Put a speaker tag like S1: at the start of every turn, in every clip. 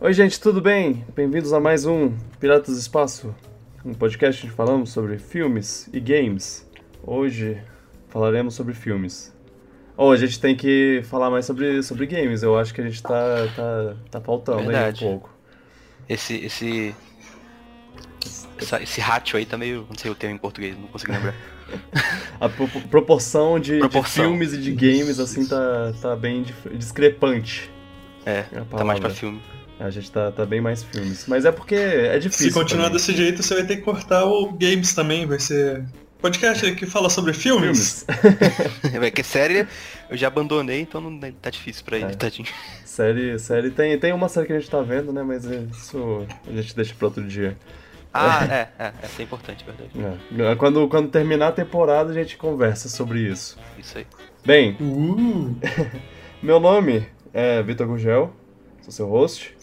S1: Oi, gente, tudo bem? Bem-vindos a mais um Piratas do Espaço, um podcast onde falamos sobre filmes e games. Hoje falaremos sobre filmes. Oh, a gente tem que falar mais sobre, sobre games, eu acho que a gente tá, tá, tá faltando
S2: Verdade.
S1: aí um pouco.
S2: Esse, esse, essa- esse ratio aí tá meio, não sei o termo em português, não consigo lembrar.
S1: A pro- proporção, de, de
S2: Proporção.
S1: filmes e de games, assim, tá, tá bem discrepante.
S2: É,
S1: É
S2: tá mais pra filme.
S1: A gente tá, tá bem mais filmes. Mas é porque é difícil.
S3: Se continuar
S1: também.
S3: desse jeito, você vai ter que cortar o games também, vai ser podcast que fala sobre filmes.
S1: filmes.
S2: É que série eu já abandonei, então não tá difícil pra ele,
S1: É.
S2: tadinho.
S1: Série, série tem, tem uma série que a gente tá vendo, né? Mas isso a gente deixa pra outro dia.
S2: Ah, é, é, essa é importante, verdade.
S1: É. Quando, quando terminar a temporada, a gente conversa sobre isso.
S2: Isso aí.
S1: Bem,
S3: Uh,
S1: meu nome é Vitor Gugel, sou seu host.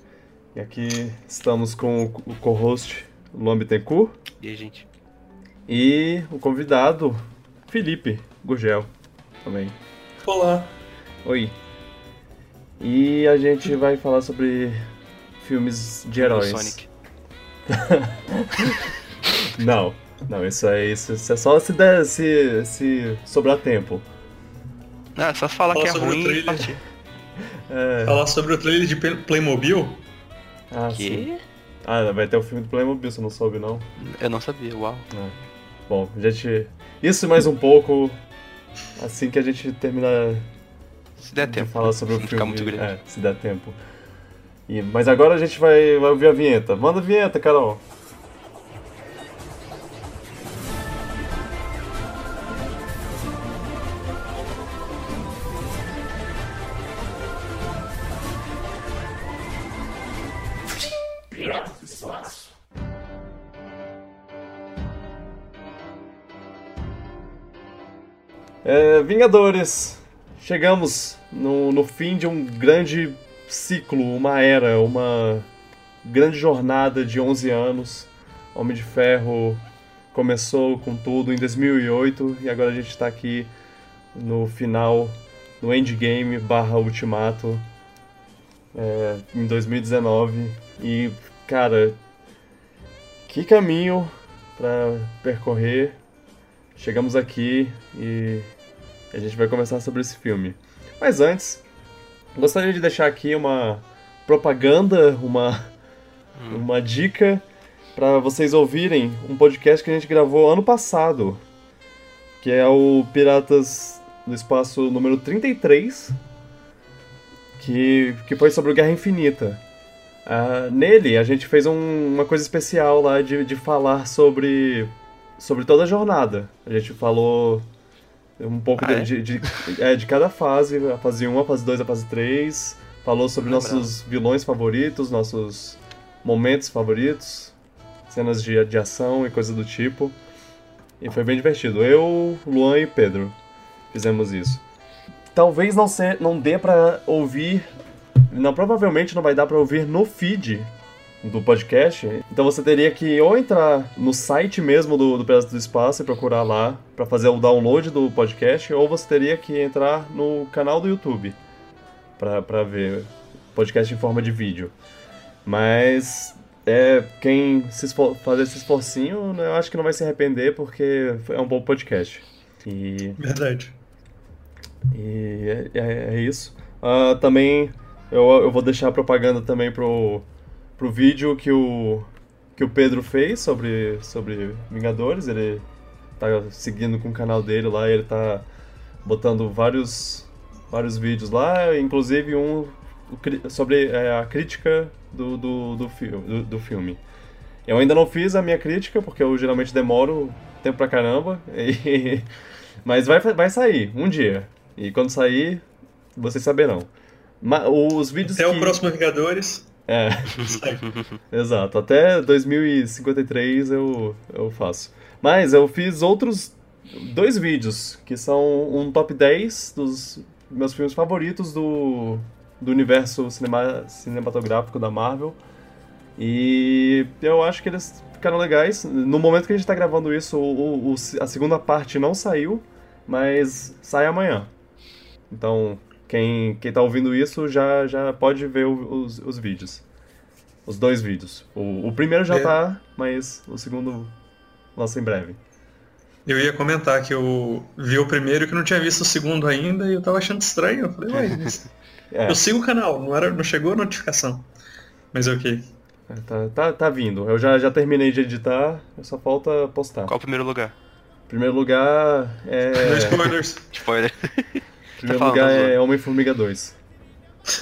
S1: E aqui estamos com o co-host Luan Bittencourt
S2: E aí, gente?
S1: e o convidado Felipe Gugel também.
S3: olá.
S1: Oi. E a gente vai falar sobre filmes de heróis.
S2: Sonic.
S1: Não, não, isso é, isso, isso é só se, der, se, se sobrar tempo.
S2: Ah, só falar
S3: Fala
S2: que é ruim e partir.
S1: É,
S3: Falar sobre o trailer de Play- Playmobil.
S1: Ah, sim.
S2: Que?
S1: Ah, vai ter o filme do Playmobil, você não soube, não?
S2: Eu não sabia, uau.
S1: É. Bom, a gente... Isso e mais um pouco, assim que a gente terminar
S2: Se der
S1: de
S2: tempo.
S1: falar sobre o
S2: não
S1: filme.
S2: ficar muito grande.
S1: É, se der tempo. E, mas agora a gente vai, vai ouvir a vinheta. Manda a vinheta, Carol. É, Vingadores. Chegamos no, no fim de um grande ciclo, uma era, uma grande jornada de 11 anos. Homem de Ferro começou com tudo em 2008 e agora a gente está aqui no final, no endgame barra ultimato é, em 2019. E, cara, que caminho para percorrer. Chegamos aqui e a gente vai conversar sobre esse filme. Mas antes, gostaria de deixar aqui uma propaganda, uma, uma dica para vocês ouvirem um podcast que a gente gravou ano passado, que é o Piratas do Espaço número 33, que, que foi sobre o Guerra Infinita. Ah, nele, a gente fez um- uma coisa especial lá de, de falar sobre, sobre toda a jornada. A gente falou um pouco
S2: Ah, é?
S1: de, de, de- é, de cada fase, a fase 1, a fase 2, a fase 3. Falou sobre
S2: Não
S1: nossos vilões favoritos, nossos momentos favoritos, cenas de, de ação e coisa do tipo. E foi bem divertido. Eu, Luan e Pedro fizemos isso. Talvez não, se, não dê pra ouvir. Não, provavelmente não vai dar pra ouvir no feed do podcast. Então você teria que ou entrar no site mesmo do, do do Espaço e procurar lá pra fazer o download do podcast, ou você teria que entrar no canal do YouTube pra, pra ver podcast em forma de vídeo. Mas é, quem se esfor- fazer esse esforcinho, né, eu acho que não vai se arrepender porque é um bom podcast. E
S3: Verdade.
S1: e é, é- é isso. Ah, também eu, eu vou deixar a propaganda também pro, pro vídeo que o, que o Pedro fez sobre, sobre Vingadores. Ele tá seguindo com o canal dele lá ele tá botando vários, vários vídeos lá, inclusive um sobre é, a crítica do, do, do, fi- do, do filme. Eu ainda não fiz a minha crítica, porque eu geralmente demoro tempo pra caramba, e- mas vai, vai sair um dia. E quando sair, vocês saberão. Ma- os vídeos
S3: Até
S1: que...
S3: o próximo Vingadores.
S1: É, exato. Até 2053 eu, eu faço. Mas eu fiz outros dois vídeos, que são um top 10 dos meus filmes favoritos do, do universo cinema, cinematográfico da Marvel. E eu acho que eles ficaram legais. No momento que a gente tá gravando isso, o- o- a segunda parte não saiu, mas sai amanhã. Então, quem, quem tá ouvindo isso já, já pode ver os, os vídeos. Os dois vídeos. O, o primeiro já
S3: É.
S1: tá, mas o segundo lança em breve.
S3: Eu ia comentar que eu vi o primeiro que não tinha visto o segundo ainda e eu tava achando estranho. Eu falei, ué, mas
S1: É,
S3: eu sigo o canal, não, era, não chegou a notificação. Mas ok.
S1: tá, tá, tá vindo. Eu já, já terminei de editar, só falta postar.
S2: Qual o primeiro lugar?
S1: Primeiro lugar
S3: No
S1: é.
S3: spoilers.
S2: Spoiler.
S1: Primeiro
S2: falando,
S1: lugar
S2: tá
S1: é. Homem-Formiga 2.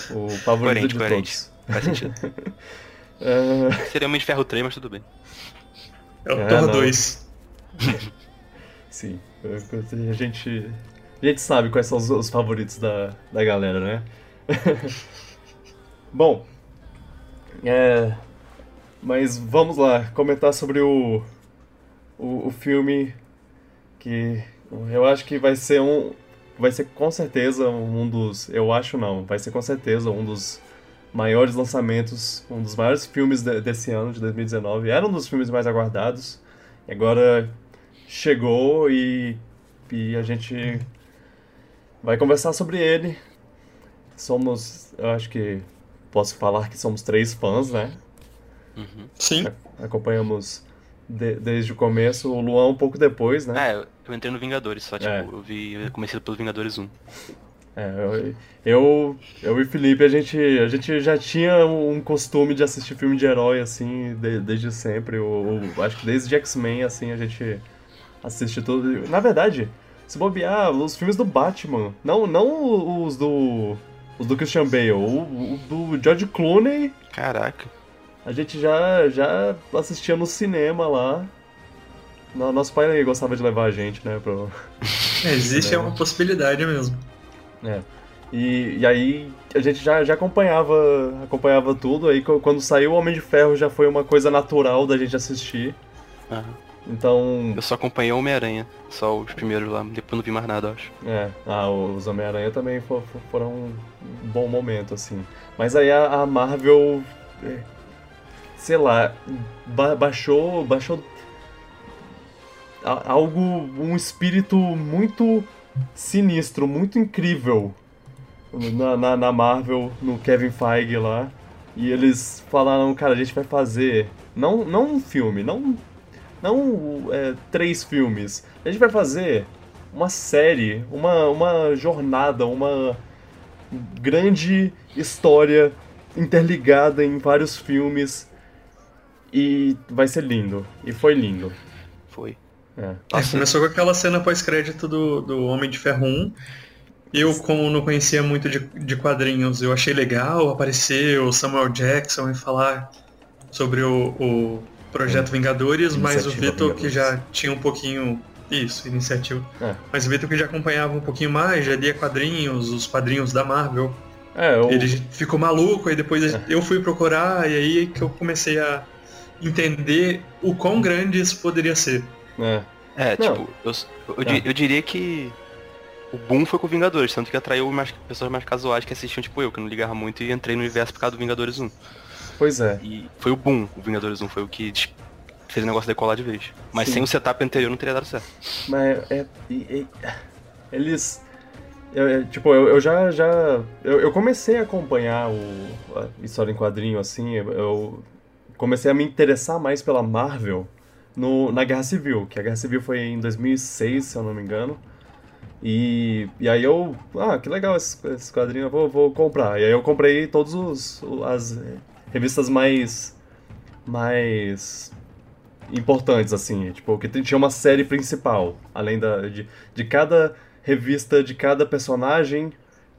S1: O favorito
S2: Coerente,
S1: de
S2: coerente.
S1: todos.
S2: Faz sentido.
S1: É,
S2: Seria Homem de Ferro 3, mas tudo bem.
S3: É o
S1: É,
S3: Thor
S1: não.
S3: 2.
S1: sim. A gente. A gente sabe quais são os, os favoritos da, da galera, né? Bom. É. Mas vamos lá, comentar sobre o. O, o filme que eu acho que vai ser um. Vai ser com certeza um dos. Eu acho não, vai ser com certeza um dos maiores lançamentos, um dos maiores filmes de- desse ano, de 2019. Era um dos filmes mais aguardados. E agora chegou e, e a gente vai conversar sobre ele. Somos. Eu acho que posso falar que somos três fãs, né?
S2: Uhum.
S3: Sim.
S1: Acompanhamos de- desde o começo, o Luan um pouco depois, né?
S2: É, eu- entrei no Vingadores, só tipo,
S1: É.
S2: eu vi. Eu comecei pelo Vingadores 1.
S1: É, eu, eu, eu e Felipe, a gente, a gente já tinha um costume de assistir filme de herói, assim, de- desde sempre. Eu, eu acho que desde X-Men, assim, a gente assiste tudo. Na verdade, se bobear, os filmes do Batman, não, não os do. Os do Christian Bale, o, o do George Clooney,
S2: Caraca.
S1: A gente já, já assistia no cinema lá. No- Nosso pai gostava de levar a gente, né, pro,
S3: É, existe é uma possibilidade mesmo.
S1: É. E, e aí a gente já, já acompanhava, acompanhava tudo, aí quando saiu o Homem de Ferro já foi uma coisa natural da gente assistir.
S2: Aham.
S1: Então,
S2: Eu só acompanhei o Homem-Aranha, só os primeiros lá, depois não vi mais nada, eu acho.
S1: é, ah, os Homem-Aranha também fo- fo- foram um bom momento, assim. Mas aí a, a Marvel, é, sei lá, ba- baixou, baixou algo, um espírito muito sinistro, muito incrível na, na, na Marvel, no Kevin Feige lá. E eles falaram, cara, a gente vai fazer não, não um filme, não, não é, três filmes. A gente vai fazer uma série, uma, uma jornada, uma grande história interligada em vários filmes. E vai ser lindo. E foi lindo.
S2: Foi.
S1: É.
S3: É,
S2: Nossa.
S3: começou com aquela cena pós-crédito do, do Homem de Ferro 1. Eu, como não conhecia muito de, de quadrinhos, eu achei legal aparecer o Samuel Jackson e falar sobre o, o Projeto Vingadores, mas o
S1: Iniciativa
S3: Vitor, que já tinha um pouquinho. Isso, iniciativa.
S1: É.
S3: Mas o Vitor que já acompanhava um pouquinho mais, já lia quadrinhos, os quadrinhos da Marvel.
S1: É, eu,
S3: Ele ficou maluco, aí depois
S1: É.
S3: eu fui procurar, e aí que eu comecei a entender o quão grande isso poderia ser.
S1: é,
S2: É, tipo, eu, eu,
S1: Ah.
S2: eu diria que o boom foi com o Vingadores, tanto que atraiu mais, pessoas mais casuais que assistiam, tipo eu, que não ligava muito e entrei no universo por causa do Vingadores 1.
S1: pois é.
S2: E foi o boom, o Vingadores 1 foi o que fez o negócio decolar de vez. Mas
S1: Sim.
S2: sem o setup anterior não teria dado certo.
S1: Mas é. e- eles. eu- eu- tipo, eu, eu já. já eu, eu comecei a acompanhar o, a história em quadrinho, assim. Eu, eu comecei a me interessar mais pela Marvel no, na Guerra Civil, que a Guerra Civil foi em 2006, se eu não me engano. E, e aí eu. Ah, que legal esse, esse quadrinho, vou, vou comprar. E aí eu comprei todos os. as revistas mais. mais importantes, assim, tipo, que tinha uma série principal, além da, de, de cada revista, de cada personagem,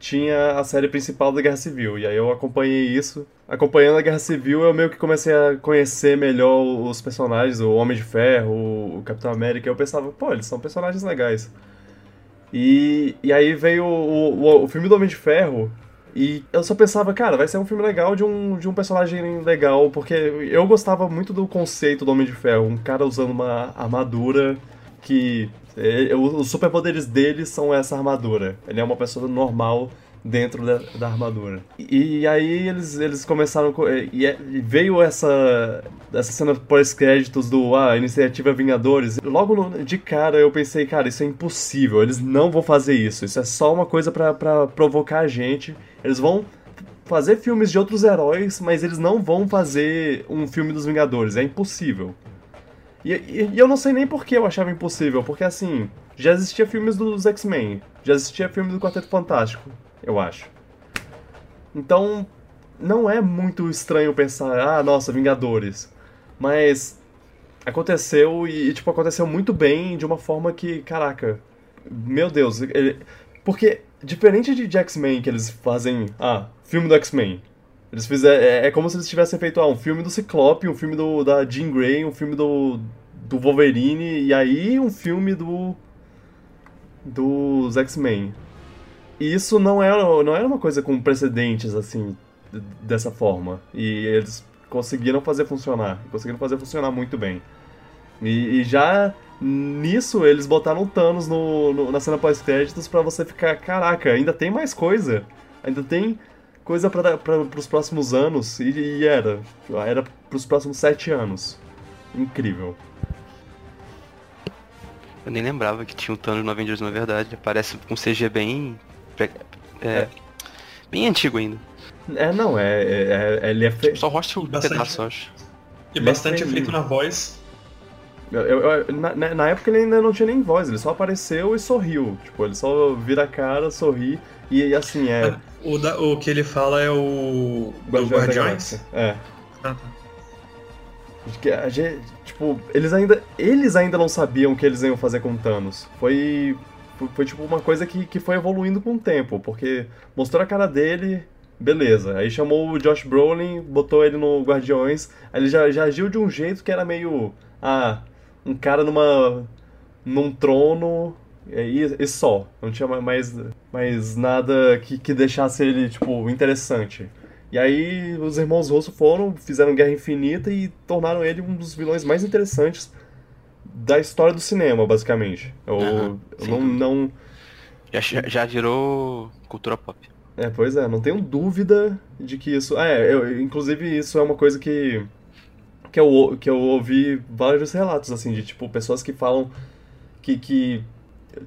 S1: tinha a série principal da Guerra Civil, e aí eu acompanhei isso. Acompanhando a Guerra Civil, eu meio que comecei a conhecer melhor os personagens, o Homem de Ferro, o Capitão América, eu pensava, pô, eles são personagens legais. E, e aí veio o, o, o filme do Homem de Ferro, e eu só pensava, cara, vai ser um filme legal de um, de um personagem legal, porque eu gostava muito do conceito do Homem de Ferro, um cara usando uma armadura que. O- os superpoderes dele são essa armadura. Ele é uma pessoa normal dentro da, da armadura. E, e aí eles, eles começaram. co- E, é- e veio essa, essa cena pós-créditos do ah, Iniciativa Vingadores. Logo no- de cara eu pensei, cara, isso é impossível. Eles não vão fazer isso. Isso é só uma coisa pra provocar a gente. Eles vão fazer filmes de outros heróis, mas eles não vão fazer um filme dos Vingadores. É impossível. E, e, e eu não sei nem por que eu achava impossível, porque assim, já existia filmes dos X-Men, já existia filme do Quarteto Fantástico, eu acho. Então, não é muito estranho pensar, ah, nossa, Vingadores. Mas aconteceu e, tipo, aconteceu muito bem de uma forma que, caraca, meu Deus, ele... porque diferente de X-Men que eles fazem, ah, filme do X-Men. Eles fizeram, é, é, como se eles tivessem feito ah, um filme do Ciclope, um filme do, da Jean Grey, um filme do, do Wolverine e aí um filme do dos X-Men. E isso não era, não era uma coisa com precedentes assim dessa forma. E eles conseguiram fazer funcionar, conseguiram fazer funcionar muito bem. E, e já nisso eles botaram Thanos no, no na cena pós-créditos para você ficar, caraca, ainda tem mais coisa. Ainda tem coisa para os próximos anos. E, e era. Era para os próximos sete anos. Incrível.
S2: Eu nem lembrava que tinha o Thanos no Avengers na verdade. Parece um CG bem. É, é. Bem antigo ainda.
S1: É, não, é. é, é ele é
S2: feito. Só rosto o pedaço, acho.
S3: E bastante é efeito na voz.
S1: Eu, eu, na, na, época ele ainda não tinha nem voz, ele só apareceu e sorriu. Tipo, ele só vira a cara, sorri e, e assim é.
S3: O, da, o que ele fala é o. Guardiões? Do Guardiões?
S1: É. Ah, tá. A gente, tipo, eles ainda, eles ainda não sabiam o que eles iam fazer com Thanos. Foi, foi, foi tipo uma coisa que, que foi evoluindo com o tempo, porque mostrou a cara dele, beleza. Aí chamou o Josh Brolin, botou ele no Guardiões, aí ele já, já agiu de um jeito que era meio. Ah, um cara numa. num trono e, e só. Não tinha mais, mais nada que, que deixasse ele, tipo, interessante. E aí os irmãos Russo foram, fizeram Guerra Infinita e tornaram ele um dos vilões mais interessantes da história do cinema, basicamente. Eu, uhum, eu não, não.
S2: Já, já virou cultura pop.
S1: É, pois é, não tenho dúvida de que isso. É, eu, inclusive isso é uma coisa que. Que eu, que eu ouvi vários relatos, assim, de tipo, pessoas que falam que, que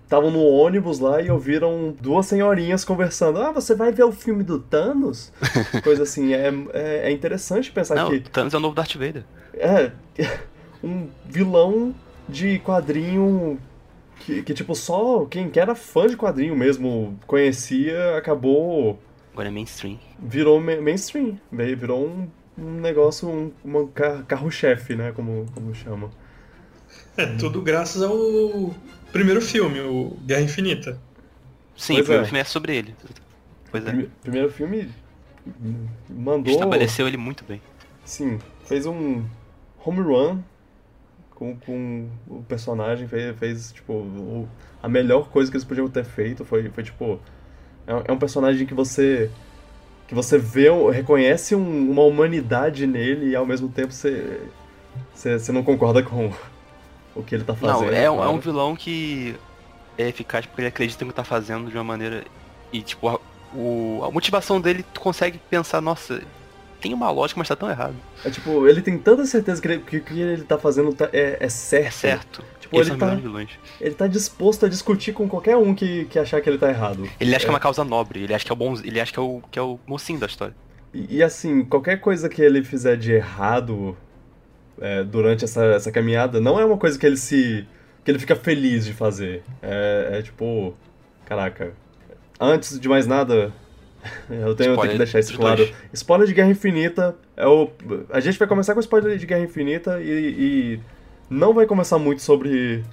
S1: estavam no ônibus lá e ouviram duas senhorinhas conversando. Ah, você vai ver o filme do Thanos? Coisa assim, é, é, é interessante pensar
S2: Não,
S1: que.
S2: Thanos é o novo Darth Vader.
S1: É, um vilão de quadrinho que, que, tipo, só quem era fã de quadrinho mesmo conhecia, acabou.
S2: Agora é mainstream.
S1: Virou mainstream. Virou um, um negócio, um, um carro-chefe, né? Como, como chama.
S3: É, tudo graças ao primeiro filme, o Guerra Infinita.
S2: Sim, pois o primeiro é. filme é sobre ele. Pois é.
S1: Primeiro filme mandou.
S2: Estabeleceu ele muito bem.
S1: Sim, fez um home run com, com o personagem, fez, fez tipo, o, a melhor coisa que eles podiam ter feito. Foi, foi tipo. É, é um personagem que você. que você vê, reconhece um, uma humanidade nele e ao mesmo tempo você. Você, você não concorda com o que ele tá fazendo.
S2: Não, é, um, é um vilão que é eficaz porque ele acredita no que tá fazendo de uma maneira. E tipo, a, o, a motivação dele, tu consegue pensar, nossa, tem uma lógica, mas tá tão errado.
S1: É tipo, ele tem tanta certeza que o que, que, ele tá fazendo tá, é, é, certo. É
S2: certo.
S1: Tipo, ele tá, ele tá disposto a discutir com qualquer um que, que achar que ele tá errado.
S2: Ele acha é. que é uma causa nobre, ele acha que é o bom. Ele acha que é o, que é o mocinho da história.
S1: E, e assim, qualquer coisa que ele fizer de errado é, durante essa, essa caminhada não é uma coisa que ele se. que ele fica feliz de fazer. É, é tipo. Caraca. Antes de mais nada, eu tenho, eu tenho que deixar isso claro. Dois. Spoiler de Guerra Infinita é o. A gente vai começar com spoiler de Guerra Infinita e, e não vai começar muito sobre.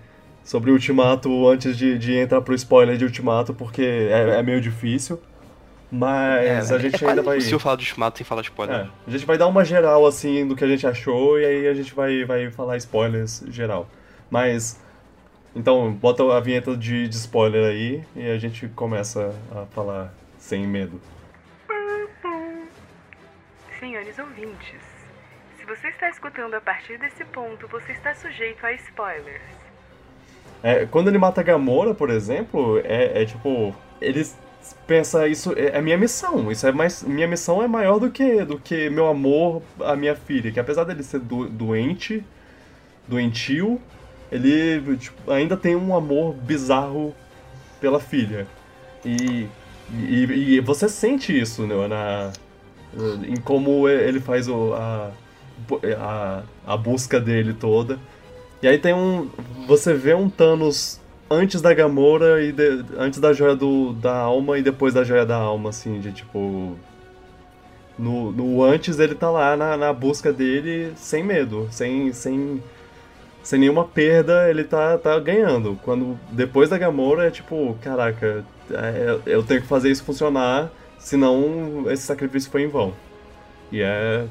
S1: Sobre Ultimato antes de, de entrar pro spoiler de Ultimato, porque é, é meio difícil. Mas é, a gente
S2: é
S1: ainda vai.
S2: Se eu falar de Ultimato sem falar spoiler.
S1: É, a gente vai dar uma geral assim do que a gente achou e aí a gente vai, vai falar spoilers geral. Mas. Então, bota a vinheta de, de spoiler aí e a gente começa a falar sem medo.
S4: Senhores ouvintes, se você está escutando a partir desse ponto, você está sujeito a spoilers.
S1: É, quando ele mata Gamora, por exemplo, é, é tipo. Eles pensa isso é, é minha missão. Isso é mais minha missão é maior do que do que meu amor à minha filha, que apesar dele ser do, doente, doentio, ele tipo, ainda tem um amor bizarro pela filha. E, e, e você sente isso né, na em como ele faz o, a, a, a busca dele toda. E aí tem um. Você vê um Thanos antes da Gamora e de, antes da joia do, da alma e depois da joia da alma, assim, de tipo. No, no antes ele tá lá na, na busca dele sem medo, sem, sem, sem nenhuma perda, ele tá, tá ganhando. Quando depois da Gamora é tipo, caraca, é, eu tenho que fazer isso funcionar, senão esse sacrifício foi em vão. E é,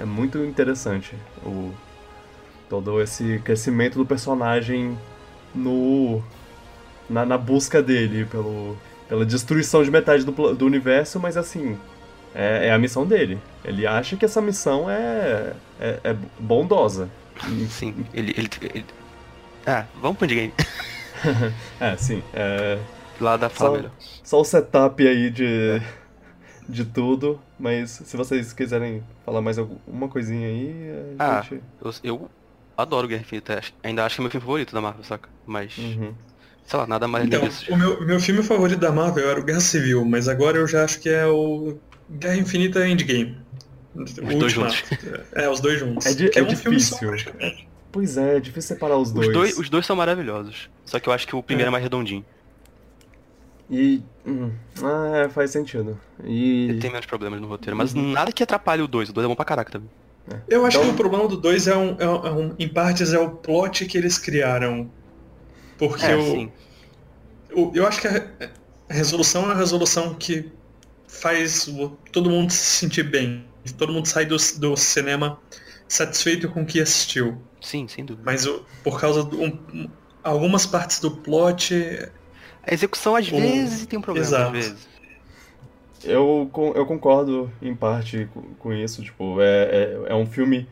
S1: é muito interessante o, todo esse crescimento do personagem no na, na busca dele pelo, pela destruição de metade do, do universo, mas assim, é, é, a missão dele. Ele acha que essa missão é, é, é bondosa.
S2: Sim, ele, ele, ele, Ah, vamos pro endgame.
S1: é, sim. É...
S2: Lá da
S1: só,
S2: melhor.
S1: Só o setup aí de, de tudo, mas se vocês quiserem falar mais alguma coisinha aí,
S2: a
S1: ah, gente...
S2: eu, eu adoro Guerra Infinita, ainda acho que é meu filme favorito da Marvel, saca? Mas... Uhum. Sei lá, nada mais
S3: então, O meu, meu filme favorito da Marvel era o Guerra Civil, mas agora eu já acho que é o Guerra Infinita Endgame.
S2: Os o dois juntos.
S3: É, os dois juntos.
S1: É, di é, é um difícil. É, pois é, é difícil separar os,
S2: os
S1: dois.
S2: dois. Os dois são maravilhosos. Só que eu acho que o primeiro é, é mais redondinho.
S1: E. Hum, ah, faz sentido. E.
S2: Ele tem menos problemas no roteiro, mas uhum. nada que atrapalhe o 2. O 2 é bom pra caraca também.
S3: É. Eu acho então... que o problema do 2 é, um, é, um, em partes, é o plot que eles criaram. Porque é, o, o, Eu acho que a, resolução é a resolução que faz todo mundo se sentir bem. Todo mundo sai do, do cinema satisfeito com o que assistiu.
S2: Sim, sem dúvida.
S3: Mas por causa de um, algumas partes do plot.
S2: A execução às vezes tem um problema, Exato. às vezes.
S1: Eu, eu concordo em parte com isso. Tipo, é, é, é um filme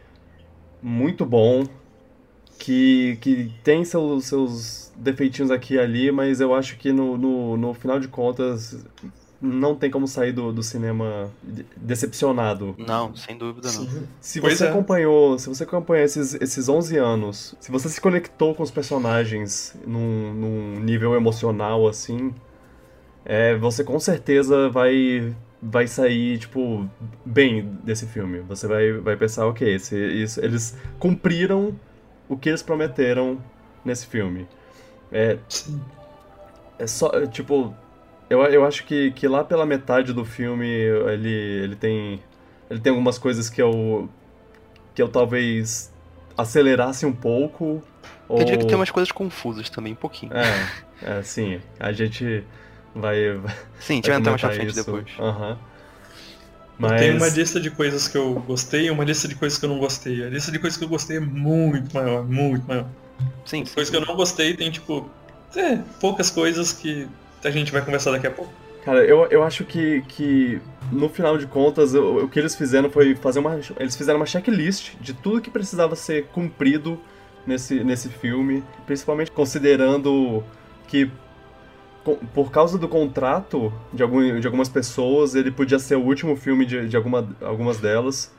S1: muito bom que, que tem seus, defeitinhos aqui e ali, mas eu acho que no, no, no final de contas não tem como sair do, do cinema decepcionado.
S2: Não, sem dúvida não.
S1: Se você é. acompanhou, se você acompanha esses, esses 11 anos, se você se conectou com os personagens num, num nível emocional assim, é, você com certeza vai vai sair, tipo, bem desse filme. Você vai, vai pensar, ok, esse, isso, eles cumpriram o que eles prometeram nesse filme. É, é só, tipo, eu, eu acho que, que lá pela metade do filme ele, ele tem ele tem algumas coisas que eu que eu talvez acelerasse um pouco.
S2: Ou... Eu diria que tem umas coisas confusas também, um pouquinho.
S1: É, é sim. A gente vai.
S2: Sim, a gente vai entrar mais pra frente isso. depois.
S1: Uhum. Mas...
S3: Tem uma lista de coisas que eu gostei e uma lista de coisas que eu não gostei. A lista de coisas que eu gostei é muito maior, muito maior.
S2: Sim.
S3: Coisas que eu não gostei tem, tipo, é, poucas coisas que a gente vai conversar daqui a pouco.
S1: Cara, eu, eu acho que, que no final de contas o, o que eles fizeram foi fazer uma. Eles fizeram uma checklist de tudo que precisava ser cumprido nesse, nesse filme, principalmente considerando que por causa do contrato de, algum, de algumas pessoas, ele podia ser o último filme de, de alguma, algumas delas,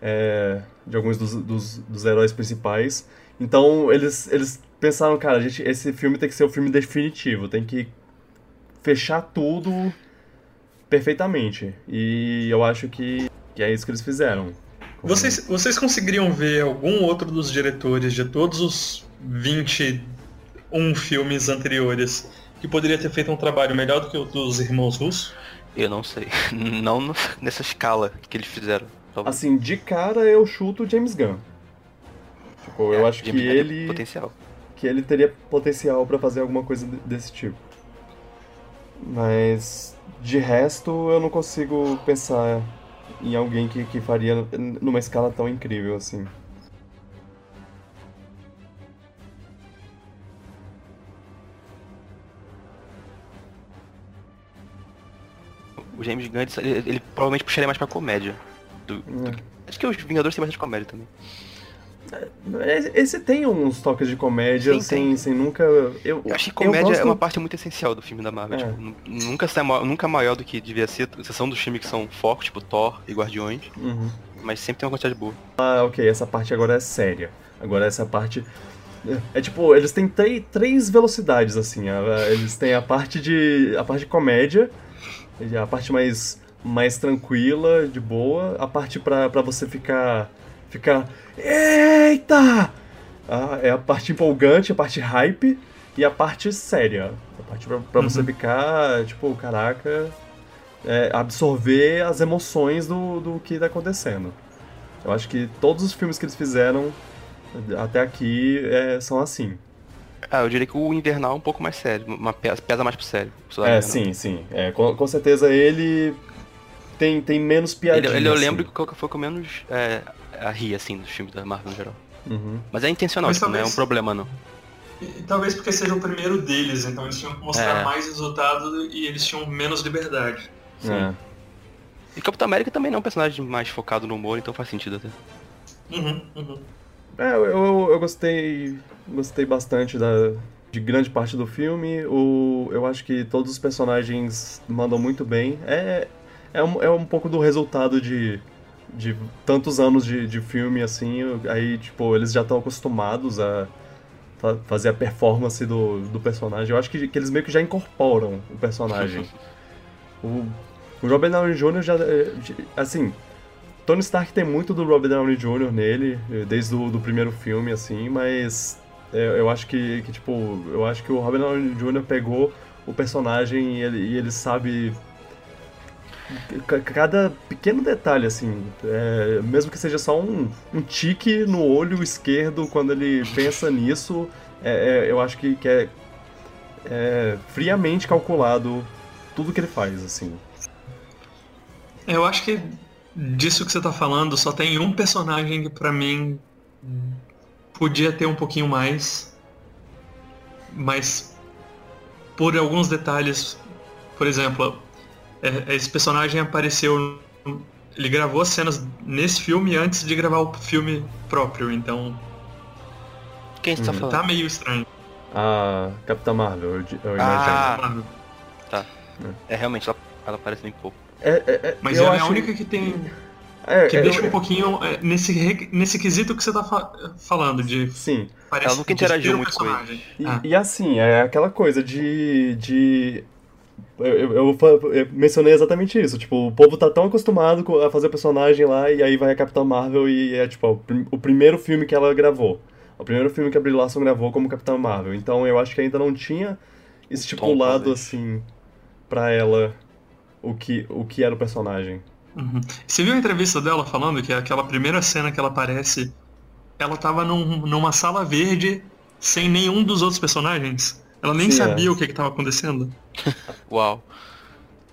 S1: é, de alguns dos, dos, dos, heróis principais. Então eles, eles pensaram, cara, gente, esse filme tem que ser o filme definitivo, tem que fechar tudo perfeitamente. E eu acho que, que é isso que eles fizeram.
S3: Vocês, vocês conseguiriam ver algum outro dos diretores de todos os 21 filmes anteriores que poderia ter feito um trabalho melhor do que o dos irmãos russos?
S2: Eu não sei. Não nessa escala que eles fizeram.
S1: Talvez. Assim, de cara eu chuto James Gunn. Tipo, é, eu acho James que ele.
S2: Potencial.
S1: Que ele teria potencial para fazer alguma coisa desse tipo. Mas de resto eu não consigo pensar em alguém que, que faria numa escala tão incrível assim.
S2: O James Gunn, ele, ele provavelmente puxaria mais pra comédia. Do, é. do, acho que os Vingadores têm bastante comédia também.
S1: É, esse tem uns toques de comédia, Sim, sem, sem nunca. Eu,
S2: eu acho que comédia gosto... é uma parte muito essencial do filme da Marvel. É. Tipo, nunca, nunca maior do que devia ser, exceção dos filmes que são fortes, tipo Thor e Guardiões.
S1: Uhum.
S2: Mas sempre tem uma quantidade boa.
S1: Ah, ok, essa parte agora é séria. Agora essa parte. É, é tipo, eles têm três velocidades, assim. Eles têm a parte de. a parte de comédia, a parte mais mais tranquila, de boa. A parte pra, pra você ficar. Ficar. Eita! Ah, é a parte empolgante, a parte hype e a parte séria. A parte pra, pra você
S3: Uhum.
S1: ficar, tipo, caraca, é, absorver as emoções do, do que tá acontecendo. Eu acho que todos os filmes que eles fizeram até aqui é, são assim.
S2: Ah, eu diria que o Invernal é um pouco mais sério, uma pesa, mais pro sério. o Soldado
S1: É, sim, sim. É, com, com certeza ele tem, tem menos
S2: Ele,
S1: piadinha.
S2: ele eu
S1: assim.
S2: lembro que foi o que foi com menos é, a rir, assim, dos filmes da Marvel no geral.
S1: Uhum.
S2: Mas é intencional,
S3: Mas
S2: tipo, não é um
S3: talvez-
S2: problema, não.
S3: E, talvez porque seja o primeiro deles, então eles tinham que mostrar
S2: É.
S3: mais resultado e eles tinham menos liberdade.
S1: É.
S2: E Capitão América também não é um personagem mais focado no humor, então faz sentido até.
S3: Uhum, uhum.
S1: É, eu, eu, eu gostei. Gostei bastante da, de grande parte do filme. O, eu acho que todos os personagens mandam muito bem. É, é, um, é um pouco do resultado de, de tantos anos de, de filme, assim. Aí, tipo, eles já estão acostumados a fa- fazer a performance do, do personagem. Eu acho que, que eles meio que já incorporam o personagem. o, o Robert Downey Jr. já. de- Assim, Tony Stark tem muito do Robert Downey Jr. nele, eh, desde o do primeiro filme, assim, mas é, eu acho que, que, tipo, eu acho que o Robert Downey Jr. pegou o personagem e ele, e ele sabe cada pequeno detalhe, assim, é, mesmo que seja só um, um tique no olho esquerdo quando ele pensa nisso, é, é, eu acho que, que é, é friamente calculado tudo que ele faz, assim.
S3: Eu acho que disso que você tá falando, só tem um personagem que pra mim podia ter um pouquinho mais, mas por alguns detalhes, por exemplo, esse personagem apareceu, ele gravou as cenas nesse filme antes de gravar o filme próprio, então
S2: Quem você tá
S1: Hum.
S2: falando?
S3: tá meio estranho.
S1: A Capitã Marvel, eu, eu
S2: Ah,
S1: imagino.
S2: É, realmente, ela, ela parece bem pouco.
S1: É, é, é,
S3: Mas
S1: eu
S3: ela é
S1: acho-
S3: a única que tem
S1: É,
S3: que
S1: é,
S3: deixa
S1: eu-
S3: um pouquinho é, nesse nesse quesito que você tá fa- falando de
S1: Sim.
S3: parece
S2: Ela nunca interagiu muito com ele.
S1: E,
S3: Ah.
S1: e assim, é aquela coisa de. de eu, eu- eu mencionei exatamente isso. Tipo, o povo tá tão acostumado a fazer personagem lá, e aí vai a Capitã Marvel e é tipo o, prim- o primeiro filme que ela gravou. O primeiro filme que a Brie Larson gravou como Capitã Marvel. Então eu acho que ainda não tinha estipulado
S2: talvez.
S1: assim pra ela o que, o que era o personagem.
S3: Uhum. Você viu a entrevista dela falando que aquela primeira cena que ela aparece, ela tava num- numa sala verde sem nenhum dos outros personagens? Ela nem
S1: Sim,
S3: sabia
S1: é.
S3: o que que tava acontecendo.
S2: Uau.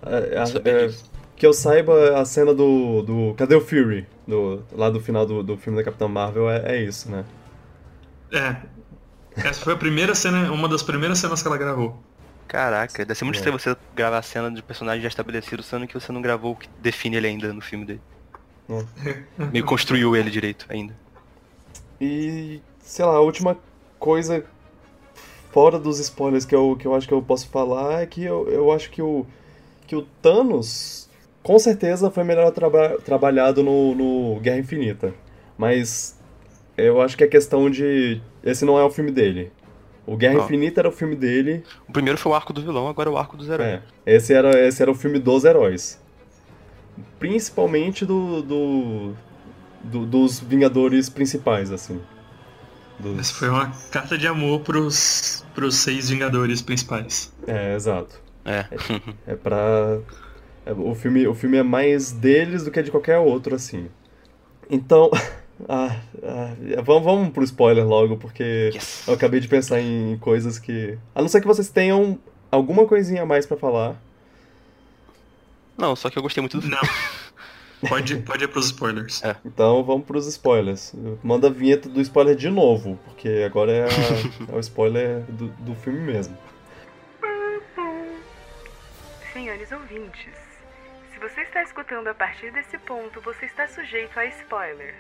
S1: É, é,
S2: disso.
S1: que eu saiba, a cena do. do cadê o Fury? Do, lá do final do, do filme da Capitã Marvel é, é isso, né?
S3: É. Essa foi a primeira cena, uma das primeiras cenas que ela gravou.
S2: Caraca, deve ser muito
S1: É.
S2: estranho você gravar a cena de personagem já estabelecido, sendo que você não gravou o que define ele ainda no filme dele. Meio construiu ele direito ainda.
S1: E, sei lá, a última coisa fora dos spoilers que eu, que eu acho que eu posso falar é que eu, eu acho que o, que o Thanos com certeza foi melhor traba trabalhado no, no Guerra Infinita. Mas eu acho que é questão de. Esse não é o filme dele. O Guerra
S2: Ah.
S1: Infinita era o filme dele,
S2: O primeiro foi o arco do vilão, agora é o arco dos heróis.
S1: é, esse era, esse era o filme dos heróis. Principalmente do, do, do- dos Vingadores principais, assim. Dos-
S3: Essa foi uma carta de amor pros, pros seis Vingadores principais.
S1: É, exato.
S2: É.
S1: É pra. é, o, filme, o filme é mais deles do que de qualquer outro, assim. Então. ah, ah, vamos, vamos pro spoiler logo, porque
S2: Yes.
S1: eu acabei de pensar em coisas que. A não ser que vocês tenham alguma coisinha a mais pra falar.
S2: Não, só que eu gostei muito do filme.
S3: Não. Pode, pode ir pros spoilers.
S1: Então vamos pros spoilers. Manda a vinheta do spoiler de novo, porque agora é, a- é o spoiler do, do filme mesmo.
S4: Senhores ouvintes, se você está escutando a partir desse ponto, você está sujeito a spoilers.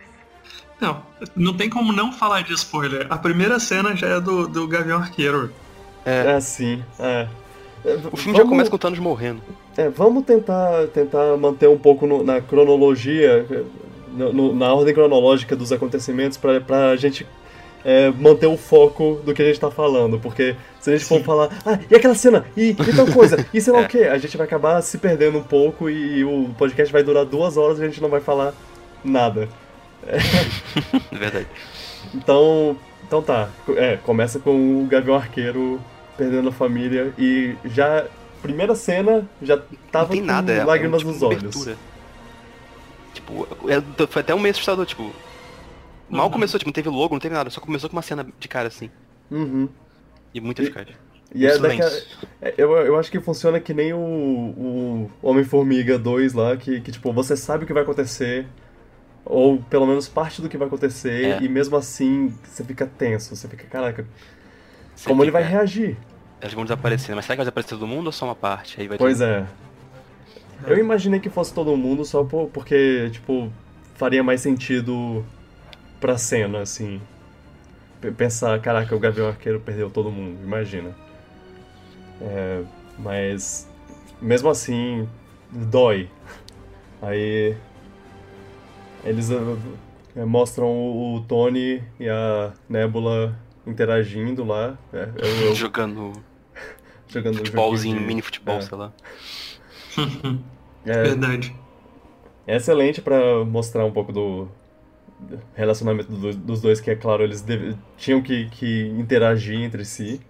S3: Não, não tem como não falar de spoiler. A primeira cena já é do, do Gavião Arqueiro.
S1: É assim, é.
S2: O filme já começa com o Thanos morrendo.
S1: É, vamos tentar, tentar manter um pouco no- na cronologia, no- na ordem cronológica dos acontecimentos, pra, pra gente é, manter o foco do que a gente tá falando. Porque se a gente for falar, ah, e aquela cena, e, e tal coisa, e sei lá o que, a gente vai acabar se perdendo um pouco e o podcast vai durar duas horas e a gente não vai falar nada.
S2: Verdade.
S1: Então, então tá, é, começa com o Gavião Arqueiro perdendo a família e já, primeira cena, já tava com
S2: nada, é,
S1: lágrimas
S2: é um,
S1: nos
S2: tipo,
S1: olhos.
S2: abertura. Tipo, é- foi até um meio assustador, tipo. Mal
S3: Uhum.
S2: começou, tipo, não teve logo, não teve nada, só começou com uma cena de cara assim.
S1: Uhum.
S2: E muito eficaz.
S1: E é
S2: Silêncio.
S1: daquela, é, eu, eu acho que funciona que nem o, o Homem-Formiga 2 lá, que, que tipo, você sabe o que vai acontecer, ou pelo menos parte do que vai acontecer,
S2: É.
S1: e mesmo assim você fica tenso, você fica, caraca,
S2: Você
S1: como ele vai reagir?
S2: Eles vão desaparecer, mas será que vai desaparecer todo mundo ou só uma parte? Aí vai
S1: Pois
S2: ter...
S1: é. Eu imaginei que fosse todo mundo só por- porque, tipo, faria mais sentido pra cena, assim. Pensar, caraca, o Gavião Arqueiro perdeu todo mundo, imagina. É, mas, mesmo assim, dói. Aí, eles eh, mostram o Tony e a Nebula interagindo lá. É, eu, eu
S2: Jogando
S1: jogando
S2: futebolzinho,
S1: de-
S2: mini futebol,
S1: é.
S2: sei lá.
S1: É,
S3: Verdade.
S1: É excelente pra mostrar um pouco do relacionamento do- dos dois, que é claro, eles deve- tinham que, que interagir entre si.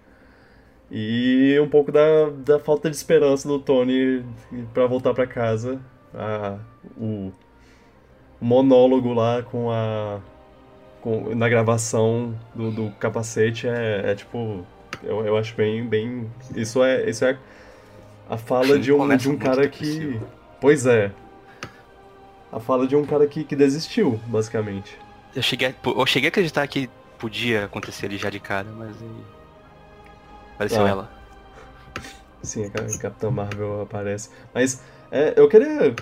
S1: E um pouco da, da falta de esperança do Tony pra voltar pra casa. A, o monólogo lá com a. Com, na gravação do, do capacete é, é tipo. Eu, eu acho bem. bem isso é, isso é a fala de um, de um cara que. Pois é. A fala de um cara que, que desistiu, basicamente.
S2: Eu cheguei, eu cheguei a acreditar que podia acontecer ali já de cara, mas aí. Apareceu
S1: Ah.
S2: ela.
S1: Sim, a Ca- Capitã Marvel aparece. Mas é, eu queria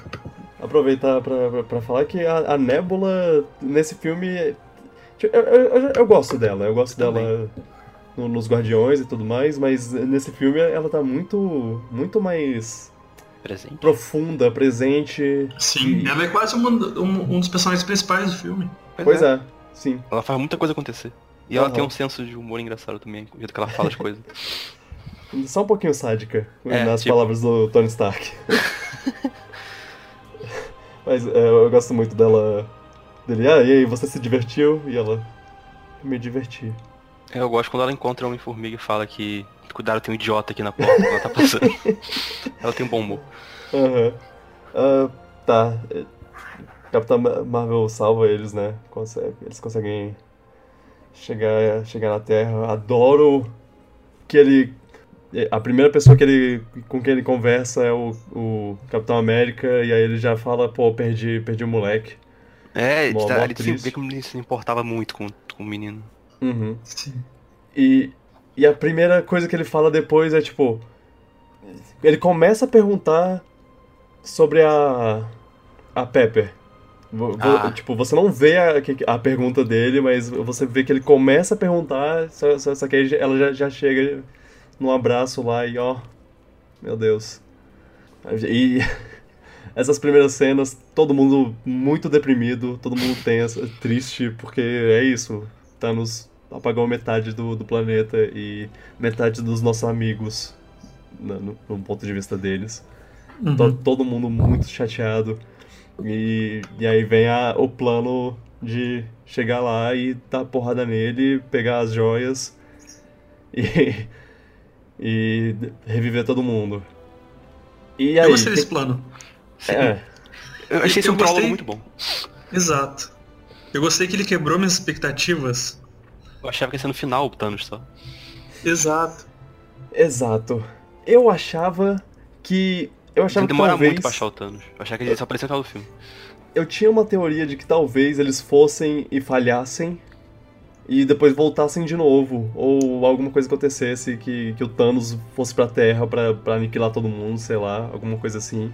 S1: aproveitar pra falar que a, a Nebula, nesse filme. Tipo, Eu, eu, eu- eu gosto dela, eu gosto dela no- nos Guardiões e tudo mais, mas nesse filme ela tá muito, muito mais
S2: Presente.
S1: profunda, presente.
S3: Sim,
S1: E-
S3: ela é quase um, um, um dos personagens principais do filme.
S1: Pois é, sim.
S2: Ela faz muita coisa acontecer. E ela tem um senso de humor engraçado também, o jeito que ela fala as coisas.
S1: Só um pouquinho sádica,
S2: É,
S1: nas
S2: tipo-
S1: palavras do Tony Stark. Mas é, eu gosto muito dela. Dele, ah, e aí, você se divertiu? E ela. Me diverti.
S2: Eu gosto quando ela encontra o Homem-Formiga e fala que. Cuidado, tem um idiota aqui na porta quando ela tá passando. ela tem um bom humor.
S1: Aham. Ah, tá. é, Capitã Ma- Marvel salva eles, né? Consegue, eles conseguem chegar, chegar na Terra. Adoro que ele. A primeira pessoa que ele, com quem ele conversa é o, o Capitão América, e aí ele já fala, pô, perdi, perdi o moleque.
S2: É,
S1: Mó-
S2: ele,
S1: mó
S2: tá, ele que ele se importava muito com, com o menino.
S1: Uhum.
S3: Sim.
S1: E, e a primeira coisa que ele fala depois é tipo. Ele começa a perguntar sobre a. a Pepper. Vo-
S2: Ah.
S1: Tipo, você não vê a, a pergunta dele, mas você vê que ele começa a perguntar, só, só, só que ela já, já chega num abraço lá e ó. Meu Deus. E essas primeiras cenas, todo mundo muito deprimido, todo mundo tenso, triste, porque é isso. Thanos apagou metade do, do planeta e metade dos nossos amigos, no, no- no ponto de vista deles.
S3: Uhum.
S1: To- todo mundo muito chateado. E, e aí vem a, o plano de chegar lá e dar porrada nele, pegar as joias e, e reviver todo mundo. E aí?
S3: Eu gostei desse plano.
S1: É,
S2: Eu achei esse um prólogo
S3: gostei.
S2: muito bom.
S3: Exato. Eu gostei que ele quebrou minhas expectativas.
S2: Eu achava que ia ser no final o Thanos só.
S3: Exato.
S1: exato. Eu achava que. Eu achava
S2: Ele
S1: que
S2: demora
S1: talvez.
S2: muito pra achar o Thanos. Eu achava que ele só apareceu no final do filme.
S1: eu tinha uma teoria de que talvez eles fossem e falhassem e depois voltassem de novo, ou alguma coisa acontecesse que, que o Thanos fosse pra Terra pra, pra aniquilar todo mundo, sei lá, alguma coisa assim.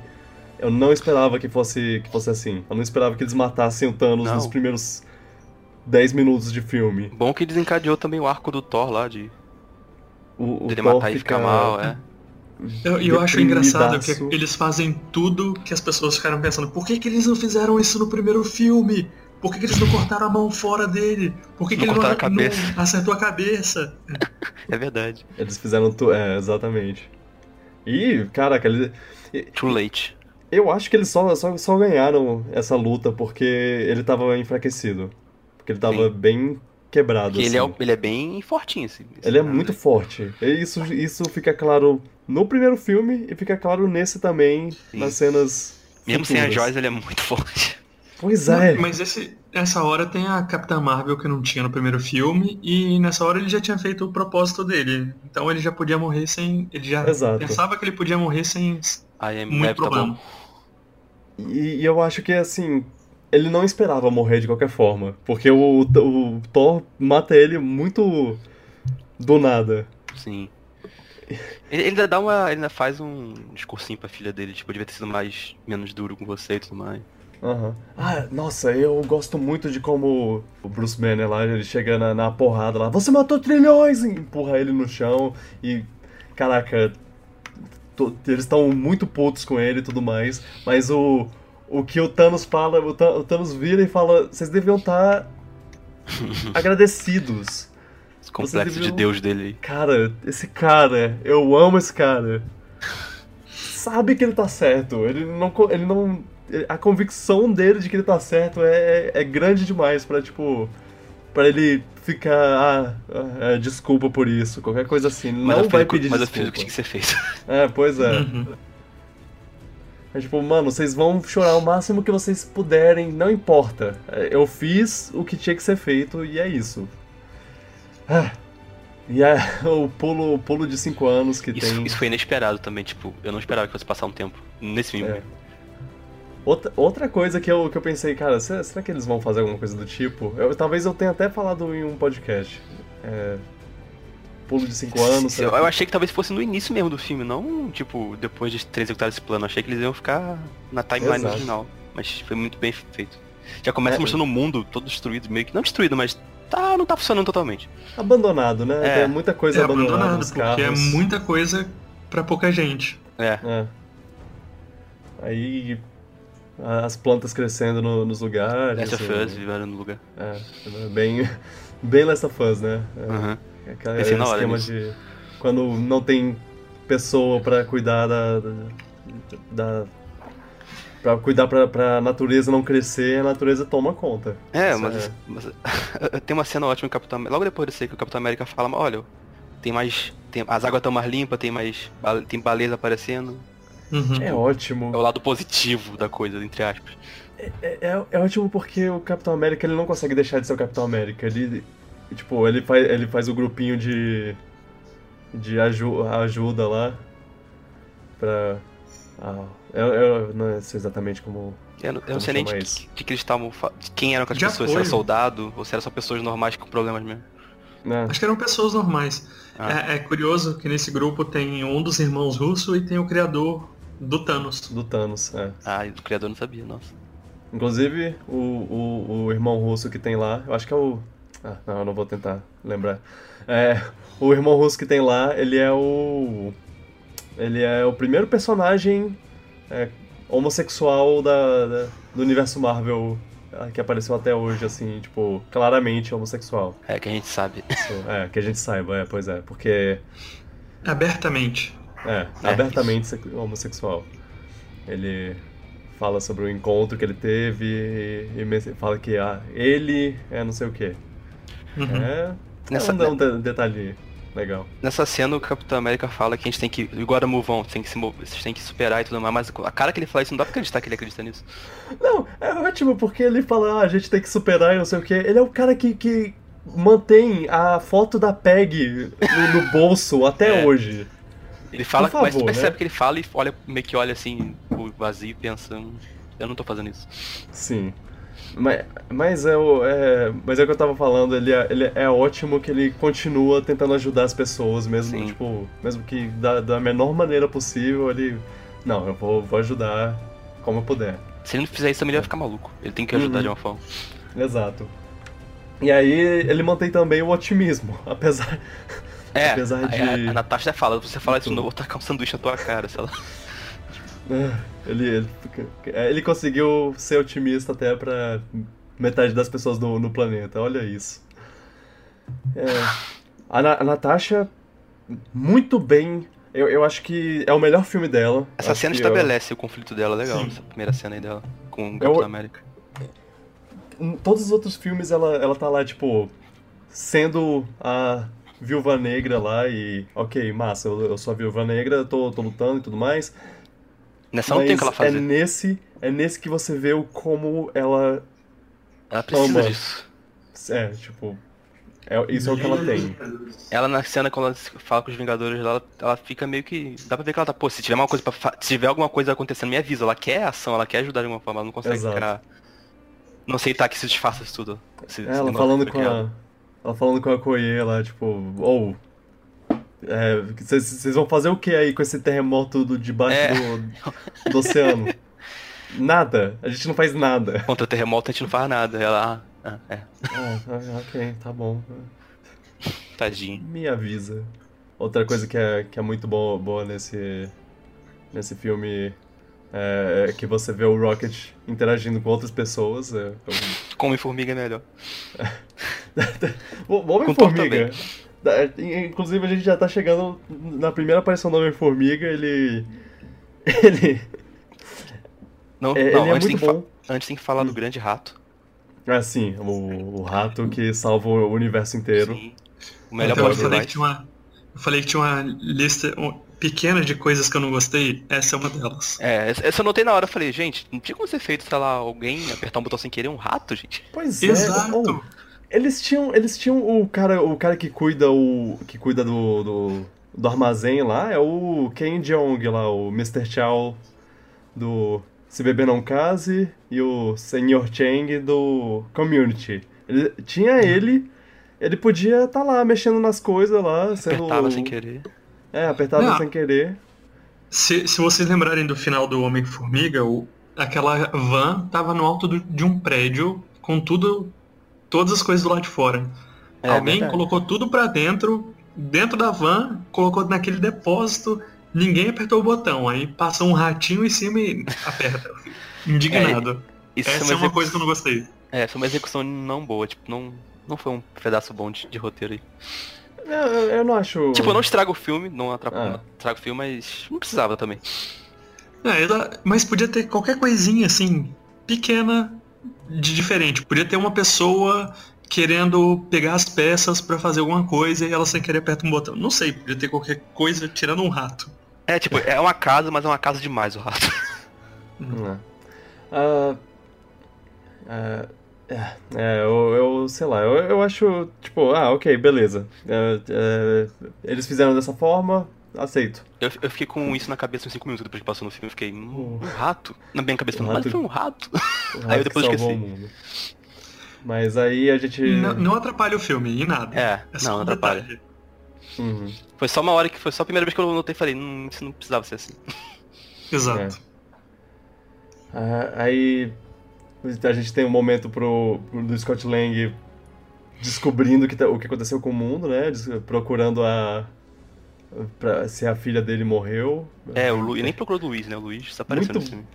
S1: Eu não esperava que fosse, que fosse assim. Eu não esperava que eles matassem o Thanos
S2: Não.
S1: nos primeiros 10 minutos de filme.
S2: Bom que desencadeou também o arco do Thor lá, de,
S1: O, o
S2: de ele
S1: Thor
S2: matar e ficar mal, é.
S3: Eu, e eu acho engraçado que eles fazem tudo que as pessoas ficaram pensando. Por que, que eles não fizeram isso no primeiro filme? Por que, que eles não cortaram a mão fora dele? Por que, que
S2: Não
S3: ele não,
S2: cortaram a
S3: não
S2: cabeça.
S3: acertou a cabeça?
S2: É verdade.
S1: Eles fizeram tu... É, exatamente. E, caraca, ele...
S2: Too late.
S1: Eu acho que eles só, só, só ganharam essa luta porque ele tava enfraquecido. Porque ele tava
S2: Sim.
S1: bem quebrado,
S2: Porque ele, é,
S1: assim.
S2: ele é bem fortinho, assim.
S1: Ele é muito forte. E isso, isso fica claro no primeiro filme e fica claro nesse também,
S2: Sim.
S1: nas cenas.
S2: Mesmo sem a
S1: futuras.
S2: Joyce, ele é muito forte.
S1: Pois é.
S3: Não, mas esse, essa hora tem a Capitã Marvel que não tinha no primeiro filme, e nessa hora ele já tinha feito o propósito dele. Então ele já podia morrer sem. Ele já
S1: Exato.
S3: pensava que ele podia morrer sem
S2: I am
S3: muito problema.
S2: inevitable.
S1: E, e eu acho que assim. Ele não esperava morrer de qualquer forma. Porque o, o Thor mata ele muito do nada.
S2: Sim. Ele ainda dá uma. Ele ainda faz um discursinho pra filha dele, tipo, devia ter sido mais. menos duro com você e tudo mais.
S1: Aham. Ah, nossa, eu gosto muito de como o Bruce Banner lá, ele chega na, na porrada lá, você matou trilhões! E empurra ele no chão e. Caraca, eles estão muito putos com ele e tudo mais, mas o. O que o Thanos fala, o, o Thanos vira e fala, vocês deviam estar agradecidos.
S2: Esse complexo de
S1: deviam-
S2: Deus dele.
S1: Cara, esse cara, eu amo esse cara. Sabe que ele tá certo. Ele não. Ele não a convicção dele de que ele tá certo é, é grande demais pra, tipo. Pra ele ficar. Ah, ah, é, desculpa por isso, qualquer coisa assim.
S2: Mas,
S1: não vai pedir
S2: mas eu fiz o que
S1: desculpa.
S2: tinha que ser feito.
S1: É, pois é.
S3: Uhum.
S1: É tipo, mano, vocês vão chorar o máximo que vocês puderem, não importa. É, Eu fiz o que tinha que ser feito e é isso. Ah, e é o pulo, o pulo de 5 anos que
S2: Isso,
S1: tem.
S2: isso foi inesperado também, tipo, eu não esperava que fosse passar um tempo nesse filme.
S1: É. Outra, outra coisa que eu, que eu pensei, cara, será, será que eles vão fazer alguma coisa do tipo? Eu- talvez eu tenha até falado em um podcast. É, pulo de 5 anos.
S2: Eu, eu achei que talvez fosse no início mesmo do filme, não, tipo, depois de terem executado esse plano. Eu achei que eles iam ficar na timeline
S1: Exato.
S2: original. Mas foi muito bem feito. Já começa
S1: É.
S2: mostrando o mundo todo destruído, meio que. Não destruído, mas tá, não tá funcionando totalmente.
S1: Abandonado, né?
S2: É.
S1: Tem muita coisa
S3: É
S1: abandonada
S3: abandonado,
S1: nos
S3: porque
S1: carros.
S3: é muita coisa pra pouca gente.
S2: É.
S1: É. Aí as plantas crescendo no- nos lugares.
S2: Last of Us viveram no lugar.
S1: É, bem, bem Last of Us, né? É, aquele
S2: Pensei na hora
S1: esquema de quando não tem pessoa pra cuidar da, da, da para cuidar pra, pra natureza não crescer, a natureza toma conta.
S2: É, mas, mas tem uma cena ótima Capitão América. Logo depois desse aí que o Capitão América fala, "Mas olha, tem mais. Tem, as águas estão mais limpas, tem mais. Tem baleza aparecendo.
S3: Uhum.
S1: É ótimo.
S2: É o lado positivo da coisa, entre aspas.
S1: É, é, é ótimo porque o Capitão América ele não consegue deixar de ser o Capitão América. Ele, tipo, ele faz, ele faz o grupinho de, de aju ajuda lá pra... Ah, eu, eu não sei exatamente como...
S2: Eu, não- eu não sei nem de, de que eles estavam. de quem eram aquelas
S3: De
S2: pessoas, se era
S3: apoio.
S2: soldado ou se era só pessoas normais com problemas mesmo.
S1: Né?
S3: Acho que eram pessoas normais.
S2: Ah.
S3: É, é curioso que nesse grupo tem um dos irmãos russo e tem o criador do Thanos.
S1: Do Thanos, é.
S2: Ah, e o criador não sabia, nossa.
S1: Inclusive, o, o, o irmão russo que tem lá, eu acho que é o... Ah, não, eu não vou tentar lembrar. É, o irmão russo que tem lá, ele é o... Ele é o primeiro personagem é, homossexual da, da- do universo Marvel ah, que apareceu até hoje, assim, tipo, claramente homossexual.
S2: É que a gente sabe.
S1: Isso, é, que a gente saiba, é, pois é, porque
S3: Abertamente.
S1: É,
S2: É,
S1: abertamente sex- homossexual. Ele fala sobre o encontro que ele teve e, e fala que ah, ele é não sei o que.
S3: Uhum.
S1: É,
S2: Nessa-
S1: é um, um de- detalhe legal.
S2: Nessa cena o Capitão América fala que a gente tem que. Gotta move on, tem que se vocês têm que superar e tudo mais, mas a cara que ele fala isso não dá pra acreditar que ele acredita nisso.
S1: Não, é ótimo porque ele fala, ah, a gente tem que superar e não sei o que. Ele é o cara que, que mantém a foto da Peg no, no bolso até
S2: É.
S1: hoje.
S2: Ele fala,
S1: Por
S2: mas tu
S1: favor,
S2: percebe
S1: né?
S2: que ele fala e olha, meio que olha assim, o vazio pensa, "Hum, eu não tô fazendo isso.
S1: Sim. Mas, mas, é o, é, mas é o que eu tava falando, ele é, ele é ótimo que ele continua tentando ajudar as pessoas, mesmo,
S2: Sim.
S1: tipo, mesmo que da, da menor maneira possível, ele. Não, eu vou, vou ajudar como eu puder.
S2: Se ele não fizer isso também ele vai ficar maluco. Ele tem que ajudar
S1: Uhum.
S2: de uma forma.
S1: Exato. E aí ele mantém também o otimismo, apesar.
S2: É,
S1: Apesar
S2: a,
S1: de-
S2: a, a Natasha fala, se você falar isso de
S1: tudo.
S2: novo, eu vou tacar um sanduíche na tua cara, sei lá.
S1: É, Ele, ele, é, ele conseguiu ser otimista até pra metade das pessoas no, no planeta. Olha isso. É, a, a Natasha, muito bem. Eu, eu acho que é o melhor filme dela.
S2: Essa
S1: Acho
S2: cena estabelece o conflito dela, legal.
S3: Sim.
S2: Essa primeira cena aí dela com o Capitão América.
S1: eu- em todos os outros filmes ela, ela tá lá, tipo, sendo a viúva negra lá e. Ok, massa, eu, eu sou a viúva negra, tô, tô lutando e tudo mais.
S2: Nessa não tem o que ela
S1: é
S2: fazer.
S1: nesse, é nesse que você vê o como ela.
S2: Ela precisa
S1: Toma.
S2: disso.
S1: É, tipo. é- isso é o que ela tem.
S2: Ela na cena, quando ela fala com os Vingadores, ela, ela fica meio que. Dá pra ver que ela tá, pô, se tiver uma coisa pra Se tiver alguma coisa acontecendo, me avisa. Ela quer ação, ela quer ajudar de alguma forma, ela não consegue
S1: Exato.
S2: ficar. Não aceitar que se desfaça isso tudo. Esse- esse
S1: Ela
S2: negócio
S1: falando com a. Ela falando com a Koye lá, tipo, ou. Vocês vão fazer o que aí com esse terremoto do, debaixo
S2: É.
S1: do, do oceano? Nada. A gente não faz nada.
S2: Contra o terremoto a gente não faz nada. Ela. Ah, ah, é.
S1: Ah, ah, ok, tá bom.
S2: Tadinho.
S1: Me avisa. Outra coisa que é, que é muito boa, boa nesse, nesse filme é que você vê o Rocket interagindo com outras pessoas. É,
S2: Como formiga é melhor.
S1: o
S2: Com
S1: Homem-Formiga. da- Inclusive, a gente já tá chegando na primeira aparição do Homem-Formiga. Ele. Ele.
S2: Não,
S1: É,
S2: não
S1: ele é
S2: antes, tem que fa-
S1: bom.
S2: antes tem que falar do grande rato.
S1: Ah, sim, o, o rato que salva o universo inteiro.
S2: Sim. O melhor
S3: então, eu falei, que tinha uma, eu falei que tinha uma lista um, pequena de coisas que eu não gostei. Essa é uma delas.
S2: É, essa eu notei na hora, eu falei, gente, não tinha como ser feito, sei lá, alguém apertar um botão sem querer um rato, gente.
S1: Pois é.
S3: Exato.
S1: eles tinham, eles tinham o cara, o cara que cuida o que cuida do, do, do armazém lá, é o Ken Jeong lá, o Mr. Chow do Se Beber Não Case e o Sr. Chang do Community. Ele, tinha ele, ele podia estar lá mexendo nas coisas lá, sendo
S2: Apertava sem querer.
S1: É, apertava
S3: Não.
S1: sem querer.
S3: Se, se vocês lembrarem do final do Homem-Formiga, o- aquela van tava no alto do- de um prédio com tudo, todas as coisas do lado de fora.
S2: É,
S3: Alguém
S2: verdade.
S3: colocou tudo pra dentro, dentro da van, colocou naquele depósito, ninguém apertou o botão. Aí passa um ratinho em cima e aperta. Indignado.
S2: Isso
S3: Essa é
S2: foi
S3: uma
S2: execu-
S3: coisa que eu não gostei.
S2: É, foi uma execução não boa, tipo, não, não foi um pedaço bom de, de roteiro aí.
S1: Eu, eu- eu não acho.
S2: Tipo, não estraga o filme, não atrapalha,
S1: Ah.
S2: não estraga o filme, mas não precisava também.
S3: É, mas podia ter qualquer coisinha assim, pequena, de diferente. Podia ter uma pessoa querendo pegar as peças pra fazer alguma coisa e ela sem querer aperta um botão. Não sei, podia ter qualquer coisa tirando um rato.
S2: É, tipo, é uma casa, mas é uma casa demais o rato.
S1: É. Ah, ah, é, é, eu, eu sei lá, eu, eu acho, tipo, ah, ok, beleza. É, é, eles fizeram dessa forma, aceito.
S2: Eu, eu fiquei com isso na cabeça uns 5 minutos depois que passou no filme, eu fiquei, hum,
S1: Oh.
S2: um rato? Na minha cabeça,
S1: Um
S2: mas
S1: rato.
S2: foi um rato.
S1: O
S2: Aí eu
S1: rato
S2: depois esqueci.
S1: Mas aí a gente.
S3: Não, não atrapalha o filme, em nada.
S2: É,
S3: É
S2: não,
S3: um
S2: não atrapalha.
S1: Uhum.
S2: Foi só uma hora que foi só a primeira vez que eu notei e falei, hum, isso não precisava ser assim.
S3: Exato.
S1: Ah, aí a gente tem um momento pro, pro do Scott Lang descobrindo que tá- o que aconteceu com o mundo, né? Procurando a. Pra, se a filha dele morreu.
S2: É, o Luiz, nem procurou o Luiz, né? O Luiz desapareceu
S1: Muito-
S2: nesse filme.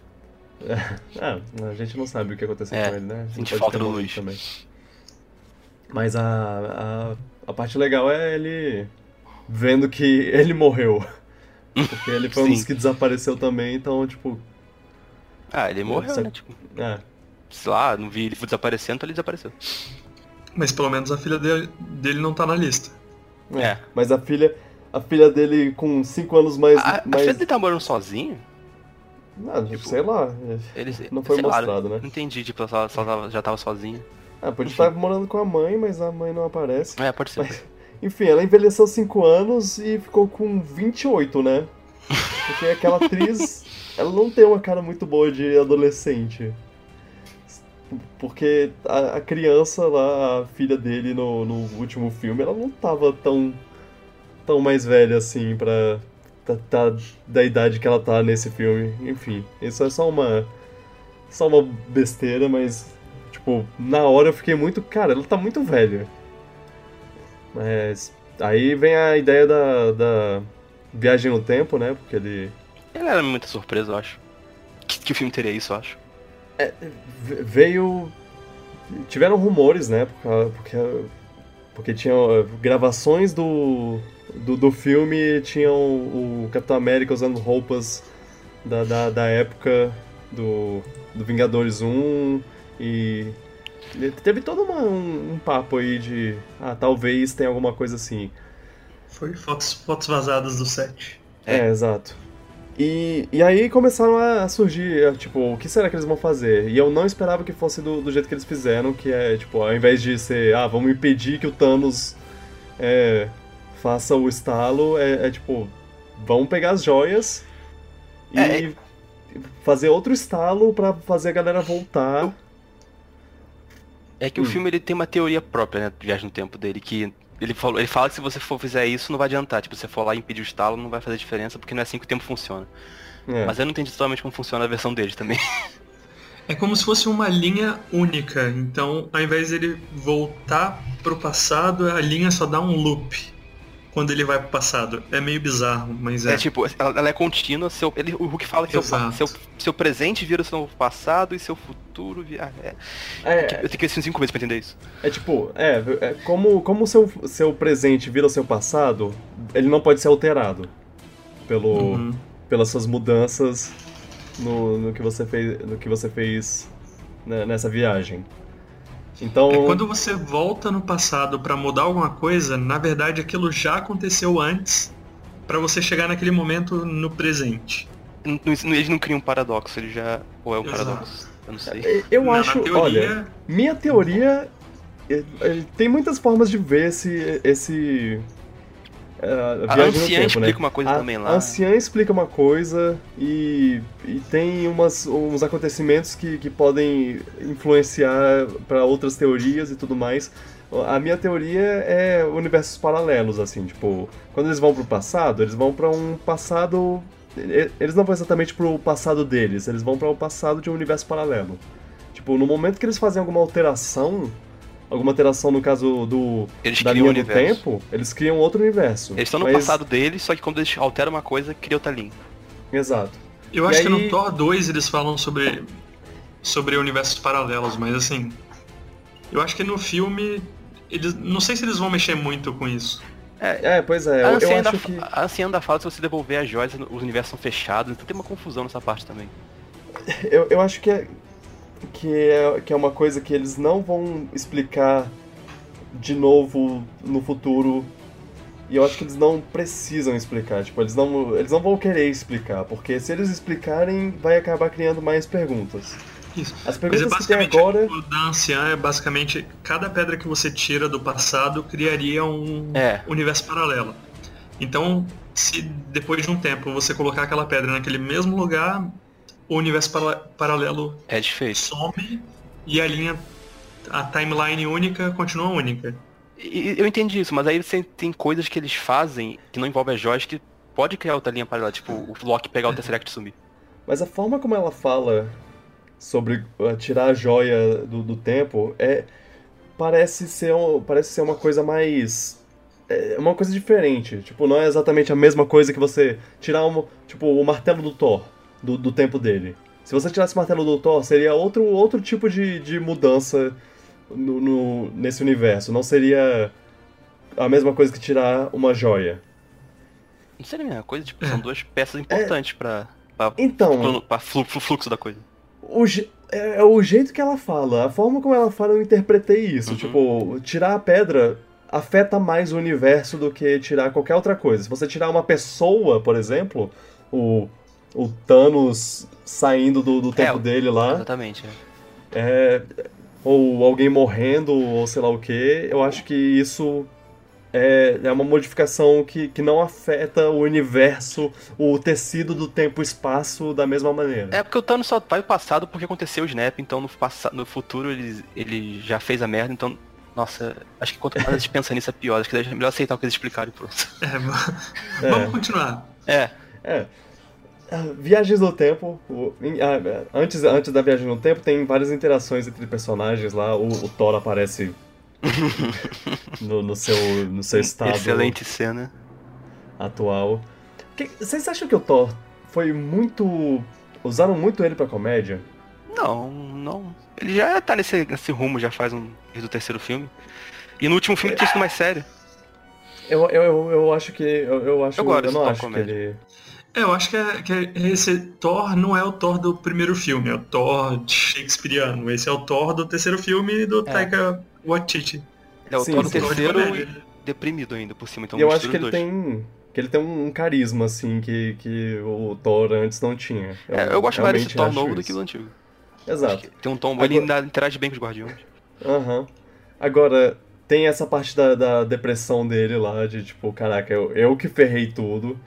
S1: Ah, a gente não sabe o que aconteceu
S2: É,
S1: com ele, né?
S2: sente
S1: Pode
S2: falta do Luiz.
S1: Também. Mas a, a, a parte legal é ele vendo que ele morreu. Porque ele foi um dos que desapareceu também, então, tipo.
S2: Ah, ele morreu,
S1: Nossa.
S2: né? Tipo,
S1: É,
S2: sei lá, não vi ele desaparecendo, então ele desapareceu.
S3: Mas pelo menos a filha dele, dele não tá na lista.
S2: É.
S1: Mas a filha. A filha dele com 5 anos mais.
S2: A, a
S1: mais...
S2: filha dele tá morando sozinho?
S1: Ah, sei lá.
S2: Ele,
S1: Não foi
S2: sei lá,
S1: mostrado, né?
S2: Não entendi, tipo, ela, ela tava- já tava sozinha.
S1: Ah, pode estar morando com a mãe, mas a mãe não aparece.
S2: É, pode ser.
S1: Mas, enfim, ela envelheceu 5 anos e ficou com 28, né? Porque aquela atriz, ela não tem uma cara muito boa de adolescente. Porque a, a criança lá, a filha dele no, no último filme, ela não tava tão, tão mais velha assim pra tá, tá da idade que ela tá nesse filme. Enfim, isso é só uma só uma besteira, mas tipo, na hora eu fiquei muito, cara, ela tá muito velha. Mas aí vem a ideia da, da viagem no tempo, né? Porque ele
S2: Ela era muita surpresa, eu acho. Que, que o filme teria isso, eu acho.
S1: Ve- veio tiveram rumores, né? Porque, porque, porque tinham uh, gravações do, do, do filme, tinham o Capitão América usando roupas da, da, da época do, do Vingadores 1 e teve todo uma, um, um, papo aí de ah, talvez tenha alguma coisa assim.
S3: Foi fotos, fotos vazadas do set.
S1: É, é exato. E, e aí começaram a surgir, tipo, o que será que eles vão fazer? E eu não esperava que fosse do, do jeito que eles fizeram, que é, tipo, ao invés de ser, ah, vamos impedir que o Thanos é, faça o estalo, é, é, tipo, vamos pegar as joias e é, é fazer outro estalo para fazer a galera voltar.
S2: É que hum. o filme ele tem uma teoria própria, né, do viagem no tempo dele, que ele, falou, ele fala que se você for fizer isso, não vai adiantar. Tipo, se você for lá e impedir o estalo, não vai fazer diferença, porque não é assim que o tempo funciona. É. Mas eu não entendi totalmente como funciona a versão dele também.
S3: É como se fosse uma linha única. Então, ao invés dele voltar pro passado, a linha só dá um loop quando ele vai pro passado. É meio bizarro, mas é.
S2: É tipo, ela, ela é contínua, seu, ele, o Hulk fala que seu, seu, seu, presente vira o seu passado e seu futuro vira. Ah, é. é, eu tenho que assistir cinco vezes pra entender isso.
S1: É tipo, é, é como, como seu, seu presente vira o seu passado, ele não pode ser alterado pelo, uhum. pelas suas mudanças no, no, que você fez, no que você fez né, nessa viagem. Então,
S3: é quando você volta no passado para mudar alguma coisa, na verdade aquilo já aconteceu antes para você chegar naquele momento no presente.
S2: Eles não criam um paradoxo, ele já. Ou é um Exato. paradoxo? Eu não sei.
S1: É, eu na, acho, na teoria... olha, minha teoria é, é, tem muitas formas de ver esse, esse
S2: Uh, a anciã tempo, explica né? uma coisa
S1: a,
S2: também lá.
S1: A anciã explica uma coisa e, e tem umas, uns acontecimentos que, que podem influenciar para outras teorias e tudo mais. A minha teoria é universos paralelos, assim, tipo, quando eles vão pro passado, eles vão para um passado. Eles não vão exatamente pro passado deles, eles vão para o um passado de um universo paralelo. Tipo, no momento que eles fazem alguma alteração alguma alteração no caso do
S2: eles
S1: da linha um do tempo, eles criam outro universo.
S2: Eles estão no mas... passado deles, só que quando eles alteram uma coisa, cria outra linha.
S1: Exato.
S3: Eu e acho aí... que no Thor 2 eles falam sobre sobre universos paralelos, mas assim, eu acho que no filme eles não sei se eles vão mexer muito com isso.
S1: É, é pois é. A eu, eu acho que
S2: a anciã da fala se você devolver as joias, os universos são fechados, então tem uma confusão nessa parte também.
S1: Eu, eu acho que é, que é, que é uma coisa que eles não vão explicar de novo no futuro. E eu acho que eles não precisam explicar, tipo, eles não, eles não vão querer explicar, porque se eles explicarem, vai acabar criando mais perguntas.
S3: Isso. As perguntas Mas é que tem agora. O da anciã é basicamente cada pedra que você tira do passado criaria um é. universo paralelo. Então, se depois de um tempo você colocar aquela pedra naquele mesmo lugar, o universo para paralelo
S2: é difícil.
S3: some e a linha, a timeline única continua única.
S2: E, eu entendi isso, mas aí você tem coisas que eles fazem que não envolvem as joias que pode criar outra linha paralela, tipo o Loki pegar o Tesseract e sumir.
S1: Mas a forma como ela fala sobre uh, tirar a joia do, do tempo é parece ser um, parece ser uma coisa mais é uma coisa diferente. Tipo, não é exatamente a mesma coisa que você tirar uma, tipo, o martelo do Thor do, do tempo dele. Se você tirasse o martelo do Thor, seria outro, outro tipo de, de mudança no, no, nesse universo. Não seria a mesma coisa que tirar uma joia.
S2: Não seria a mesma coisa, tipo, são duas peças importantes é... pra, pra,
S1: então,
S2: pra fluxo, fluxo da coisa.
S1: O, é, é, o jeito que ela fala, a forma como ela fala, eu interpretei isso. Uhum. Tipo, tirar a pedra afeta mais o universo do que tirar qualquer outra coisa. Se você tirar uma pessoa, por exemplo, o o Thanos saindo do, do tempo é, dele lá.
S2: Exatamente.
S1: É. é. ou alguém morrendo, ou sei lá o que. Eu acho que isso é, é uma modificação que, que não afeta o universo, o tecido do tempo e espaço da mesma maneira.
S2: É porque o Thanos só vai o passado porque aconteceu o Snap, então no, no futuro ele, ele já fez a merda, então. Nossa, acho que quanto mais a gente pensa nisso é pior. Acho que é melhor aceitar o que eles explicaram e pronto.
S3: É, vamos continuar.
S2: É.
S1: É. Viagens no tempo. antes, antes da viagem no tempo, tem várias interações entre personagens lá. O, o Thor aparece no, no, seu, no seu estado.
S2: Excelente cena.
S1: Atual. Que, vocês acham que o Thor foi muito. Usaram muito ele pra comédia?
S2: Não, não. Ele já tá nesse, nesse rumo, já faz um desde o terceiro filme. E no último filme tinha sido mais sério.
S1: Eu, eu, eu, eu acho que. Eu, eu acho
S2: Eu gosto
S1: eu não acho
S2: tom
S1: que
S2: comédia.
S1: ele.
S3: É, eu acho que, é, que é- esse Thor não é o Thor do primeiro filme, é o Thor shakespeariano. Esse é o Thor do terceiro filme do
S2: É.
S3: Taika Waititi.
S2: É o
S1: Sim,
S2: Thor.
S3: Thor de
S2: terceiro e deprimido ainda por cima, então
S1: eu acho que ele
S2: dois.
S1: tem. Que ele tem um carisma, assim, que, que o Thor antes não tinha.
S2: É, eu gosto mais desse Thor novo do
S1: isso.
S2: que do antigo.
S1: Exato.
S2: Tem um tom,
S1: Agora-
S2: ele interage bem com os guardiões.
S1: Aham. Agora, tem essa parte da, da depressão dele lá, de tipo, caraca, eu, eu que ferrei tudo.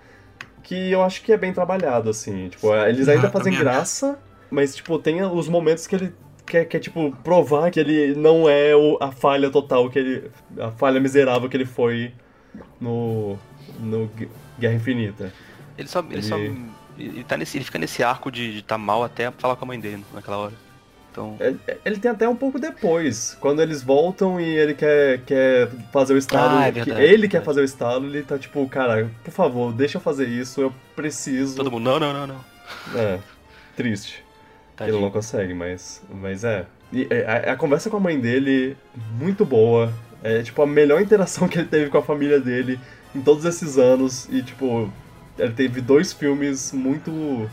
S1: Que eu acho que é bem trabalhado, assim. Tipo, eles ainda
S3: Ah,
S1: fazem graça, mas, tipo, tem os momentos que ele quer, quer tipo, provar que ele não é o- a falha total, que ele. a falha miserável que ele foi no. no Gu- Guerra Infinita.
S2: Ele só. Ele,
S1: Ele-
S2: só. Ele, tá nesse, ele fica nesse arco de estar tá mal até falar com a mãe dele naquela hora. Então.
S1: É- Ele tem até um pouco depois, quando eles voltam e ele quer, quer fazer o estalo.
S2: Ah, é
S1: que
S2: verdade,
S1: ele
S2: verdade.
S1: quer fazer o estalo, ele tá tipo, cara, por favor, deixa eu fazer isso, eu preciso.
S2: Todo mundo. Não, não, não, não.
S1: É, triste. que Ele
S2: Tadinho.
S1: não consegue, mas, mas é. E é, a, a conversa com a mãe dele, muito boa. É tipo a melhor interação que ele teve com a família dele em todos esses anos. E tipo, ele teve dois filmes muito.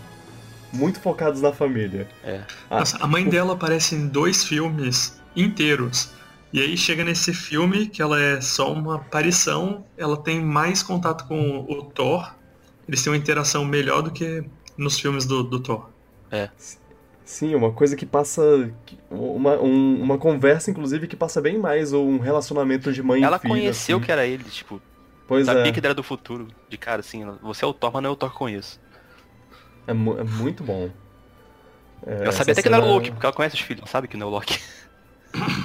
S1: Muito focados na família.
S2: É.
S1: Ah,
S3: Nossa, a mãe dela aparece em dois filmes inteiros. E aí chega nesse filme, que ela é só uma aparição, ela tem mais contato com o Thor. Eles têm uma interação melhor do que nos filmes do, do Thor.
S1: Sim, uma coisa que passa. Uma, um- uma conversa, inclusive, que passa bem mais um relacionamento de mãe
S2: Ela
S1: e filha.
S2: conheceu
S1: assim.
S2: que era ele, tipo,
S1: Pois
S2: sabia
S1: é,
S2: que ele era do futuro. De cara, assim, ela- você é o Thor, mas não é o Thor que conheço.
S1: É, mu- é muito bom. É,
S2: ela
S1: essa
S2: sabia até que ele era o Loki, porque ela conhece os filhos, sabe que não é o Loki.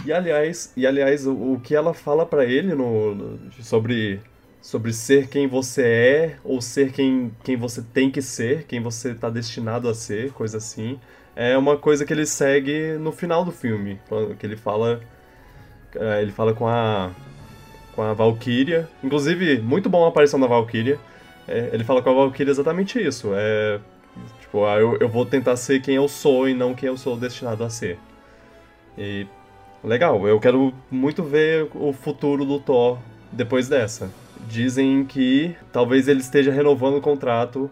S1: E aliás, e, aliás o, o que ela fala pra ele no, no- sobre, sobre ser quem você é, ou ser quem, quem você tem que ser, quem você tá destinado a ser, coisa assim, é uma coisa que ele segue no final do filme, que ele fala. é, Ele fala com a. com a Valkyria. Inclusive, muito bom a aparição da Valkyria. É, ele fala com a Valkyria exatamente isso. É. Tipo, ah, eu, eu vou tentar ser quem eu sou e não quem eu sou destinado a ser. E Legal, eu quero muito ver o futuro do Thor depois dessa. Dizem que talvez ele esteja renovando o contrato,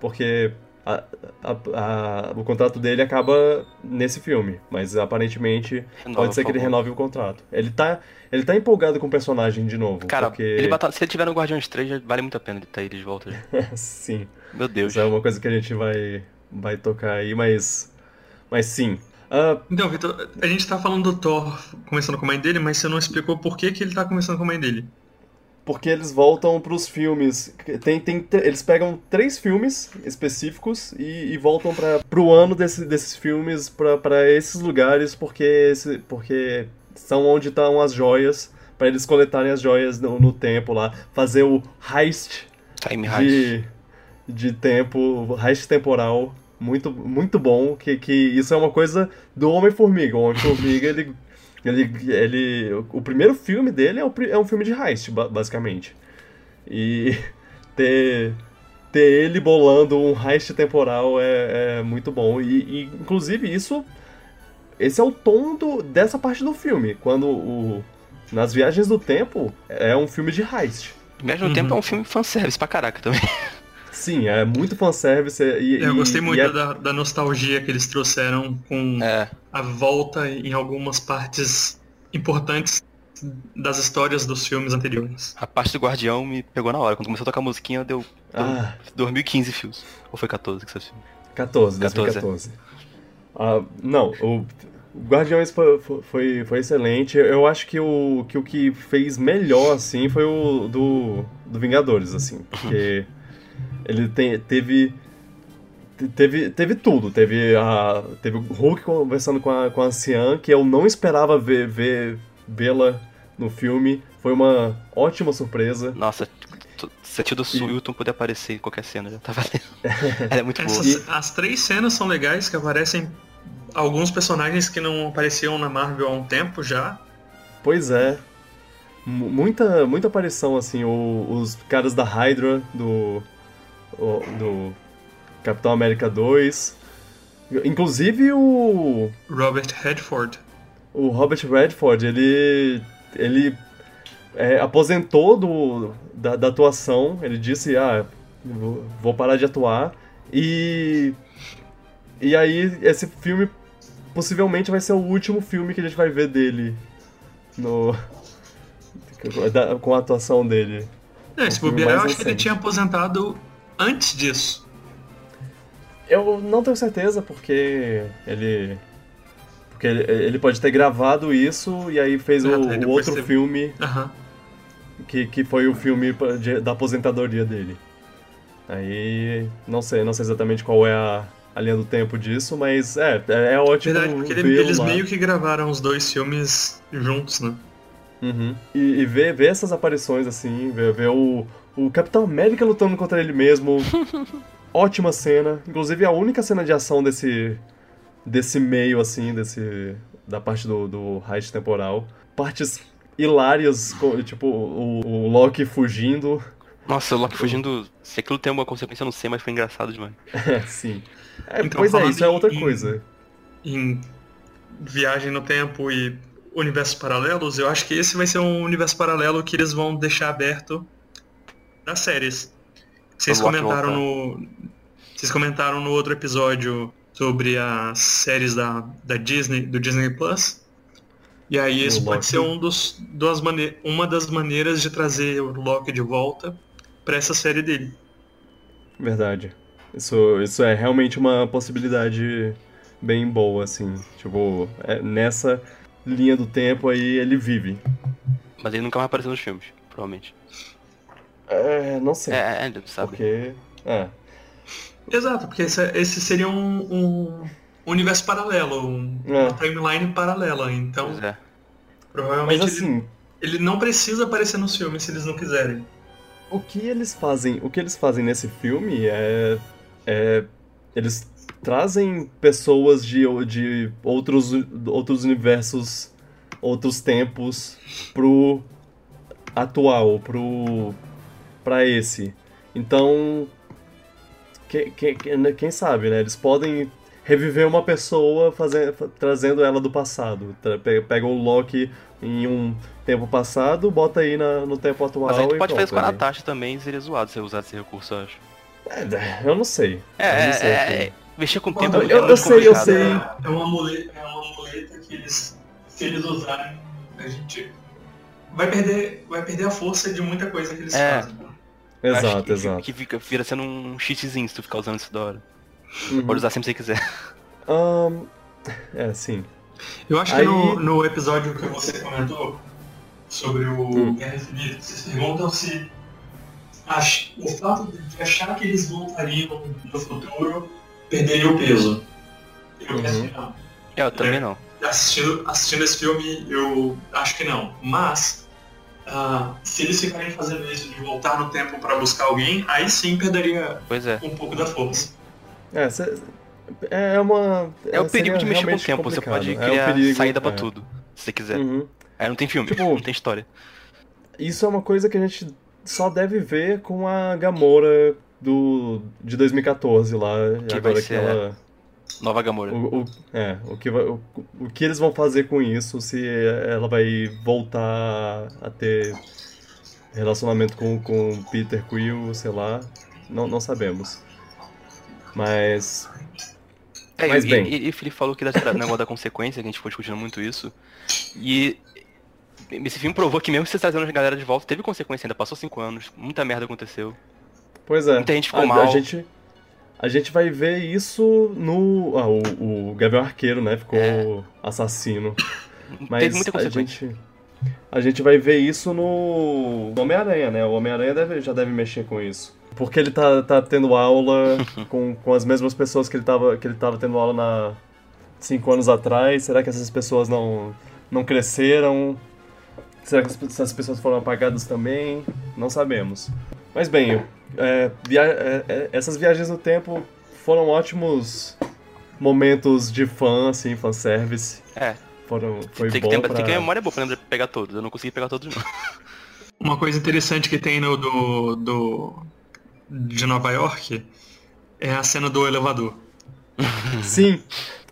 S1: porque a- a- a- o contrato dele acaba nesse filme, mas aparentemente
S2: Renova,
S1: pode ser que ele renove o contrato. Ele tá, ele tá empolgado com o personagem de novo,
S2: Cara,
S1: porque...
S2: ele batalha, se ele tiver no Guardiões 3, já vale muito a pena ele ter ele de volta. Já.
S1: sim,
S2: Meu Deus.
S1: isso é uma coisa que a gente vai, vai tocar aí, mas, mas sim. Ah,
S3: Então, Vitor, a gente tá falando do Thor começando com a mãe dele, mas você não explicou por que, que ele tá começando com a mãe dele.
S1: Porque eles voltam pros filmes. Tem, tem, te- eles pegam três filmes específicos e, e voltam para pro ano desse, desses filmes, pra pra esses lugares, porque, esse, porque são onde estão as joias, para eles coletarem as joias no, no tempo lá, fazer o heist
S2: Time Heist.
S1: de, de tempo, o heist temporal. Muito, muito bom, que, que isso é uma coisa do Homem-Formiga. O Homem-Formiga, ele, ele, ele... O primeiro filme dele é, o pri- é um filme de heist, ba- basicamente. E ter, ter ele bolando um heist temporal é, é muito bom. E, e, inclusive, isso... Esse é o tom do, dessa parte do filme. Quando o... Nas Viagens do Tempo, é um filme de heist.
S2: Ao mesmo
S3: Uhum.
S2: tempo é um filme fanservice pra caraca também.
S1: Sim, é muito fanservice. E,
S3: É, eu
S1: e-
S3: gostei
S1: e
S3: muito
S1: é-
S3: da, da nostalgia que eles trouxeram com
S2: É.
S3: a volta em algumas partes importantes das histórias dos filmes anteriores.
S2: A parte do Guardião me pegou na hora. Quando começou a tocar a musiquinha, deu
S1: Ah,
S2: 2015 fios. Ou foi 14 que você assistiu?
S1: 14,
S2: 14,
S1: 2014. Ah, não, o o Guardiões foi, foi, foi excelente. Eu acho que o, que o que fez melhor, assim, foi o do, do Vingadores, assim. Porque ele tem, teve, te- teve. Teve tudo. Teve, a, teve o Hulk conversando com a, com a Anciã, que eu não esperava ver, ver vê-la no filme. Foi uma ótima surpresa.
S2: Nossa, t- se a tia do Sultan poder aparecer em qualquer cena, já tá valendo. Ela é muito boa.
S3: Essas, as três cenas são legais, que aparecem alguns personagens que não apareciam na Marvel há um tempo já.
S1: Pois é. Mu- Muita, muita aparição, assim, o- os caras da Hydra, do, do Capitão América 2, Inclusive o.
S3: Robert Redford.
S1: O Robert Redford, ele. ele é, aposentou do, da, da, atuação. Ele disse, ah, vou parar de atuar. E. E aí, esse filme possivelmente vai ser o último filme que a gente vai ver dele. No. com a atuação dele.
S3: É, esse bobear eu acho que ele tinha aposentado antes disso.
S1: Eu não tenho certeza, porque ele. Porque ele, ele pode ter gravado isso e aí fez ah, o, tá, o outro filme.
S3: Uhum.
S1: Que, que foi o filme de, da aposentadoria dele. Aí. Não sei, não sei exatamente qual é a, a linha do tempo disso, mas é, é, é ótimo.
S3: Verdade, porque ele, eles lá. meio que gravaram os dois filmes juntos, né?
S1: Uhum. E, e ver, ver essas aparições assim, ver, ver o, o Capitão América lutando contra ele mesmo. Ótima cena. Inclusive a única cena de ação desse. desse meio, assim, desse. da parte do, do raid temporal. Partes hilárias, tipo, o, o Loki fugindo.
S2: Nossa, o Loki fugindo. Se aquilo tem uma consequência, eu não sei, mas foi engraçado demais.
S1: É, sim. É, então, pois é, isso é outra
S3: em,
S1: coisa.
S3: Em viagem no tempo e universos paralelos, eu acho que esse vai ser um universo paralelo que eles vão deixar aberto nas séries. Vocês comentaram no. Vocês comentaram no outro episódio sobre as séries da, da Disney, do Disney Plus. E aí esse pode ser um dos, duas mane uma das maneiras de trazer o Loki de volta para essa série dele.
S1: Verdade. Isso, isso é realmente uma possibilidade bem boa, assim. Tipo, é, nessa linha do tempo aí ele vive.
S2: Mas ele nunca vai aparecer nos filmes, provavelmente.
S1: É, não sei.
S2: É, é sabe.
S1: Porque. É.
S3: Exato, porque esse, esse seria um, um universo paralelo, um, é. uma timeline paralela, então. É. Provavelmente
S1: Mas, assim,
S3: ele, ele não precisa aparecer nos filmes se eles não quiserem.
S1: O que eles fazem, o que eles fazem nesse filme é, é eles trazem pessoas de, de outros, outros universos, outros tempos pro atual, pro para esse. Então, quem, quem, quem sabe, né? Eles podem reviver uma pessoa fazendo, trazendo ela do passado. Pega o Loki em um tempo passado, bota aí na, no tempo atual. Mas
S2: a gente pode fazer isso com a Natasha também, seria zoado se usar esse recurso, eu acho.
S1: É, eu não sei.
S2: É,
S1: não sei
S2: é, é, mexer com o tempo
S1: eu, é eu, eu sei, eu sei.
S3: É uma muleta, é uma muleta que eles, se eles usarem, a gente vai perder, vai perder a força de muita coisa que eles é. fazem.
S1: Exato,
S2: que,
S1: exato.
S2: Que, fica, vira sendo um cheatzinho se tu ficar usando isso da hora. Uhum. Pode usar sempre que você quiser.
S1: Um, é, sim.
S3: Eu acho Aí... que no, no episódio que você comentou sobre o hum. Guerra Infinita, vocês perguntam se ach, o fato de achar que eles voltariam no futuro perderia o peso. Eu uhum. penso que não.
S2: Eu também não.
S3: Assistindo, assistindo esse filme, eu acho que não. Mas Uh, se eles ficarem fazendo isso de voltar no tempo para buscar alguém, aí sim perderia
S2: é.
S3: um pouco da força.
S1: É, cê, é uma.
S2: É o perigo de mexer com o tempo, você pode criar é perigo, saída pra é. tudo, se você quiser. Uhum. Aí não tem filme, tipo, não tem história.
S1: Isso é uma coisa que a gente só deve ver com a Gamora do, de 2014 lá. Que agora que ela
S2: Nova Gamora.
S1: O, o, é, o que, vai, o, o que eles vão fazer com isso, se ela vai voltar a ter relacionamento com, com Peter Quill, sei lá, não, não sabemos. Mas.
S2: É, Mas bem. E, e, o Felipe falou que era negócio da consequência, que a gente ficou discutindo muito isso. E esse filme provou que mesmo você trazendo a galera de volta, teve consequência ainda, passou cinco anos, muita merda aconteceu.
S1: Pois é.
S2: Muita gente ficou
S1: a,
S2: mal.
S1: A gente, a gente vai ver isso no. Ah, o, o Gavião Arqueiro, né? Ficou é. assassino. Mas
S2: Teve muita
S1: a gente. A gente vai ver isso no Homem-Aranha, né? O Homem-Aranha deve, já deve mexer com isso. Porque ele tá, tá tendo aula com, com as mesmas pessoas que ele, tava, que ele tava tendo aula na cinco anos atrás. Será que essas pessoas não, não cresceram? Será que essas pessoas foram apagadas também? Não sabemos. Mas bem, é, via é, é, essas viagens no tempo foram ótimos momentos de fã, assim, fanservice.
S2: É.
S1: Foram, foi
S2: tem
S1: bom
S2: que ter,
S1: pra...
S2: tem que ter memória boa pra pegar todos. Eu não consegui pegar todos, não.
S3: Uma coisa interessante que tem no do, do de Nova York é a cena do elevador.
S1: Sim,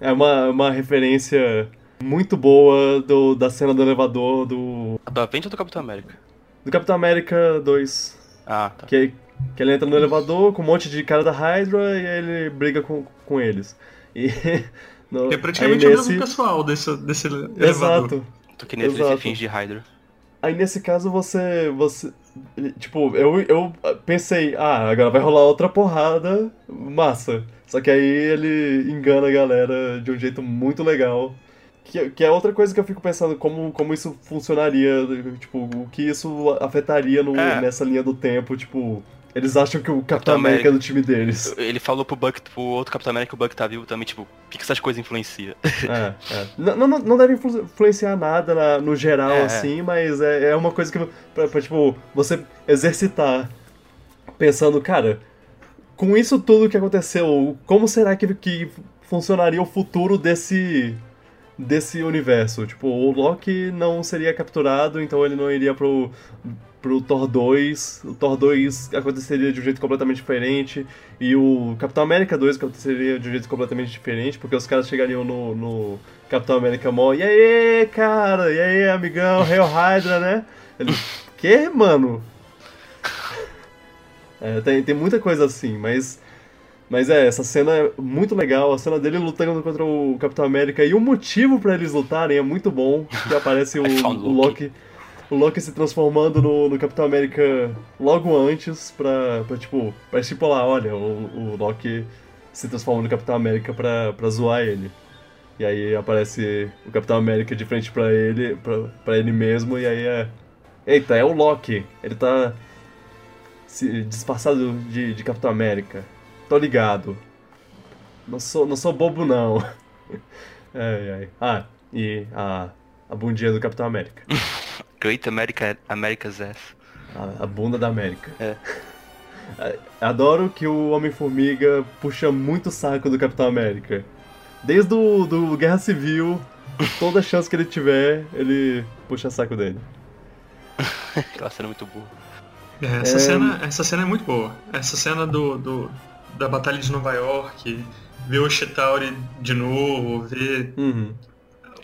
S1: é uma, uma referência muito boa do, da cena do elevador do,
S2: Do Avengers ou do Capitão América?
S1: do Capitão América 2.
S2: Ah, tá.
S1: Que, que ele entra no elevador com um monte de cara da Hydra e aí ele briga com, com eles. E. no-
S3: É praticamente
S1: aí
S3: o
S1: nesse-
S3: mesmo pessoal desse, desse elevador.
S1: Exato.
S2: Tô que nesse
S1: Exato.
S2: fins de Hydra.
S1: Aí nesse caso você. você tipo, eu, eu pensei, ah, agora vai rolar outra porrada, massa. Só que aí ele engana a galera de um jeito muito legal. Que, que é outra coisa que eu fico pensando, como, como isso funcionaria, tipo, o que isso afetaria no,
S2: É.
S1: nessa linha do tempo, tipo. Eles acham que o Capitão América é do time deles.
S2: Ele falou pro Buck, pro outro Capitão América que o Buck tá vivo também, tipo, o que, que essas coisas influenciam?
S1: É, é. Não, não, não deve influ- influenciar nada na- no geral,
S2: é.
S1: assim, mas é, é uma coisa que, pra, pra, tipo, você exercitar, pensando, cara, com isso tudo que aconteceu, como será que, que funcionaria o futuro desse, desse universo? Tipo, o Loki não seria capturado, então ele não iria pro, pro Thor 2, o Thor 2 aconteceria de um jeito completamente diferente, e o Capitão América 2 aconteceria de um jeito completamente diferente, porque os caras chegariam no, no Capitão América mó, e aí, cara, e aí, amigão, Hail Hydra, né? Ele, que, mano? É, tem, tem muita coisa assim, mas. Mas é, essa cena é muito legal, a cena dele lutando contra o Capitão América e o motivo pra eles lutarem é muito bom, que aparece o, o Loki. O Loki se transformando no, no Capitão América logo antes pra, pra tipo, pra estipular, olha, o, o Loki se transforma no Capitão América pra, pra zoar ele. E aí aparece o Capitão América de frente pra ele, pra, pra ele mesmo, e aí é. Eita, é o Loki. Ele tá se disfarçado de, de Capitão América. Tô ligado. Não sou, não sou bobo, não. ai, ai. Ah, e a, a bundinha do Capitão América.
S2: Great America, America's Ass.
S1: A, a bunda da América.
S2: É.
S1: Adoro que o Homem-Formiga puxa muito o saco do Capitão América. Desde o do Guerra Civil, toda chance que ele tiver, ele puxa saco dele.
S2: Aquela cena é muito boa.
S3: É, essa,
S1: É.
S3: Cena, essa cena é muito boa. Essa cena do, do- da Batalha de Nova York, ver o Chitauri de novo, ver,
S1: Uhum.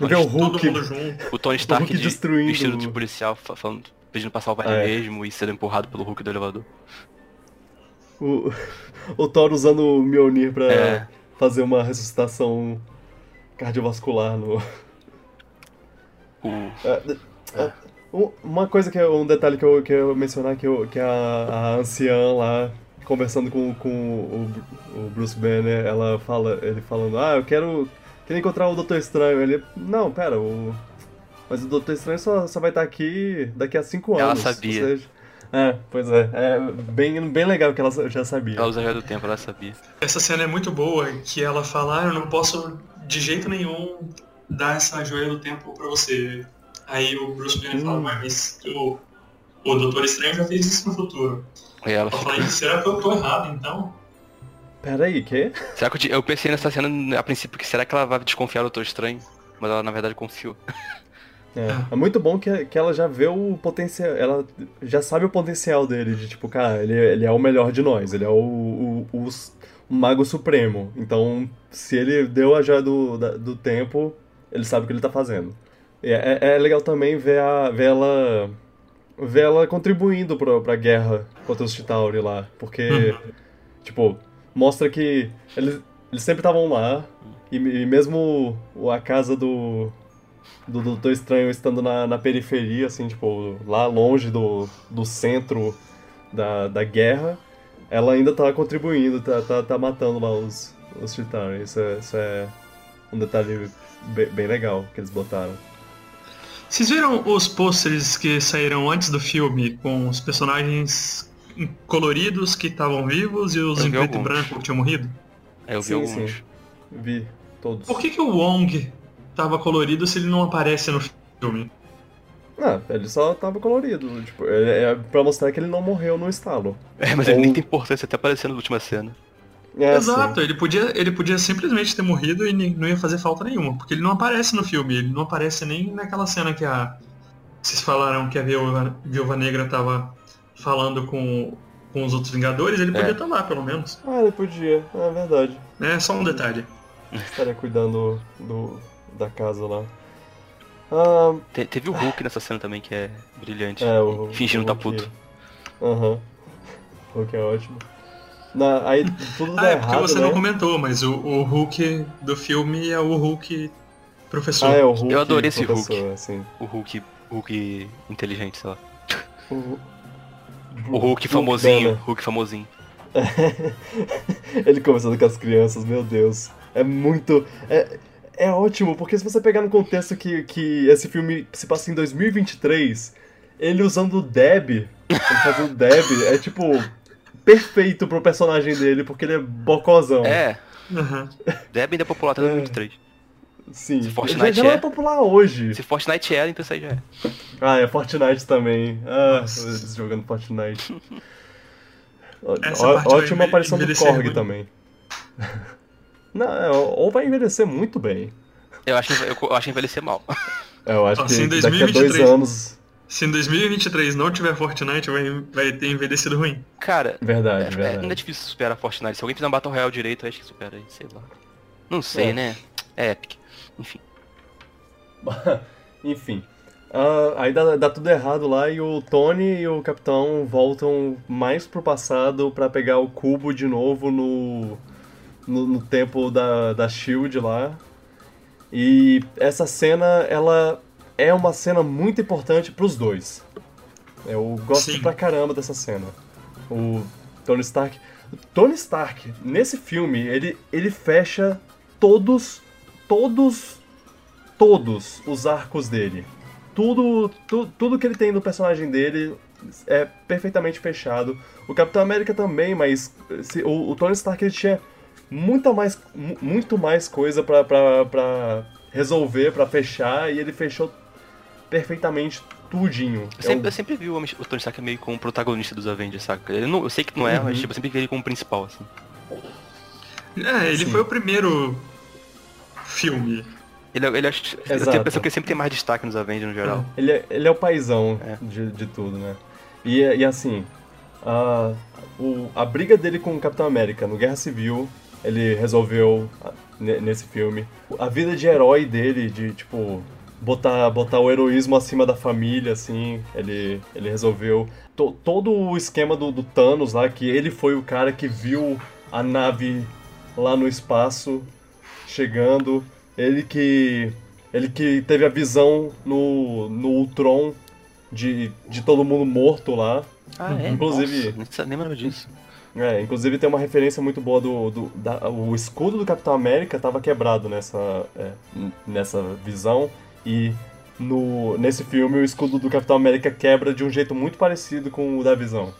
S1: Ver o Hulk.
S3: mundo junto.
S2: O Tony Stark
S1: Hulk
S2: de,
S1: destruindo-
S2: vestido de policial, fa- falando, pedindo pra salvar
S1: É.
S2: ele mesmo e sendo empurrado pelo Hulk do elevador.
S1: O, o Thor usando o Mjolnir pra
S2: É.
S1: fazer uma ressuscitação cardiovascular no.
S2: O...
S1: É, é, um- Uma coisa que é um detalhe que eu, que eu ia mencionar que, eu, que a, a anciã lá conversando com, com o, o Bruce Banner, ela fala, ele falando, ah, eu quero, quero encontrar o Doutor Estranho. Ele, não, pera, o. Mas o Doutor Estranho só, só vai estar aqui daqui a cinco
S2: Ela
S1: anos.
S2: sabia.
S1: ou seja- é, pois é. É bem, bem legal que ela já sabia.
S2: Ela já do tempo, ela sabia.
S3: Essa cena é muito boa, que ela fala, ah, eu não posso de jeito nenhum dar essa joia do tempo pra você. Aí o Bruce Banner fala,
S1: Hum.
S3: "Ué, mas o, o Doutor Estranho já fez isso no futuro.
S2: Aí ela
S3: fala, "Ih, será que eu tô errado então?
S1: Pera aí, que?
S2: Será que eu, eu pensei nessa cena a princípio que será que ela vai desconfiar do Doutor Estranho? Mas ela na verdade confiou.
S1: É, é muito bom que, que ela já vê o potencial, ela já sabe o potencial dele, de tipo, cara, ele, ele é o melhor de nós, ele é o, o, o, o mago supremo. Então, se ele deu a joia do, da- do tempo, ele sabe o que ele tá fazendo. E é, é legal também ver, a, ver ela ver ela contribuindo pra, pra guerra contra os Chitauri lá, porque, tipo, mostra que eles, eles sempre estavam lá, e, e mesmo a casa do, do Doutor Estranho estando na, na periferia, assim, tipo, lá longe do, do centro da, da guerra, ela ainda tá contribuindo, tá, tá, tá matando lá os, os Chitauri. Isso é, isso é um detalhe bem, bem legal que eles botaram.
S3: Vocês viram os pôsteres que saíram antes do filme, com os personagens coloridos que estavam vivos e os
S2: Eu
S3: em preto e
S2: alguns.
S3: branco que tinham morrido?
S2: Aí eu vi
S1: Sim,
S2: alguns.
S1: sim. Vi todos.
S3: Por que, que o Wong tava colorido se ele não aparece no filme?
S1: Ah, ele só tava colorido. Tipo, é, é pra mostrar que ele não morreu no estalo.
S2: É, mas ele nem
S1: Ou-
S2: tem importância, até aparecendo na última cena.
S1: É,
S3: Exato,
S1: sim.
S3: ele podia, ele podia simplesmente ter morrido e não ia fazer falta nenhuma, porque ele não aparece no filme, ele não aparece nem naquela cena que a. Vocês falaram que a Viúva, Viúva Negra tava falando com, com os outros Vingadores, ele podia
S2: É.
S3: estar lá, pelo menos.
S1: Ah, ele podia, é verdade.
S3: É só um detalhe.
S1: estaria cuidando do, da casa lá. Ah,
S2: Te- teve o Hulk nessa cena também, que é brilhante.
S1: é, o.
S2: Fingindo
S1: o
S2: tá puto.
S1: Aham. O Hulk é ótimo. Na, aí tudo dá
S3: Ah, é porque
S1: errado,
S3: você
S1: né?
S3: não comentou, mas o, o Hulk do filme é o Hulk professor.
S1: Ah, é o Hulk.
S2: Eu adorei esse
S1: professor, Assim.
S2: O Hulk, Hulk inteligente, sei lá.
S1: O,
S2: O Hulk famosinho,
S1: Banner.
S2: Hulk famosinho.
S1: Ele conversando com as crianças, meu Deus. É muito. É, é ótimo, porque se você pegar no contexto que, que esse filme se passa em 2023, ele usando o Deb, ele fazendo Deb, é tipo. Perfeito pro personagem dele, porque ele é bocozão.
S2: É. Deb ainda é popular até 2023.
S1: Sim.
S2: Se
S1: já,
S2: Fortnite
S1: já não é
S2: é-
S1: popular hoje.
S2: Se Fortnite é, então isso aí já é.
S1: Ah, é Fortnite também. Ah,
S3: Nossa.
S1: eles jogando Fortnite. Ó- ótima aparição do Korg
S3: ruim.
S1: também. Não, é, ou vai envelhecer muito bem.
S2: Eu acho, que- eu acho envelhecer mal.
S1: É, Eu acho
S3: Assim,
S1: que daqui a dois
S3: 2023.
S1: anos.
S3: Se em 2023 não tiver Fortnite, vai, vai ter envelhecido ruim.
S2: Cara,
S1: Verdade,
S2: é, é,
S1: verdade.
S2: não é difícil superar Fortnite. Se alguém fizer um Battle Royale direito, eu acho que supera aí, sei lá. Não sei,
S1: É.
S2: né? É Epic. Enfim.
S1: Enfim. Ah, aí dá, dá tudo errado lá e o Tony e o Capitão voltam mais pro passado pra pegar o cubo de novo no, no, no tempo da, da Shield lá. E essa cena, ela é uma cena muito importante pros dois. Eu gosto
S3: Sim.
S1: pra caramba dessa cena. O Tony Stark. o Tony Stark, nesse filme, ele, ele fecha todos, todos, todos os arcos dele. Tudo, tu, tudo que ele tem no personagem dele é perfeitamente fechado. O Capitão América também, mas se- o, o Tony Stark ele tinha muita mais, mu- muito mais coisa pra resolver, pra fechar, e ele fechou perfeitamente tudinho.
S2: Eu sempre,
S1: É
S2: eu sempre vi o, Homem- o Tony Stark meio como protagonista dos Avengers, saca? Eu, não- eu sei que não é,
S1: Uhum.
S2: mas tipo, eu sempre vi ele como principal, assim.
S3: É, ele
S1: Sim.
S3: foi o primeiro filme.
S2: Ele, é- ele acho, eu tenho a impressão que ele sempre tem mais destaque nos Avengers no geral.
S1: Ele é, ele é o paizão
S2: É.
S1: de, de tudo, né? E, e assim, a, o- a briga dele com o Capitão América no Guerra Civil, ele resolveu ne- nesse filme. A vida de herói dele, de tipo, botar, botar o heroísmo acima da família, assim, ele, ele resolveu. To- todo o esquema do, do Thanos lá, que ele foi o cara que viu a nave lá no espaço chegando. Ele que. Ele que teve a visão no, no Ultron de, de todo mundo morto lá.
S2: Ah, é?
S1: Inclusive-
S2: Nossa, nem lembro disso.
S1: É, inclusive tem uma referência muito boa do. do da- o escudo do Capitão América estava quebrado nessa, é, nessa visão. E no, nesse filme o escudo do Capitão América quebra de um jeito muito parecido com o da visão.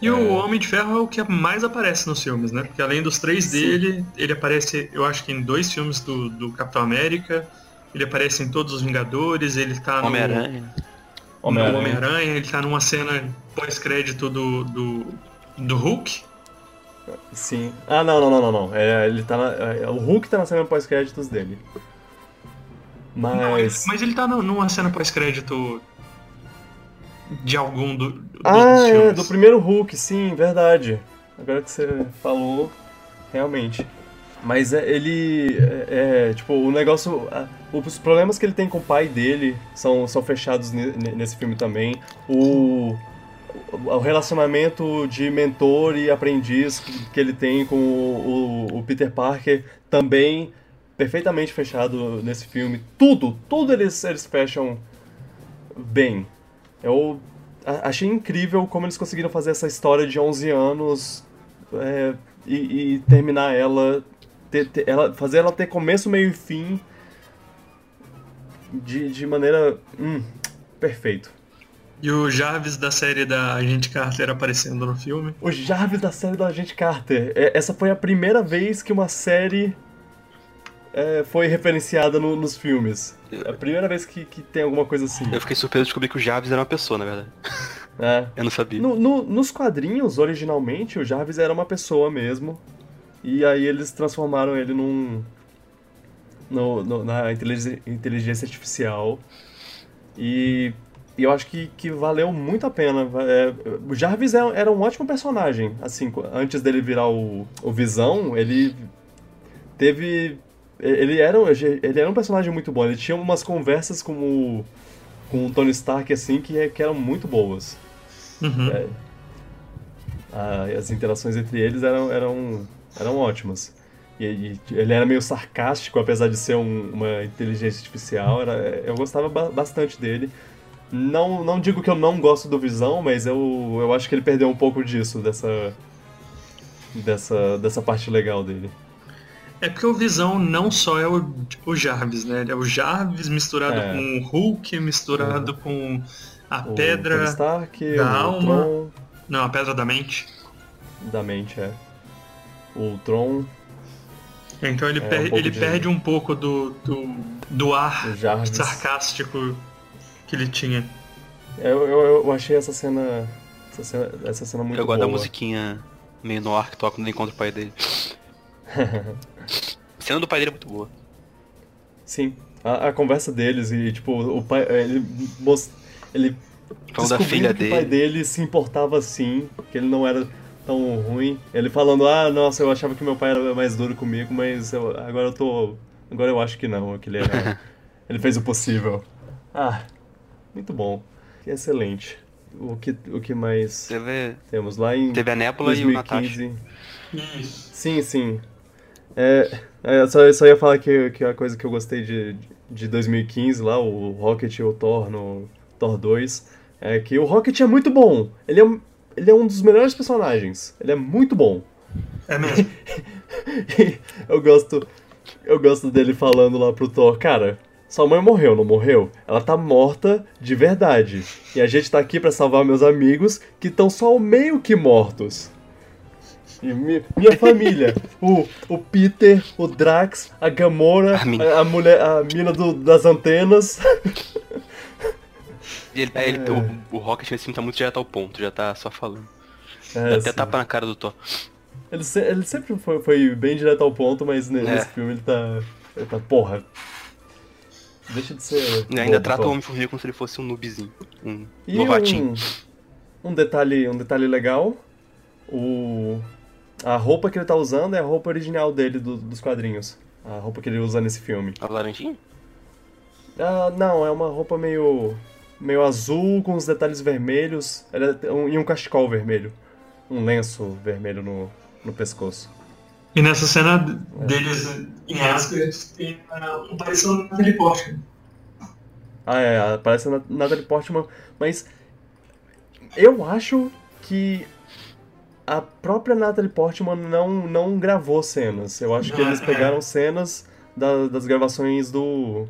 S3: E o Homem de Ferro é o que mais aparece nos filmes, né? Porque além dos três
S1: Sim.
S3: dele, ele aparece, eu acho que em dois filmes do, do Capitão América, ele aparece em todos os Vingadores, ele tá no
S2: Homem-Aranha.
S3: no
S1: Homem-Aranha.
S3: Homem-Aranha, ele tá numa cena pós-crédito do, do, do Hulk.
S1: Sim. Ah, não, não, não, não, não. É, ele tá na, é, o Hulk tá na cena pós-créditos dele.
S3: Não, ele-
S1: Mas.
S3: mas ele tá numa cena pós-crédito de algum do, dos
S1: Ah, é,
S3: filmes.
S1: do primeiro Hulk, sim, verdade. Agora que você falou, realmente. Mas é, ele. É, é, tipo, o negócio. ah, Os problemas que ele tem com o pai dele são, são fechados ne- ne- nesse filme também. O, o relacionamento de mentor e aprendiz que ele tem com o, o- o Peter Parker também perfeitamente fechado nesse filme. Tudo, tudo eles, eles fecham bem. Eu achei incrível como eles conseguiram fazer essa história de 11 anos é, e, e terminar ela, ter- ter- ela, fazer ela ter começo, meio e fim de, de maneira hum, perfeito.
S3: E o Jarvis da série da Agente Carter aparecendo no filme.
S1: O Jarvis da série do Agente Carter. É, essa foi a primeira vez que uma série é, foi referenciada no- nos filmes. É a primeira vez que, que tem alguma coisa assim.
S2: Eu fiquei surpreso de descobrir que o Jarvis era uma pessoa, na verdade.
S1: É.
S2: Eu não sabia.
S1: No- no- nos quadrinhos, originalmente, o Jarvis era uma pessoa mesmo. E aí eles transformaram ele num. no- no- na inteligência, artificial. E, e eu acho que, que valeu muito a pena. É, o Jarvis é- era um ótimo personagem. Assim, antes dele virar o, o Visão, ele teve. Ele era, um- ele era um personagem muito bom. Ele tinha umas conversas com o, com o Tony Stark assim que, que eram muito boas.
S3: Uhum.
S1: É. Ah, as interações entre eles eram, eram, eram ótimas. E, e ele era meio sarcástico, apesar de ser um- uma inteligência artificial. Era, eu gostava ba- bastante dele. Não, não digo que eu não gosto do Visão, mas eu, eu acho que ele perdeu um pouco disso, dessa, dessa, dessa parte legal dele.
S3: É porque o Visão não só é o, o Jarvis, né? Ele é o Jarvis misturado
S1: É.
S3: com o Hulk, misturado com a
S1: O
S3: pedra.
S1: Stark,
S3: da alma.
S1: Tron,
S3: Não, a pedra da mente.
S1: da mente, é. O Tron,
S3: Então ele,
S1: É, um
S3: per-
S1: pouco
S3: ele
S1: de-
S3: perde um pouco do, do, do ar sarcástico que ele tinha.
S1: Eu, eu, eu achei essa cena, essa cena, essa cena muito
S2: eu gosto
S1: boa.
S2: da musiquinha meio no ar que toca quando ele encontra o pai dele. A cena do pai dele é muito boa.
S1: Sim, a, a conversa deles e, tipo, o pai, ele, mos- ele
S2: Falando da filha
S1: que o pai
S2: dele.
S1: dele se importava assim, que ele não era tão ruim. Ele falando, ah, nossa, eu achava que meu pai era mais duro comigo, mas eu- agora eu tô... Agora eu acho que não, que ele era... ele fez o possível. Ah, muito bom. Excelente. O que, o que mais
S2: Teve,
S1: temos lá em
S2: teve a Nebula e o Natasha.
S1: 2015? Sim, sim. É, é, só, eu só ia falar que, que a coisa que eu gostei de, de 2015 lá, o Rocket e o Thor no Thor 2, é que o Rocket é muito bom. Ele é, um- ele é um dos melhores personagens. Ele é muito bom.
S3: É mesmo.
S1: eu gosto eu gosto dele falando lá pro Thor, cara, sua mãe morreu, não morreu? Ela tá morta de verdade. E a gente tá aqui pra salvar meus amigos que estão só meio que mortos. E mi- minha família, o, o Peter, o Drax, a Gamora,
S2: A
S1: a, a mulher, a mina do- das antenas.
S2: Ele, é, ele-
S1: É.
S2: o, o Rocket nesse filme tá muito direto ao ponto, já tá só falando.
S1: É,
S2: Dá até
S1: assim,
S2: tapa na cara do Thor.
S1: ele, se- ele sempre foi, foi bem direto ao ponto, mas
S2: É.
S1: nesse filme ele tá. Ele tá, porra. Deixa de ser.
S2: E ainda
S1: bobo,
S2: trata o Homem-Formiga como se ele fosse um noobzinho. Um
S1: E
S2: novatinho.
S1: um, um detalhe, um detalhe legal, o a roupa que ele tá usando é a roupa original dele do- dos quadrinhos. A roupa que ele usa nesse filme.
S2: A laranjinha?
S1: Ah, não, é uma roupa meio meio azul com os detalhes vermelhos ela é um- e um cachecol vermelho, um lenço vermelho no, no pescoço.
S3: E nessa cena deles em Asgard tem ah, um parecendo naquele Portman.
S1: Ah, é, parece a Natalie Portman, mas eu acho que a própria Natalie Portman não, não gravou cenas. Eu acho que
S3: Ah,
S1: eles
S3: é.
S1: pegaram cenas da- das gravações do,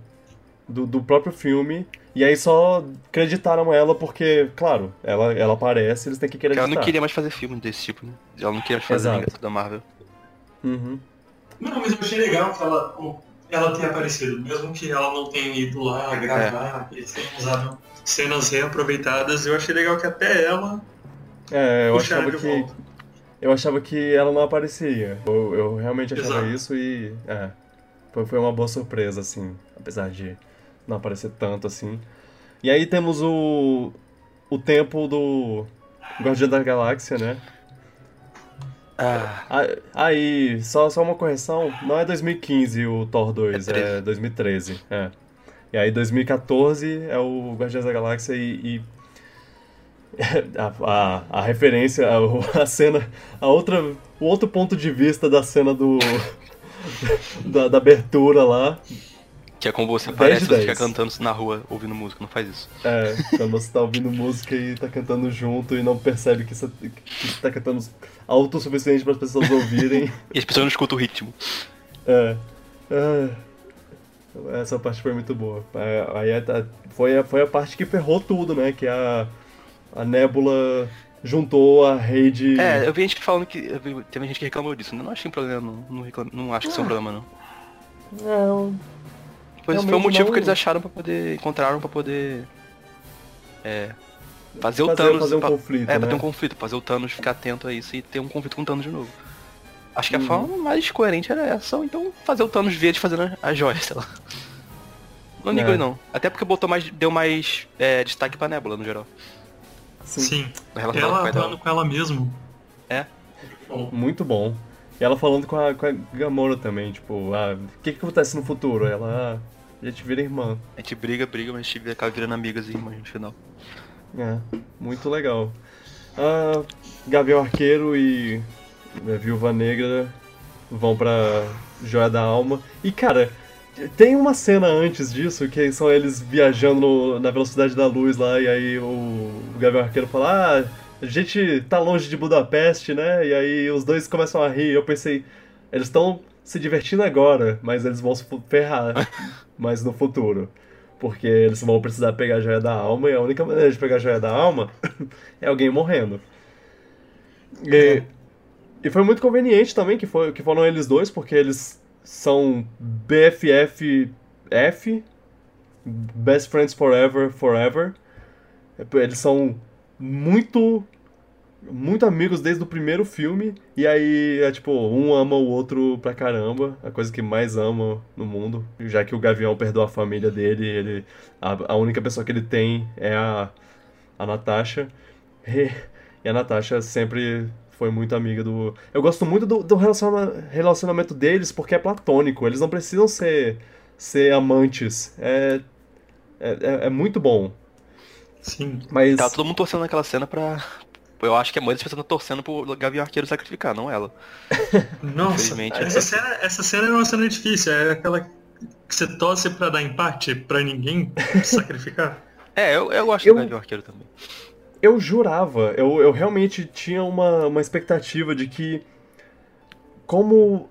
S1: do, do próprio filme e aí só creditaram ela porque, claro, ela, ela aparece, eles têm que
S2: Porque
S1: acreditar.
S2: ela não queria mais fazer filme desse tipo, né? Ela não queria mais fazer
S1: Exato.
S2: da Marvel.
S1: Uhum.
S3: Não, mas eu achei legal que ela, ela tenha aparecido, mesmo que ela não tenha ido lá gravar, eles tenham usado cenas reaproveitadas, eu achei legal que até ela
S1: É, eu achava que.
S3: volta.
S1: Eu achava que ela não aparecia. Eu, eu realmente achava
S3: Exato.
S1: isso e. É. Foi, foi uma boa surpresa, assim. Apesar de não aparecer tanto assim. E aí temos o. O tempo do. Guardião da Galáxia, né?
S2: Ah,
S1: Aí, só, só uma correção: não é 2015 o Thor 2,
S2: É
S1: é,
S2: 13.
S1: 2013. É. E aí, 2014 é o Guardiões da Galáxia e. e a, a, a referência, a, a cena, a outra, o outro ponto de vista da cena do. da, da abertura lá.
S2: que é como você
S1: 10
S2: parece,
S1: de
S2: você fica
S1: 10.
S2: cantando na rua ouvindo música, não faz isso.
S1: É, quando você tá ouvindo música e tá cantando junto e não percebe que você, que você tá cantando alto o suficiente para as pessoas ouvirem.
S2: E as pessoas não escutam o ritmo.
S1: É. É. Essa parte foi muito boa. É, Aí é- tá- foi, a, foi a parte que ferrou tudo, né? Que a, a Nebula juntou a rede.
S2: É, eu vi gente falando que. Teve gente que reclamou disso. Eu não achei problema, não. Não, reclam- não acho que isso é um problema, não.
S1: Não.
S2: Foi, foi o motivo
S1: não-
S2: que eles acharam pra poder. encontraram pra poder. É. Fazer o
S1: Fazer-
S2: Thanos.
S1: fazer um
S2: pra-
S1: conflito,
S2: É, pra
S1: né?
S2: ter um conflito, fazer o Thanos ficar atento a isso e ter um conflito com o Thanos de novo. Acho que a
S1: Uhum.
S2: forma mais coerente era essa, ou então fazer o Thanos ver de fazendo as joias, sei lá. Não ligo
S1: É.
S2: não. Até porque botou mais. deu mais é, destaque pra Nebula no geral.
S1: Sim.
S3: Sim. Ela
S2: dela.
S3: falando com ela mesmo.
S2: É.
S3: Bom,
S1: Muito bom. E ela falando com a, com a Gamora também, tipo, ah, o que que acontece no futuro? Ela, ah, a gente vira irmã.
S2: A gente briga, briga, mas a gente acaba virando amigas e irmãs no final.
S1: É, muito legal. Ah, Gavião Arqueiro e a Viúva Negra vão pra Joia da Alma. E, cara, tem uma cena antes disso, que são eles viajando no- na velocidade da luz lá, e aí o, o Gavião Arqueiro fala, ah, a gente tá longe de Budapeste, né? E aí os dois começam a rir, eu pensei, eles estão se divertindo agora, mas eles vão se ferrar mais no futuro. Porque eles vão precisar pegar a joia da alma, e a única maneira de pegar a joia da alma é alguém morrendo. E, e foi muito conveniente também que, foi, que foram eles dois, porque eles são BFF, Best Friends Forever, Forever. Eles são muito, muito amigos desde o primeiro filme, e aí é tipo, um ama o outro pra caramba, a coisa que mais ama no mundo, já que o Gavião perdoa a família dele, ele, a, a única pessoa que ele tem é a, a Natasha. E, e a Natasha sempre foi muito amiga do. Eu gosto muito do, do relaciona- relacionamento deles porque é platônico. Eles não precisam ser, ser amantes. É, é, é- é muito bom.
S3: Sim.
S1: Mas.
S2: Tava todo mundo torcendo naquela cena pra. Eu acho que a mãe das pessoas tá torcendo pro Gavião Arqueiro sacrificar, não ela.
S3: Nossa, essa cena, essa cena é uma cena difícil. É aquela que você torce pra dar empate, pra ninguém sacrificar.
S2: É, eu, eu gosto
S1: Eu-
S2: do Gavião Arqueiro também.
S1: Eu jurava, eu, eu realmente tinha uma, uma expectativa de que. Como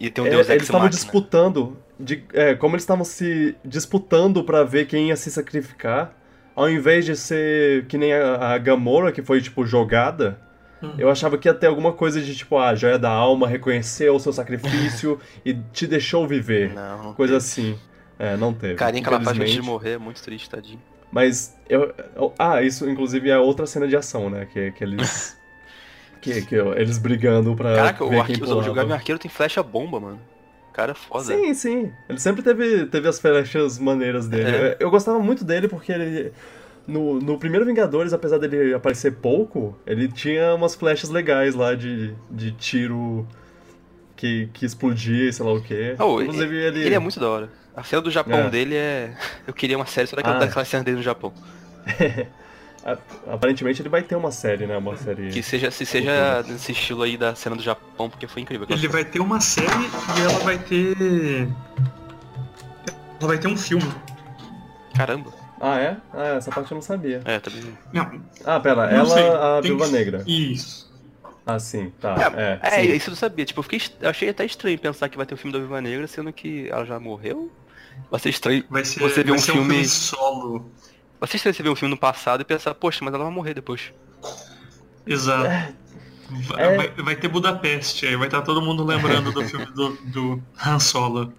S2: E tem um
S1: é,
S2: Deus
S1: eles
S2: Ex
S1: estavam disputando. De, é, como eles estavam se disputando pra ver quem ia se sacrificar, ao invés de ser que nem a, a Gamora, que foi, tipo, jogada,
S3: Uhum.
S1: eu achava que ia ter alguma coisa de, tipo, a joia da alma reconheceu o seu sacrifício e te deixou viver.
S2: Não, não
S1: Coisa
S2: teve.
S1: assim. É, não teve.
S2: Carinho que ela faz antes de
S1: infelizmente.
S2: morrer é muito triste, tadinho.
S1: Mas eu, eu- Ah, isso inclusive é outra cena de ação, né? Que, que eles. que, que eles brigando pra.
S2: Caraca,
S1: ver
S2: o, arque... o Arqueiro tem flecha bomba, mano. Cara é foda.
S1: Sim, sim. Ele sempre teve, teve as flechas maneiras dele.
S2: É.
S1: Eu, eu gostava muito dele porque ele. No, no primeiro Vingadores, apesar dele aparecer pouco, ele tinha umas flechas legais lá de, de tiro que, que explodia e sei lá o quê.
S2: Oh,
S1: Inclusive ele.
S2: Ele é muito da hora. A cena do Japão
S1: É.
S2: dele é. Eu queria uma série só daquela,
S1: Ah.
S2: daquela cena dele no Japão.
S1: Aparentemente ele vai ter uma série, né? Uma série.
S2: Que seja, se seja nesse estilo aí da cena do Japão, porque foi incrível.
S3: Ele vai ter uma série e ela vai ter. Ela vai ter um filme.
S2: Caramba.
S1: Ah, é? Ah, essa parte eu não sabia.
S2: É, também.
S3: Não,
S1: Ah, pera,
S3: não
S1: ela,
S3: sei.
S1: a
S3: Tem
S1: Viúva
S3: que-
S1: Negra.
S3: Isso.
S1: Ah, sim, tá.
S2: É,
S1: É,
S2: é,
S1: sim.
S2: isso eu não sabia. Tipo, eu, fiquei, eu achei até estranho pensar que vai ter um filme da Viúva Negra, sendo que ela já morreu. Vai ser estranho.
S3: Vai ser,
S2: Você vê
S3: vai
S2: um
S3: ser
S2: filme-
S3: solo.
S2: Vai ser estranho você ver um filme no passado e pensar, poxa, mas ela vai morrer depois.
S3: Exato. Vai,
S1: É.
S3: vai- vai ter Budapeste, aí vai estar todo mundo lembrando do filme do, do Han Solo.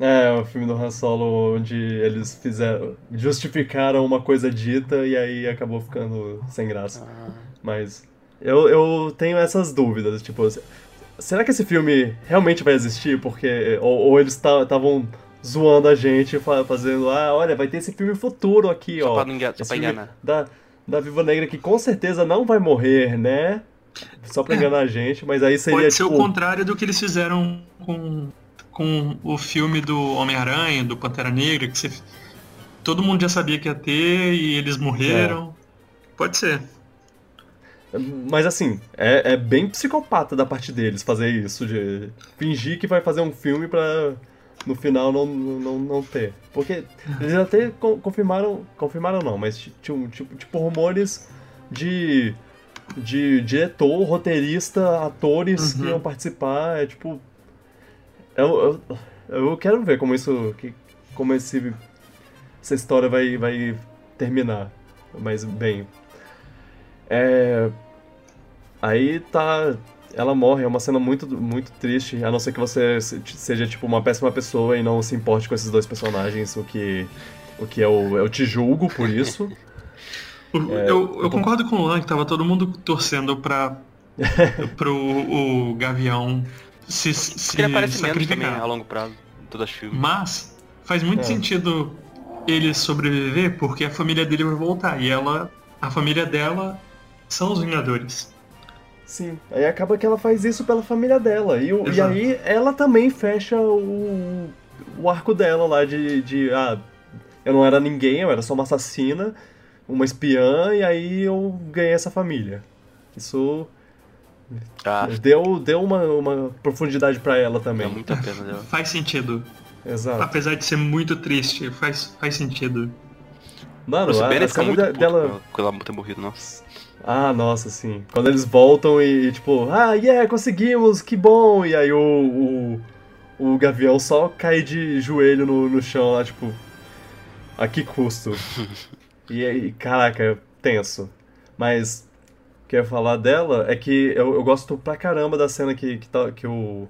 S1: É, o filme do Han Solo onde eles fizeram. justificaram uma coisa dita e aí acabou ficando sem graça. Mas eu, eu tenho essas dúvidas, tipo, se- será que esse filme realmente vai existir? Porque. Ou, ou eles estavam zoando a gente, fa- fazendo, ah, olha, vai ter esse filme futuro aqui,
S2: Só
S1: ó.
S2: pra não enga- só pra enganar.
S1: Da, da Viva Negra que com certeza não vai morrer, né? Só pra enganar a gente, mas aí seria
S3: Pode ser
S1: tipo.
S3: o contrário do que eles fizeram com, com o filme do Homem-Aranha, do Pantera Negra, que você- todo mundo já sabia que ia ter e eles morreram. Pode ser.
S1: Mas assim, é, é bem psicopata da parte deles fazer isso, de fingir que vai fazer um filme pra no final não, não, não ter. Porque eles até co- confirmaram, confirmaram não, mas ti- tinham tipo, tipo rumores de, de diretor, roteirista, atores que
S3: Uhum.
S1: iam participar, é tipo... Eu, eu, eu quero ver como isso, que, como esse, essa história vai, vai terminar. Mas, bem, é. Aí tá. Ela morre, é uma cena muito, muito triste, a não ser que você se- seja tipo uma péssima pessoa e não se importe com esses dois personagens, o que. O que eu, eu te julgo por isso. É,
S3: eu, concordo com o Lan que tava todo mundo torcendo pra pro o Gavião se, se
S2: ele aparece menos também
S3: sacrificar.
S2: a longo prazo, todas as filmes.
S3: Mas faz muito
S1: É.
S3: sentido ele sobreviver porque a família dele vai voltar e ela, a família dela são os Vingadores.
S1: Sim. Aí acaba que ela faz isso pela família dela. E, o- e aí ela também fecha o, o arco dela lá de, de. Ah, eu não era ninguém, eu era só uma assassina, uma espiã, e aí eu ganhei essa família. Isso
S2: Ah,
S1: deu, deu uma, uma profundidade pra ela também.
S2: deu muita pena dela.
S3: Faz sentido.
S1: Exato.
S3: Apesar de ser muito triste, faz, faz sentido.
S1: Mano,
S2: Bruce
S1: a,
S2: Banner
S1: a
S2: fica muito
S1: dela.
S2: com ela- com ela ter morrido, nossa.
S1: Ah, nossa, sim. Quando eles voltam e, e, tipo, ah, yeah, conseguimos, que bom! E aí o, o, o Gavião só cai de joelho no, no chão lá, tipo, a que custo? e aí, caraca, tenso. Mas o que eu ia falar dela é que eu, eu gosto pra caramba da cena que, que, tá, que o.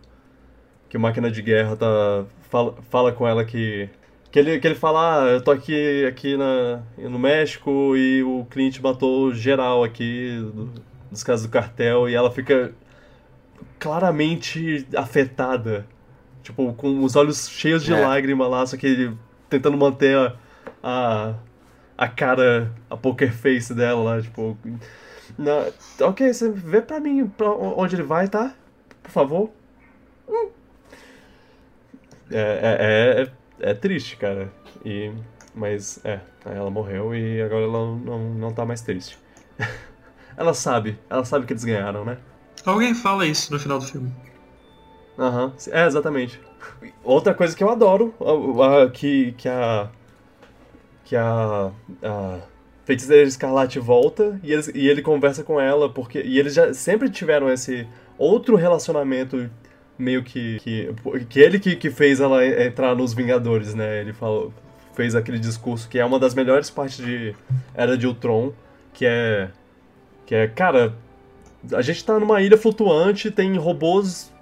S1: que o Máquina de Guerra tá, fala, fala com ela que. Que ele, que ele fala, ah, eu tô aqui, aqui na, no México e o Clint matou geral aqui do- dos casos do cartel e ela fica claramente afetada. Tipo, com os olhos cheios de
S2: É.
S1: lágrima lá, só que ele tentando manter a, a, a cara, a poker face dela lá, tipo... Na, ok, você vê pra mim pra onde ele vai, tá? Por favor. Hum. É, é, é, é triste, cara. E, mas, é, ela morreu e agora ela não, não, tá mais triste. ela sabe, ela sabe que eles ganharam, né?
S3: Alguém fala isso no final do filme.
S1: Aham, é, exatamente. Outra coisa que eu adoro, a- a- que, que a. que a. a Feiticeira Escarlate volta e, eles- e ele conversa com ela, porque. E eles já sempre tiveram esse outro relacionamento meio que. que, que ele que, que fez ela entrar nos Vingadores, né? Ele falou, fez aquele discurso que é uma das melhores partes de Era de Ultron, que é. Que é, cara, a gente tá numa ilha flutuante, tem robôs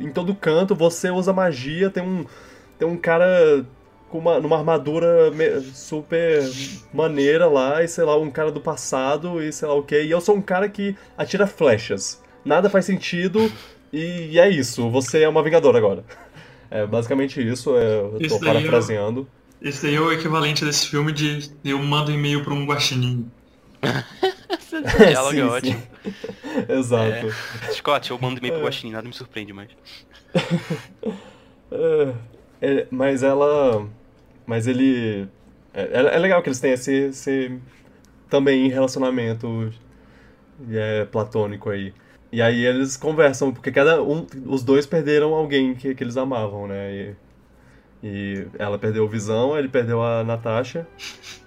S1: em todo canto, você usa magia, tem um, tem um cara com uma, numa armadura super maneira lá, e sei lá, um cara do passado, e sei lá o que, e eu sou um cara que atira flechas. Nada faz sentido, e, é isso, você é uma vingadora agora. É basicamente isso, é, eu
S3: Isso
S1: tô
S3: eu-
S1: parafraseando.
S3: Esse daí é o equivalente desse filme de eu mando e-mail pra um guaxinim.
S2: Esse diálogo
S1: Sim,
S2: é
S1: sim.
S2: ótimo.
S1: Exato.
S2: Scott, eu mando e-mail pro Guaxinim, nada me surpreende mais.
S1: É, é, mas ela. Mas ele. É, é legal que eles têm esse, esse também relacionamento é, platônico aí. E aí eles conversam, porque cada um. Os dois perderam alguém que, que eles amavam, né? E, e ela perdeu o Visão, ele perdeu a Natasha.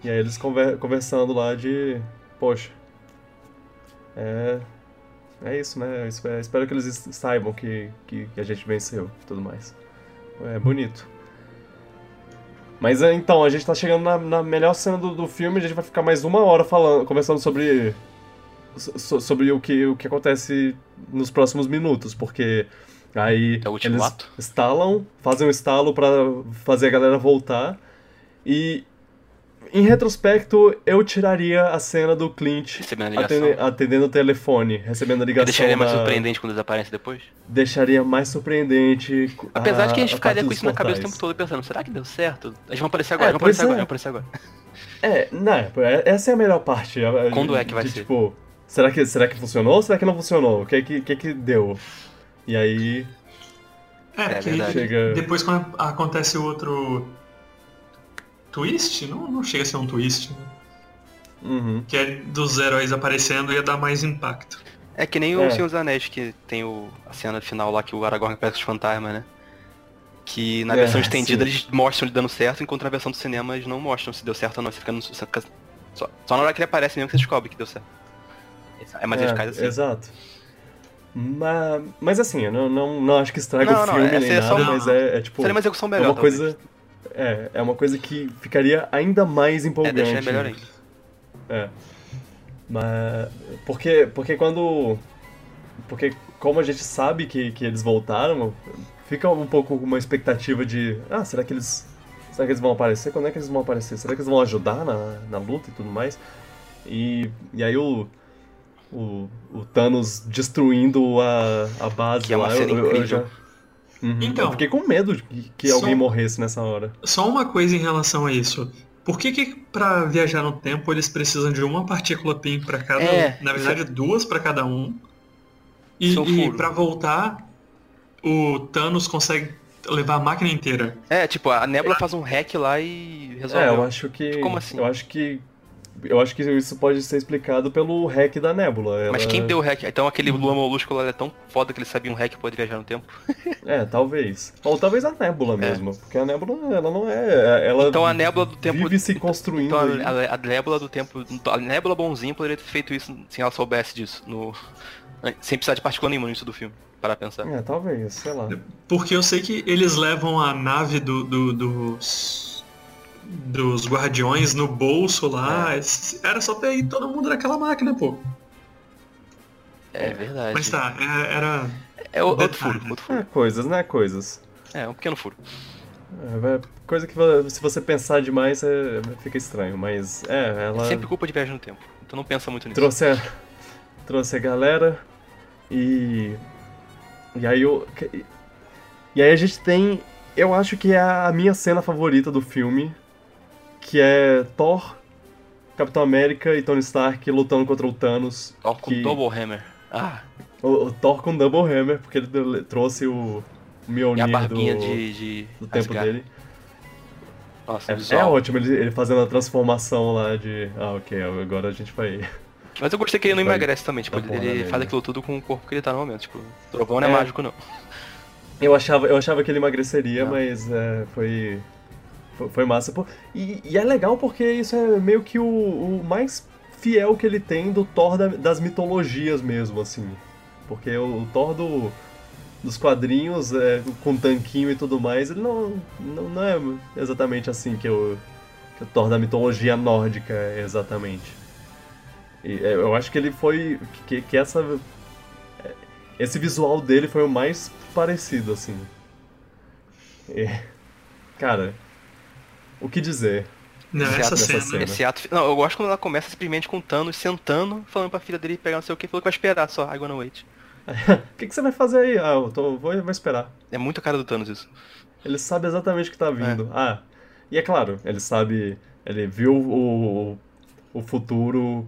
S1: E aí eles conver, conversando lá de. Poxa. É. É isso, né? Espero, espero que eles saibam que, que, que a gente venceu e tudo mais. É bonito. Mas é, então, a gente tá chegando na, na melhor cena do, do filme, a gente vai ficar mais uma hora falando, conversando sobre. So- sobre o que, o que acontece nos próximos minutos, porque aí
S2: É o último
S1: eles
S2: ato?
S1: estalam, fazem um estalo pra fazer a galera voltar. E em retrospecto, eu tiraria a cena do Clint
S2: Recebendo a ligação.
S1: atende- atendendo o telefone, recebendo a
S2: Eu
S1: ligação.
S2: deixaria mais
S1: da-
S2: surpreendente quando eles aparecem depois.
S1: Deixaria mais surpreendente.
S2: Apesar de que a
S1: a
S2: gente ficaria com isso na cabeça o
S1: portais.
S2: tempo todo pensando, será que deu certo? Eles vão aparecer agora,
S1: É,
S2: vão aparecer
S1: pois
S2: agora,
S1: é.
S2: vão aparecer agora.
S1: É, não, é, essa é a melhor parte. a-
S2: Quando
S1: de-
S2: é que vai
S1: de,
S2: ser?
S1: Tipo, será que, será que funcionou ou será que não funcionou? O que que, que, que deu? E aí.
S3: É,
S2: É
S3: porque
S2: verdade.
S1: Chega-
S3: depois quando acontece o outro twist, não, não chega a ser um twist, né?
S1: Uhum.
S3: que é dos heróis aparecendo ia dar mais impacto.
S2: É que nem o
S1: É.
S2: Senhor dos Anéis, que tem o, a cena final lá que o Aragorn pega os fantasmas, né? Que na
S1: É,
S2: versão estendida
S1: sim.
S2: eles mostram ele dando certo, enquanto na versão do cinema eles não mostram se deu certo ou não. Você fica no, você fica- só, só na hora que ele aparece mesmo que você descobre que deu certo. É, mas eles caem assim.
S1: Exato. Mas, mas assim, eu não, não, não acho que estraga
S2: Não,
S1: o
S2: não,
S1: filme
S2: essa
S1: nem
S2: é só
S1: nada,
S3: uma-
S1: mas é, é tipo.
S2: Seria uma execução
S1: é
S2: melhor,
S1: uma
S2: talvez.
S1: coisa. É, é uma coisa que ficaria ainda mais
S2: É,
S1: empolgante.
S2: deixar melhor ainda.
S1: É. Mas. Porque, porque quando. Porque como a gente sabe que, que eles voltaram, fica um pouco uma expectativa de. Ah, será que eles. Será que eles vão aparecer? Quando é que eles vão aparecer? Será que eles vão ajudar na, na luta e tudo mais? E, e aí o. O, o Thanos destruindo a, a base
S2: Que é uma
S1: lá.
S2: cena
S1: eu, eu- eu
S2: incrível.
S1: já- Uhum.
S3: Então,
S1: eu fiquei com medo de que, que
S3: só-
S1: alguém morresse nessa hora.
S3: Só uma coisa em relação a isso. Por que que pra viajar no tempo eles precisam de uma partícula PIN pra cada
S2: É,
S3: um? Na verdade, duas pra cada um. E, e pra voltar, o Thanos consegue levar a máquina inteira.
S2: É, tipo, a Nebula faz um hack lá e resolve.
S1: É, eu acho que.
S2: Como assim?
S1: Eu acho que. Eu acho que isso pode ser explicado pelo hack da Nébula.
S2: Mas
S1: Ela-
S2: quem deu o hack? Então aquele Lua Molusco lá é tão foda que ele sabia um hack e pode viajar no tempo.
S1: É, talvez. Ou talvez a Nébula mesmo. Porque a Nébula, ela não é. Ela
S2: É. Então a Nébula do tempo.
S1: vive se construindo.
S2: Então a, a, a Nébula do tempo. A Nébula bonzinho poderia ter feito isso se ela soubesse disso. No, sem precisar de partícula nenhuma no início do filme. Para pensar.
S1: É, talvez, sei lá.
S3: Porque eu sei que eles levam a nave do- do- dos. Dos guardiões no bolso lá. Esse- Era só ter ido todo mundo naquela máquina, pô.
S2: É verdade.
S3: Mas tá, é- era.
S2: É outro
S3: Detalhe.
S2: furo, outro
S1: É,
S2: furo.
S1: coisas, né? Coisas.
S2: É, um pequeno furo.
S1: É, coisa que se você pensar demais é, fica estranho, mas é, ela
S2: É sempre culpa de viagem no tempo. Então não pensa muito nisso.
S1: trouxe a, trouxe a galera e. E aí eu. E aí a gente tem. Eu acho que é a minha cena favorita do filme, que é Thor, Capitão América e Tony Stark lutando contra o Thanos.
S2: Ó, com
S1: que-
S2: Double Hammer. Ah,
S1: O, o Thor com Double Hammer, porque ele trouxe o
S2: e
S1: Mjolnir
S2: a barbinha
S1: do,
S2: de, de
S1: do tempo
S2: Asgard.
S1: dele.
S2: Nossa,
S1: É,
S2: visual.
S1: é ótimo ele, ele fazendo a transformação lá de. Ah, ok, agora a gente vai.
S2: Mas eu gostei que ele não emagrece também, tipo, ele, ele faz aquilo tudo com o corpo que ele tá no momento, tipo, trovão não é,
S1: É.
S2: mágico não.
S1: Eu achava, eu achava que ele emagreceria,
S2: Não.
S1: mas é, foi, foi. massa. E, e é legal porque isso é meio que o, o mais fiel que ele tem do Thor da- das mitologias mesmo, assim. Porque o, o Thor do, dos quadrinhos, é, com tanquinho e tudo mais, ele não, não, não é exatamente assim que, o que o Thor da mitologia nórdica é exatamente. E, é, eu acho que ele foi. Que, que essa. é, Esse visual dele foi o mais parecido, assim. E, cara, o que dizer?
S3: Não,
S2: Esse
S3: essa
S2: ato-
S3: cena.
S1: cena.
S2: Esse ato. Não, eu gosto quando ela começa simplesmente com o Thanos sentando, falando pra filha dele pegar não sei o que, falou que vai esperar só, I gonna wait.
S1: O que, que você vai fazer aí? Ah, eu tô, vou, vou esperar.
S2: É muito a cara do Thanos isso.
S1: Ele sabe exatamente o que tá vindo. Ah, e é claro, ele sabe. Ele viu o, o futuro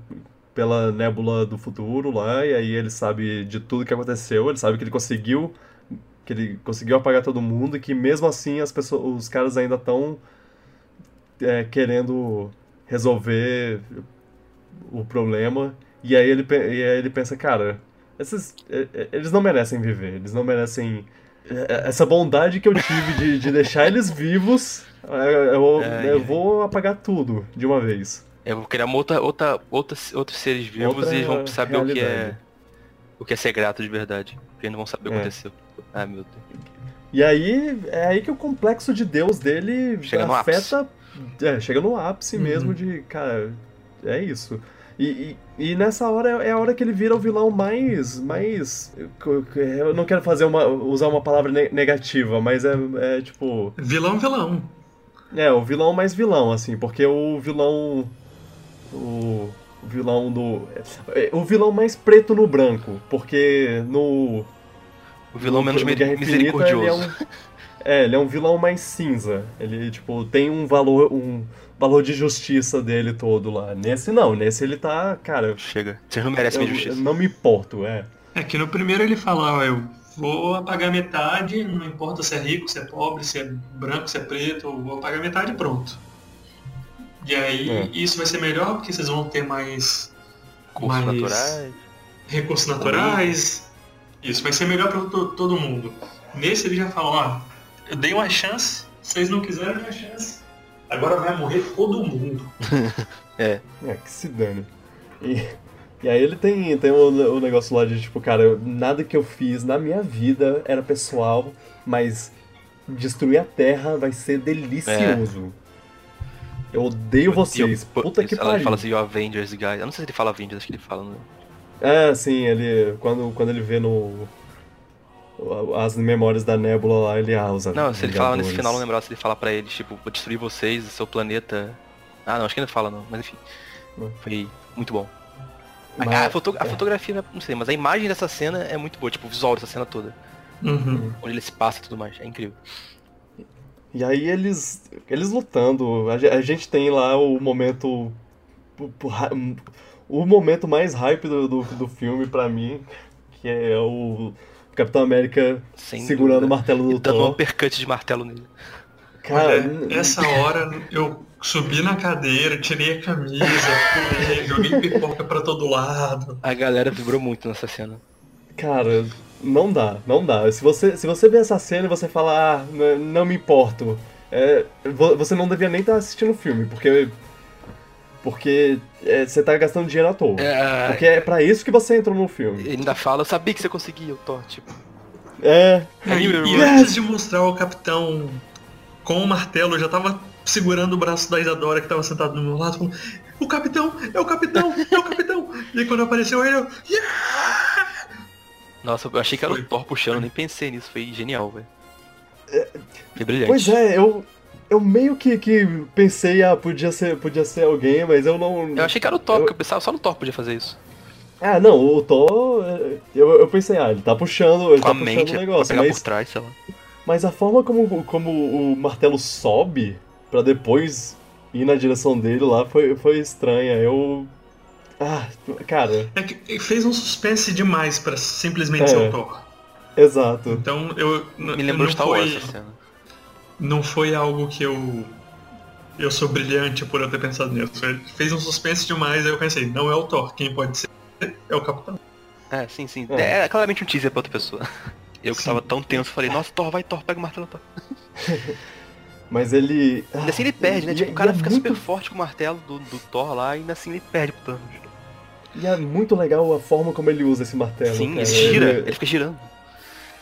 S1: pela nébula do futuro lá, e aí ele sabe de tudo que aconteceu, ele sabe que ele conseguiu. Que ele conseguiu apagar todo mundo e que mesmo assim as pessoas, os caras ainda estão querendo resolver o problema. E aí ele, e aí ele pensa, cara, esses, eles não merecem viver, eles não merecem eh, essa bondade que eu tive de, de deixar eles vivos, eu,
S2: É,
S1: eu
S2: e-
S1: vou apagar tudo de uma vez.
S2: Eu vou criar outra, outra, outra, outros seres vivos
S1: Outra
S2: e eles vão saber o que é.
S1: realidade.
S2: O que é ser grato de verdade. Porque eles não vão saber o que
S1: É.
S2: aconteceu. Ai meu Deus.
S1: E aí é aí que o complexo de Deus dele
S2: Chega
S1: afeta. É, chega no ápice
S3: Uhum.
S1: mesmo de, cara, é isso. E, e, e nessa hora é é a hora que ele vira o vilão mais. mais. Eu não quero fazer uma, usar uma palavra ne- negativa, mas é, é tipo.
S3: Vilão, vilão.
S1: É, o vilão mais vilão, assim, porque o vilão. O vilão do. é, O vilão mais preto no branco, porque no.
S2: O vilão
S1: no-
S2: menos
S1: no
S2: mi-
S1: Guerra Infinita,
S2: misericordioso.
S1: Ele é, ele é um vilão mais cinza. Ele, tipo, tem um valor. um valor de justiça dele todo lá. Nesse não, nesse ele tá. Cara,
S2: Chega. Vocês não merecem
S1: eu,
S2: minha justiça.
S1: não me importo, é.
S3: É que no primeiro ele fala, ó, eu vou apagar metade, não importa se é rico, se é pobre, se é branco, se é preto, eu vou apagar metade e pronto. E aí
S1: É.
S3: isso vai ser melhor porque vocês vão ter mais
S2: Cursos
S3: mas-
S2: naturais.
S3: recursos naturais. Isso vai ser melhor para todo mundo. Nesse ele já fala, ó, eu dei uma chance, vocês não quiseram minha chance. Agora vai morrer todo mundo.
S1: É, que se dane. E, e aí ele tem, tem o, o negócio lá de tipo, cara, nada que eu fiz na minha vida era pessoal, mas destruir a Terra vai ser delicioso. Eu odeio vocês.
S2: E eu-
S1: Puta que pariu.
S2: fala assim, "You Avengers, guys. Eu não sei se ele fala Avengers, acho que ele fala. Né?
S1: É, sim, ele. Quando, quando ele vê no. As memórias da Nebula lá, ele ah, os
S2: Não, se ele fala nesse final, não lembrava se ele fala pra eles, tipo, vou destruir vocês, seu planeta. Ah, não, acho que ele não fala não, mas enfim. Foi muito bom. A-
S1: Mas-
S2: a, foto- a
S1: é.
S2: fotografia, não sei, mas a imagem dessa cena é muito boa, tipo, o visual dessa cena toda.
S3: Uhum.
S2: Onde ele se passa e tudo mais, é incrível.
S1: E aí eles. Eles lutando. A, ge- a gente tem lá o momento. O, o momento mais hype do, do, do filme pra mim. que é o Capitão América
S2: Sem
S1: segurando
S2: dúvida.
S1: o martelo
S2: E
S1: do
S2: dando um
S1: Thor.
S2: uppercut de martelo nele.
S1: Cara,
S3: Olha, essa hora eu subi na cadeira, tirei a camisa, pulei, joguei pipoca pra todo lado.
S2: A galera vibrou muito nessa cena.
S1: cara, não dá, não dá. Se você, se você vê essa cena e você fala, ah, não me importo, é, vo- você não devia nem estar assistindo o filme, porque. Porque é, você tá gastando dinheiro à toa.
S2: É,
S1: Porque é pra isso que você entrou no filme.
S2: ele ainda fala, eu sabia que você conseguia, o Thor, tipo.
S1: É,
S3: E,
S2: meu
S3: e
S2: irmão.
S3: antes de mostrar o capitão com o martelo, eu já tava segurando o braço da Isadora que tava sentada do meu lado, falando, o capitão, é o capitão, é o capitão. e aí quando apareceu ele, eu. "Yeah!"
S2: Nossa, eu achei que era
S3: Foi.
S2: o Thor puxando, nem pensei nisso, foi genial, velho. Foi brilhante.
S1: Pois é, eu, eu meio que, que pensei, ah, podia ser, podia ser alguém, mas eu não.
S2: Eu achei que era o Thor,
S1: Eu-
S2: porque eu pensava só no Thor podia fazer isso.
S1: Ah, não, o Thor. é, Eu, eu pensei, ah, ele tá puxando, ele
S2: Com
S1: tá puxando
S2: mente,
S1: o negócio,
S2: pegar
S1: mas,
S2: por trás, sei lá.
S1: mas a forma como, como o martelo sobe pra depois ir na direção dele lá foi, foi estranha. Eu. Ah, cara,
S3: É que fez um suspense demais pra simplesmente
S1: É.
S3: ser o Thor.
S1: exato.
S3: Então eu.
S2: Me lembrou
S3: não
S2: Star Wars
S3: foi,
S2: essa cena.
S3: Não foi algo que eu. Eu sou brilhante por eu ter pensado nisso. Ele Fez um suspense demais, aí eu pensei, não é o Thor, quem pode ser é o Capitão.
S2: É, sim, sim.
S1: É.
S2: É, claramente um teaser pra outra pessoa. Eu que
S3: Sim.
S2: tava tão tenso, falei, nossa, Thor, vai, Thor, pega o martelo, Thor.
S1: Mas ele.
S2: Ainda assim ele perde, né?
S1: e-
S2: Tipo,
S1: e
S2: o cara
S1: é
S2: fica
S1: muito
S2: super forte com o martelo do, do Thor lá e ainda assim ele perde pro Thanos.
S1: E é muito legal a forma como ele usa esse martelo.
S2: Sim,
S1: cara.
S2: ele gira,
S1: Ele,
S2: ele fica girando.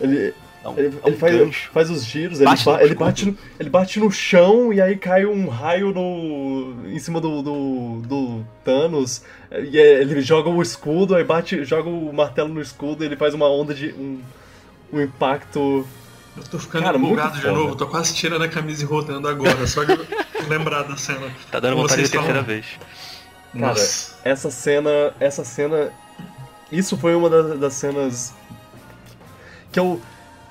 S1: ele,
S2: Dá um,
S1: ele,
S2: dá um
S1: ele faz, faz os giros, ele,
S2: Bate
S1: ba-
S2: no
S1: ele, bate no, ele bate no chão e aí cai um raio no, em cima do, do, do Thanos. E é- ele joga o escudo, aí bate, joga o martelo no escudo e ele faz uma onda de. um, um impacto.
S3: Eu tô ficando
S1: Cara,
S3: empolgado de
S1: foda.
S3: novo, tô quase tirando a camisa e rodando agora, só de eu lembrar da cena.
S2: Tá dando vontade de terceira vez.
S1: Cara,
S3: Nossa.
S1: essa cena. Essa cena. Isso foi uma das, das cenas que eu,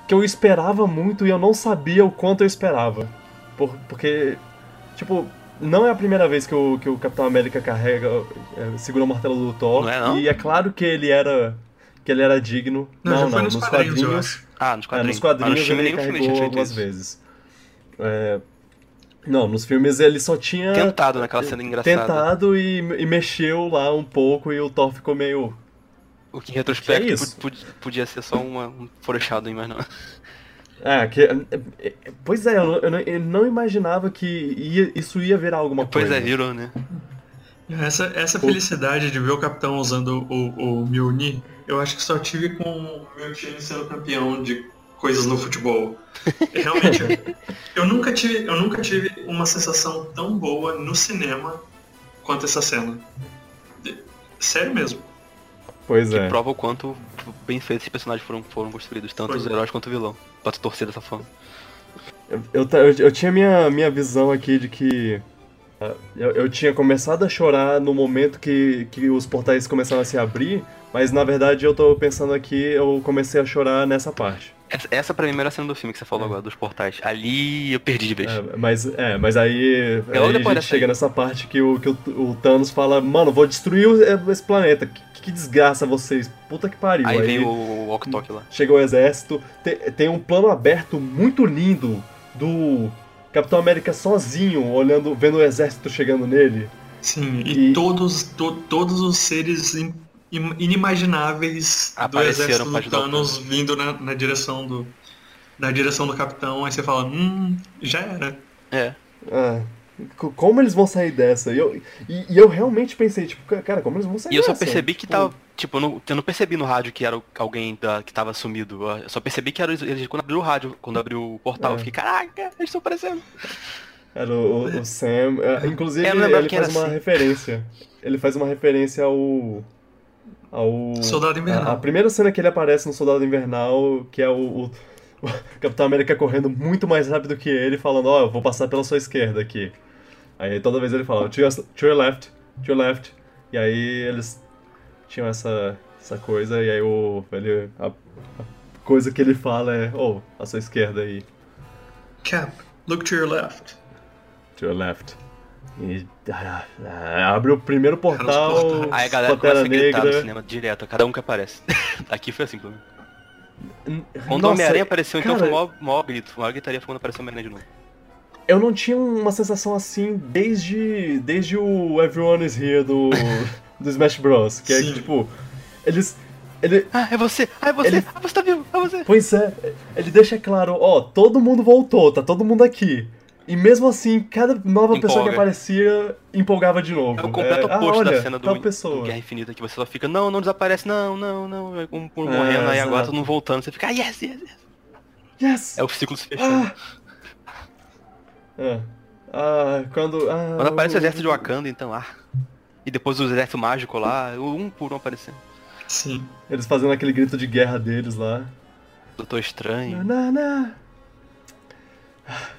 S1: que eu esperava muito e eu não sabia o quanto eu esperava. Por- porque, tipo, não é a primeira vez que o, que o Capitão América carrega, é, segura o martelo do Thor.
S2: Não é, não?
S1: E é claro que ele era. que ele era digno.
S3: Não,
S1: Não, não,
S3: foi nos
S1: nos
S3: quadrinhos,
S1: quadrinhos.
S2: Ah, nos
S1: É,
S2: quadrinhos.
S1: nos quadrinhos
S2: no filme
S1: ele
S2: filme
S1: carregou
S2: feito
S1: algumas
S2: isso.
S1: vezes. É, Não, nos filmes ele só tinha
S2: Tentado naquela cena engraçada.
S1: tentado e, e mexeu lá um pouco e o Thor ficou meio.
S2: O que em retrospecto
S1: Que é
S2: podia ser só uma, um foreshadowing, mas não.
S1: É, que, é, é, pois é, eu, não- eu não, eu não imaginava que ia- isso ia virar alguma
S2: Pois
S1: coisa.
S2: é, virou, né?
S3: Essa, essa felicidade de ver o Capitão usando o, o Mjolnir, eu acho que só tive com o meu time sendo campeão de coisas no futebol. Realmente, eu nunca tive, eu nunca tive uma sensação tão boa no cinema quanto essa cena. Sério mesmo.
S1: Pois
S2: Que
S1: é.
S2: prova o quanto bem feitos esses personagens foram, foram construídos, tanto
S3: Foi.
S2: os heróis quanto o vilão. Pra tu torcer dessa forma.
S1: Eu, eu- eu tinha minha, minha visão aqui de que. ah, Eu, eu tinha começado a chorar no momento que, que os portais começaram a se abrir, mas na verdade eu tô pensando aqui, eu comecei a chorar nessa parte.
S2: Essa, essa pra mim é a melhor cena do filme que você falou agora, dos portais. Ali eu perdi de vez.
S1: É, mas, é, mas aí,
S2: É
S1: aí a
S2: depois
S1: gente chega
S2: aí.
S1: nessa parte que, o, que o, o Thanos fala, mano, vou destruir o- esse planeta. Que, que desgraça vocês. Puta que pariu.
S2: Aí vem o Talk lá.
S1: Chega o exército, tem, tem um plano aberto muito lindo do Capitão América sozinho, olhando, vendo o exército chegando nele.
S3: Sim, e,
S1: E-
S3: todos, to- todos os seres im- inimagináveis do exército do Thanos vindo na, na direção do na direção do capitão, aí você fala, hum, já era.
S2: É.
S1: Co- como eles vão sair dessa? E eu, e, e eu realmente pensei, tipo, ca- cara, como eles vão sair
S2: E eu só
S1: dessa?
S2: percebi que
S1: Tipo,
S2: tava. Tipo, eu não, eu não percebi no rádio que era alguém da, que tava sumido. Eu só percebi que era eles quando abriu o rádio, quando abriu o portal.
S1: É.
S2: Eu fiquei, caraca, eles estão aparecendo.
S1: Era o, o- o Sam. é, inclusive,
S2: É,
S1: ele faz uma
S2: assim.
S1: referência. Ele faz uma referência ao. Ao.
S3: Soldado Invernal.
S1: A, a primeira cena que ele aparece no Soldado Invernal, que é o, o- o Capitão América correndo muito mais rápido que ele, falando, ó, eu vou passar pela sua esquerda aqui. Aí toda vez ele fala, to your, to your left, to your left. E aí eles tinham essa, essa coisa, e aí o. Ele, a, a coisa que ele fala é, oh, a sua esquerda aí.
S3: Cap, look to your left.
S1: To your left. E ah, ah, abre o primeiro portal.
S2: Aí a galera
S1: Pantera
S2: começa a gritar no cinema direto, cada um que aparece. Aqui foi assim, pelo menos. Quando o Homem-Aranha apareceu, então
S1: cara,
S2: foi o maior, maior grito. O maior gritaria foi quando apareceu o Homem-Aranha de novo.
S1: Eu não tinha uma sensação assim desde, desde o Everyone is Here do, do Smash Bros. Que é
S3: Sim.
S1: tipo, eles. Ele,
S2: Ah, é você! Ah, é você!
S1: Ele-
S2: Ah, você tá vivo! É você!
S1: pois é, ele deixa claro, ó, todo mundo voltou, tá todo mundo aqui. E mesmo assim, cada nova pessoa que
S2: Empolga.
S1: aparecia empolgava de novo.
S2: É o completo
S1: ah,
S2: oposto
S1: olha,
S2: da cena do,
S1: tal
S2: do
S1: pessoa.
S2: Guerra Infinita, que você só fica, não, não desaparece, não, não, não, um, um
S1: É,
S2: morrendo, aí agora
S1: exato.
S2: todo mundo voltando, você fica, ah, yes, yes, yes.
S1: Yes!
S2: É o ciclo se fechando.
S1: Ah! É. Ah, quando. Ah,
S2: Quando aparece o
S1: o-
S2: exército de Wakanda, então, ah. E depois o exército mágico lá, um por um aparecendo.
S3: Sim.
S1: Eles fazendo aquele grito de guerra deles lá.
S2: Doutor Estranho.
S1: Na, na.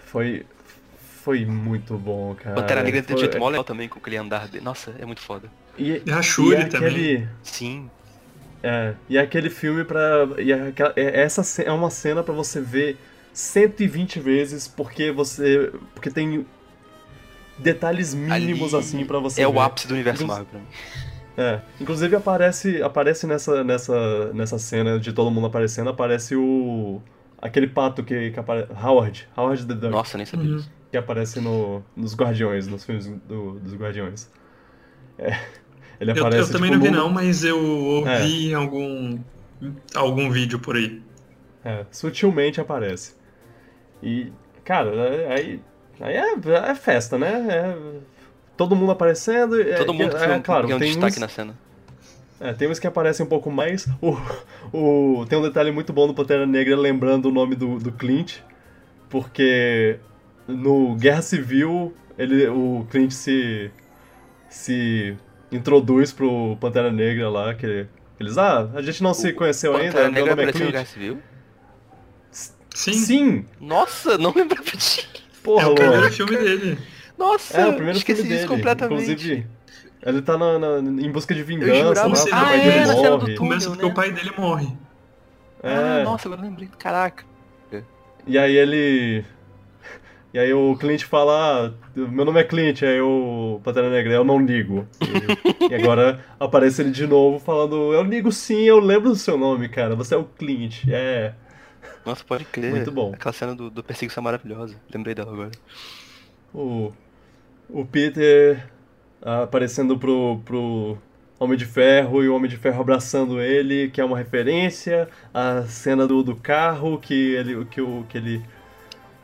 S1: Foi. Foi muito bom, cara.
S2: Pantera Negra tem
S1: Foi-
S2: jeito mó legal também, com aquele andar dele. Nossa, é muito foda.
S1: E,
S3: E a Shuri
S1: e é
S3: também.
S1: aquele.
S2: Sim.
S1: É, e é aquele filme pra. E é aquela- é- essa é uma cena pra você ver 120 vezes, porque você. Porque tem detalhes mínimos
S2: Ali
S1: assim pra você
S2: É
S1: ver.
S2: o ápice do universo Marvel pra mim.
S1: É. Inclusive aparece, aparece nessa, nessa, nessa cena de todo mundo aparecendo, aparece o. aquele pato que, que aparece. Howard. Howard the Duck.
S2: Nossa, nem sabia
S3: Uhum.
S1: Que aparece no, nos Guardiões, nos filmes do- dos Guardiões. É, ele
S3: Eu,
S1: aparece
S3: eu também
S1: tipo,
S3: não vi
S1: no-
S3: não, mas eu ouvi em algum, algum vídeo por aí.
S1: É, sutilmente aparece. E, cara, é- aí, aí é, é festa, né? É todo mundo aparecendo. é-
S2: Todo mundo
S1: é,
S2: tem
S1: é,
S2: um,
S1: claro,
S2: tem um
S1: tem
S2: destaque
S1: uns,
S2: na cena.
S1: é, tem uns que aparecem um pouco mais. O, o, tem um detalhe muito bom do Pantera Negra lembrando o nome do, do Clint, porque no Guerra Civil ele, o Clint se, se introduz pro Pantera Negra lá, que eles, ah, a gente não se conheceu ainda,
S2: Pantera
S1: meu
S2: Negra
S1: nome é Clint.
S2: Guerra Civil?
S3: Sim,
S1: Sim!
S2: Nossa, não lembrava disso.
S1: Porra,
S3: é o primeiro filme dele.
S2: Nossa,
S1: É, o primeiro
S2: esqueci
S1: filme
S2: isso
S1: dele.
S2: completamente.
S1: Inclusive, ele tá na, na- em busca de vingança lá, porque
S3: Ah,
S1: o pai
S3: é,
S1: dele
S3: na cena
S2: do
S1: morre.
S2: túnel.
S3: Começa porque
S2: né?
S3: o pai dele morre.
S1: É,
S2: Ah, nossa, agora eu lembrei. Caraca.
S1: e aí ele... E aí o Clint fala, ah, meu nome é Clint, aí o Pantera Negra, eu não ligo. E, e agora aparece ele de novo falando, eu ligo sim, eu lembro do seu nome, cara, você é o Clint, é...
S2: Nossa, pode crer.
S1: Muito bom.
S2: Aquela cena do, do Perseguição maravilhosa. Lembrei dela agora.
S1: O, o Peter aparecendo pro, pro Homem de Ferro e o Homem de Ferro abraçando ele, que é uma referência à cena do, do carro que ele, que, o, que ele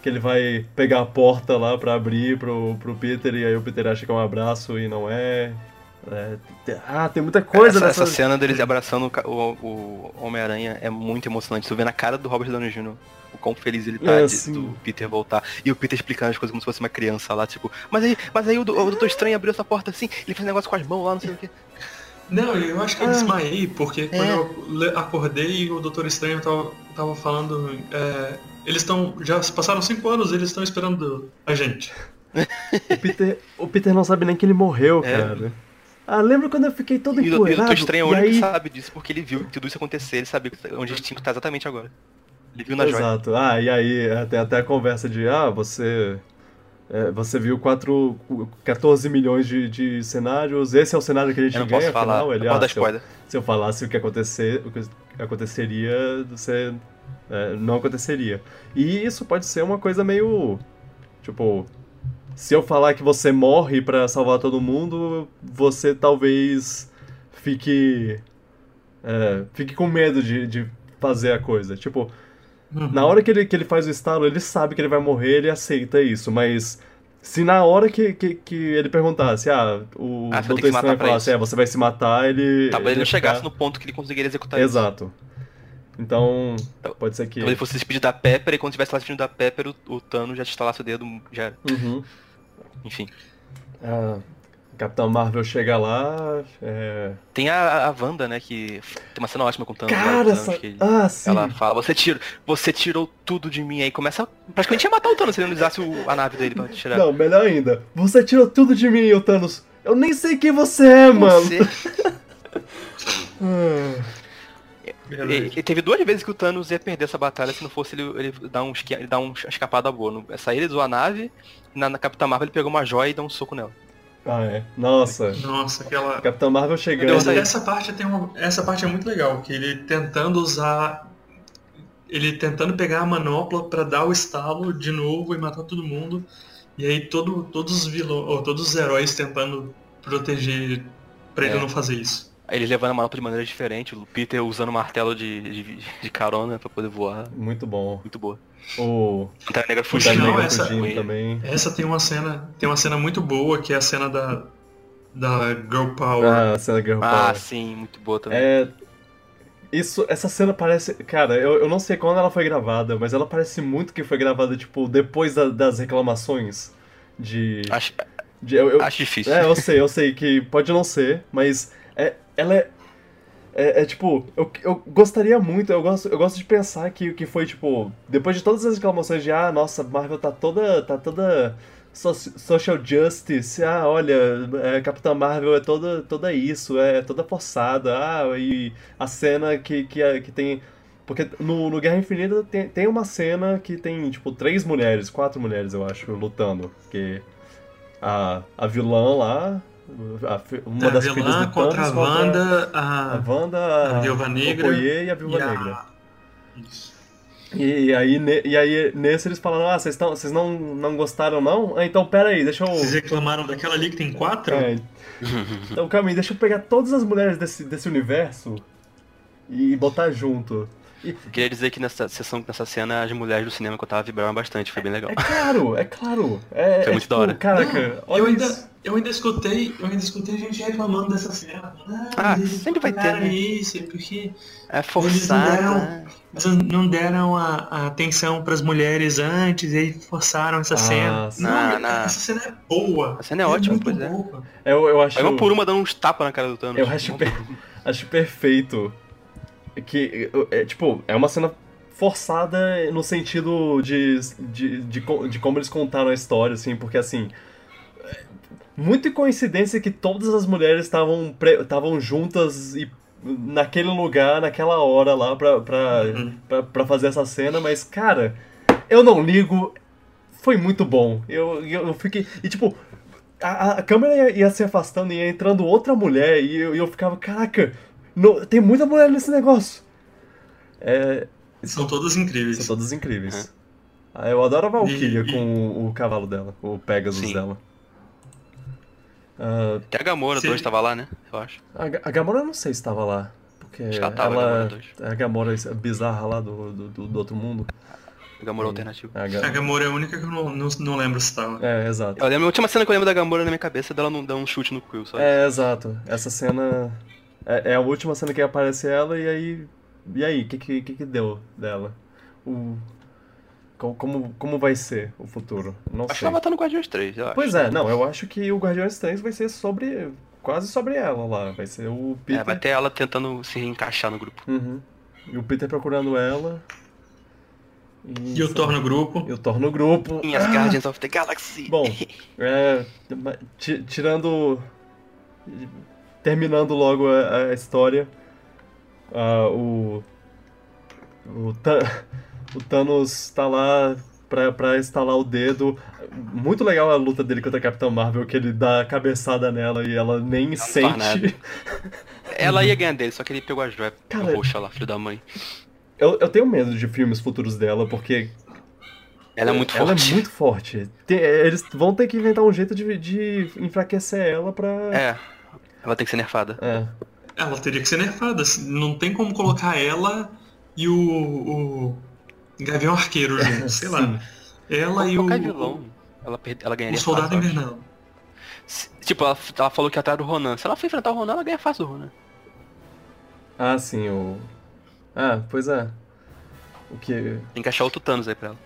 S1: que ele vai pegar a porta lá pra abrir pro, pro Peter e aí o Peter acha que é um abraço e não é. É, ah, tem muita coisa
S2: essa,
S1: nessa...
S2: essa cena deles abraçando o o, o Homem-Aranha é muito emocionante. Você vê na cara do Robert Downey Jr. o quão feliz ele tá
S1: É,
S2: de- do Peter voltar. E o Peter explicando as coisas como se fosse uma criança lá, tipo, mas aí, mas aí o, o Doutor Estranho abriu essa porta assim, ele fez um negócio com as mãos lá, não sei o que.
S3: Não, eu acho que eu
S1: Ah.
S3: desmaiei, porque
S2: É.
S3: quando eu acordei, o Doutor Estranho tava, tava falando. é, eles estão. Já passaram cinco anos, eles estão esperando a gente.
S1: O Peter, o Peter não sabe nem que ele morreu,
S2: É.
S1: cara. Ah, lembra quando eu fiquei todo
S2: E, o- e o? Doutor Estranho é o
S1: E
S2: único
S1: aí...
S2: que sabe disso, porque ele viu tudo isso acontecer, ele sabia que- onde a gente tinha que estar exatamente agora. Ele viu na joia.
S1: Exato. Ah, e aí até, até a conversa de, ah, você. é, você viu 4, 14 milhões de, de cenários, esse é o cenário que a gente
S2: Eu não
S1: ganha,
S2: posso falar,
S1: afinal, ele, ah, se, eu, se eu falasse o que, acontecer, o que aconteceria, você é, não aconteceria. E isso pode ser uma coisa meio. Tipo, se eu falar que você morre pra salvar todo mundo, você talvez fique. é, fique com medo de, de fazer a coisa. Tipo,
S3: Uhum.
S1: na hora que ele, que ele faz o estalo, ele sabe que ele vai morrer, ele aceita isso, mas se na hora que, que, que ele perguntasse, ah, o
S2: Ah, você vai ter
S1: Doutor
S2: que se matar
S1: Estranho falasse, é, você vai se matar, ele.
S2: Talvez ele
S1: ia
S2: não chegasse
S1: ficar-
S2: no ponto que ele conseguiria executar isso.
S1: Exato. Então, pode ser que.
S2: Talvez ele fosse se despedir da Pepper e quando tivesse lá despedindo da Pepper, o, o Thanos já te instalasse o dedo, já.
S1: Uhum.
S2: Enfim.
S1: A Capitã Marvel chega lá. É...
S2: Tem a, a Wanda, né, que tem uma cena ótima com o Thanos. lá,
S1: Cara,
S2: o Thanos,
S1: essa.
S2: ele-
S1: Ah, sim.
S2: Ela fala, você, tira, você tirou tudo de mim. Aí começa. Praticamente ia matar o Thanos se ele não usasse o- a nave dele pra tirar.
S1: Não, melhor ainda. Você tirou tudo de mim, ô Thanos. Eu nem sei quem você é, mano.
S2: Você-
S1: Ah,
S2: E, e teve duas vezes que o Thanos ia perder essa batalha se não fosse ele, ele dar um, ele dar um escapado boa. No- Essa ele usou a nave na, na Capitã Marvel ele pegou uma joia e deu um soco nela.
S1: Ah, é. Nossa.
S3: Nossa, aquela.
S1: Capitão Marvel chegando.
S3: Essa,
S2: aí.
S3: essa parte tem uma, essa parte é muito legal, que ele tentando usar, ele tentando pegar a manopla pra dar o estalo de novo e matar todo mundo, e aí todo, todos os vilões, ou todos os heróis tentando proteger pra ele
S2: É.
S3: não fazer isso.
S2: Aí ele levando a manopla de maneira diferente, o Peter usando o martelo de, de, de carona pra poder voar.
S1: Muito bom.
S2: Muito boa.
S1: O
S2: Pantera Negra fugindo.
S3: não,
S1: Negra
S3: essa-
S1: fugindo também.
S3: Essa tem uma cena, tem uma cena muito boa que é a cena da da Girl Power.
S1: Ah, a cena Girl
S2: Ah,
S1: Power.
S2: sim, muito boa também.
S1: É. Isso, essa cena parece. Cara, eu, eu não sei quando ela foi gravada, mas ela parece muito que foi gravada, tipo, depois da- das reclamações de.
S2: Acho,
S1: de- eu, eu-
S2: acho difícil.
S1: é, eu sei, eu sei que pode não ser, mas é, ela é. É, é, tipo, eu, eu gostaria muito, eu gosto, eu gosto de pensar que, que foi, tipo, depois de todas as reclamações de, ah, nossa, Marvel tá toda. tá toda. so- social justice, ah, olha, é, Capitã Marvel é toda, toda isso, é toda forçada, ah, e a cena que, que, que tem. Porque no, no Guerra Infinita tem, tem uma cena que tem, tipo, três mulheres, quatro mulheres, eu acho, lutando. Que a, a vilã lá, uma
S3: a
S1: das filhas
S3: vilã
S1: do
S3: contra a
S1: Thanos, contra
S3: Wanda,
S1: a
S3: a,
S1: Wanda,
S3: a
S1: a
S3: Viúva Negra
S1: e a Viúva
S3: e a-
S1: Negra.
S3: Isso.
S1: E aí, e aí nesse eles falaram, ah, vocês tão- vocês não, não gostaram não? Ah, então pera aí, deixa eu...
S3: Vocês reclamaram daquela ali que tem quatro?
S1: É, então calma aí, deixa eu pegar todas as mulheres desse, desse universo e botar junto.
S2: Eu queria dizer que nessa sessão, nessa cena, as mulheres do cinema que eu tava vibraram bastante, foi bem legal.
S1: é claro, é claro. É,
S2: Foi
S1: é
S2: muito
S1: tipo,
S2: da hora.
S1: Caraca, olha
S3: eu ainda,
S1: isso.
S3: eu ainda escutei, eu ainda escutei gente reclamando dessa cena. Ah,
S2: Ah,
S3: eles
S2: sempre vai ter, né?
S3: isso, porque
S2: É
S3: Eles
S2: forçado.
S3: não
S2: né?
S3: eles não deram a, a atenção pras mulheres antes e aí forçaram essa
S1: Ah,
S3: cena.
S1: sim.
S2: Não, não.
S3: essa cena é boa.
S2: A cena é ótima,
S3: muito
S2: pois é.
S3: boa.
S1: Eu, eu acho...
S2: Aí uma por uma dando uns tapas na cara do Thanos.
S1: Eu acho, per- acho perfeito que, é, tipo, é uma cena forçada no sentido de, de, de, de como eles contaram a história, assim, porque, assim, é muita coincidência que todas as mulheres estavam estavam juntas e naquele lugar, naquela hora lá pra, pra,
S3: Uhum.
S1: pra, pra fazer essa cena, mas, cara, eu não ligo, foi muito bom. Eu, eu, eu fiquei. E tipo, a, a câmera ia, ia se afastando e ia entrando outra mulher e eu, e eu ficava, caraca, não- tem muita mulher nesse negócio. É,
S3: São todas incríveis.
S1: são todas incríveis. Ah, eu adoro a Valkyria
S3: E- e-
S1: com o, o cavalo dela, o Pegasus
S2: Sim.
S1: dela. Ah,
S2: Até a Gamora
S3: Sim.
S2: 2 tava lá, né? Eu acho.
S1: a, a Gamora eu não sei se estava lá. Porque
S2: Acho que ela tava, a Gamora dois.
S1: a Gamora é bizarra lá do, do, do- do outro mundo.
S2: A Gamora alternativa.
S1: A Ga-
S3: A Gamora é a única que eu não, não, não lembro se tava.
S1: É, exato.
S2: Eu lembro, a última cena que eu lembro da Gamora na minha cabeça é dela não dar um chute no Quill, só.
S1: É, exato. Essa cena é, é a última cena que aparece ela e aí. E aí, o que, que, que que deu dela? O. co- Como, como vai ser o futuro? Não
S2: Acho que
S1: sei.
S2: ela vai estar no Guardiões 3, eu acho.
S1: Pois é, não, eu acho que o Guardiões 3 vai ser sobre. quase sobre ela lá. Vai ser o Peter.
S2: É, vai ter ela tentando se reencaixar no grupo.
S1: Uhum. E o Peter procurando ela.
S3: E o Thor no grupo.
S1: E o Thor no grupo.
S2: Em as
S1: Ah!
S2: Guardians of the Galaxy.
S1: Bom, é, ti- tirando. Terminando logo a, a história, ah, o. O, Tha- o Thanos tá lá pra, pra instalar o dedo. Muito legal a luta dele contra a Capitã Marvel, que ele dá a cabeçada nela e ela nem
S2: não
S1: sente.
S2: Ela ia ganhar dele, só que ele pegou a joia
S1: Cara,
S2: roxa lá, filho da mãe.
S1: Eu, eu tenho medo de filmes futuros dela, porque
S2: Ela é muito
S1: ela
S2: forte.
S1: é muito forte. Tem- eles vão ter que inventar um jeito de, de enfraquecer ela pra.
S2: É, ela tem que ser nerfada.
S1: É.
S3: Ela teria que ser nerfada. Não tem como colocar ela e o, o Gavião Arqueiro junto, sei lá. Ela e o,
S2: Qualquer vilão, ela, perde, ela
S3: o
S2: ganharia
S3: Soldado
S2: fácil.
S3: Invernal.
S2: Se- Tipo, ela, ela falou que ia atrás do Ronan. Se ela for enfrentar o Ronan, ela ganha fácil do Ronan.
S1: Ah, sim, o. Ah, pois é. O que.
S2: Tem que achar outro Thanos aí pra ela.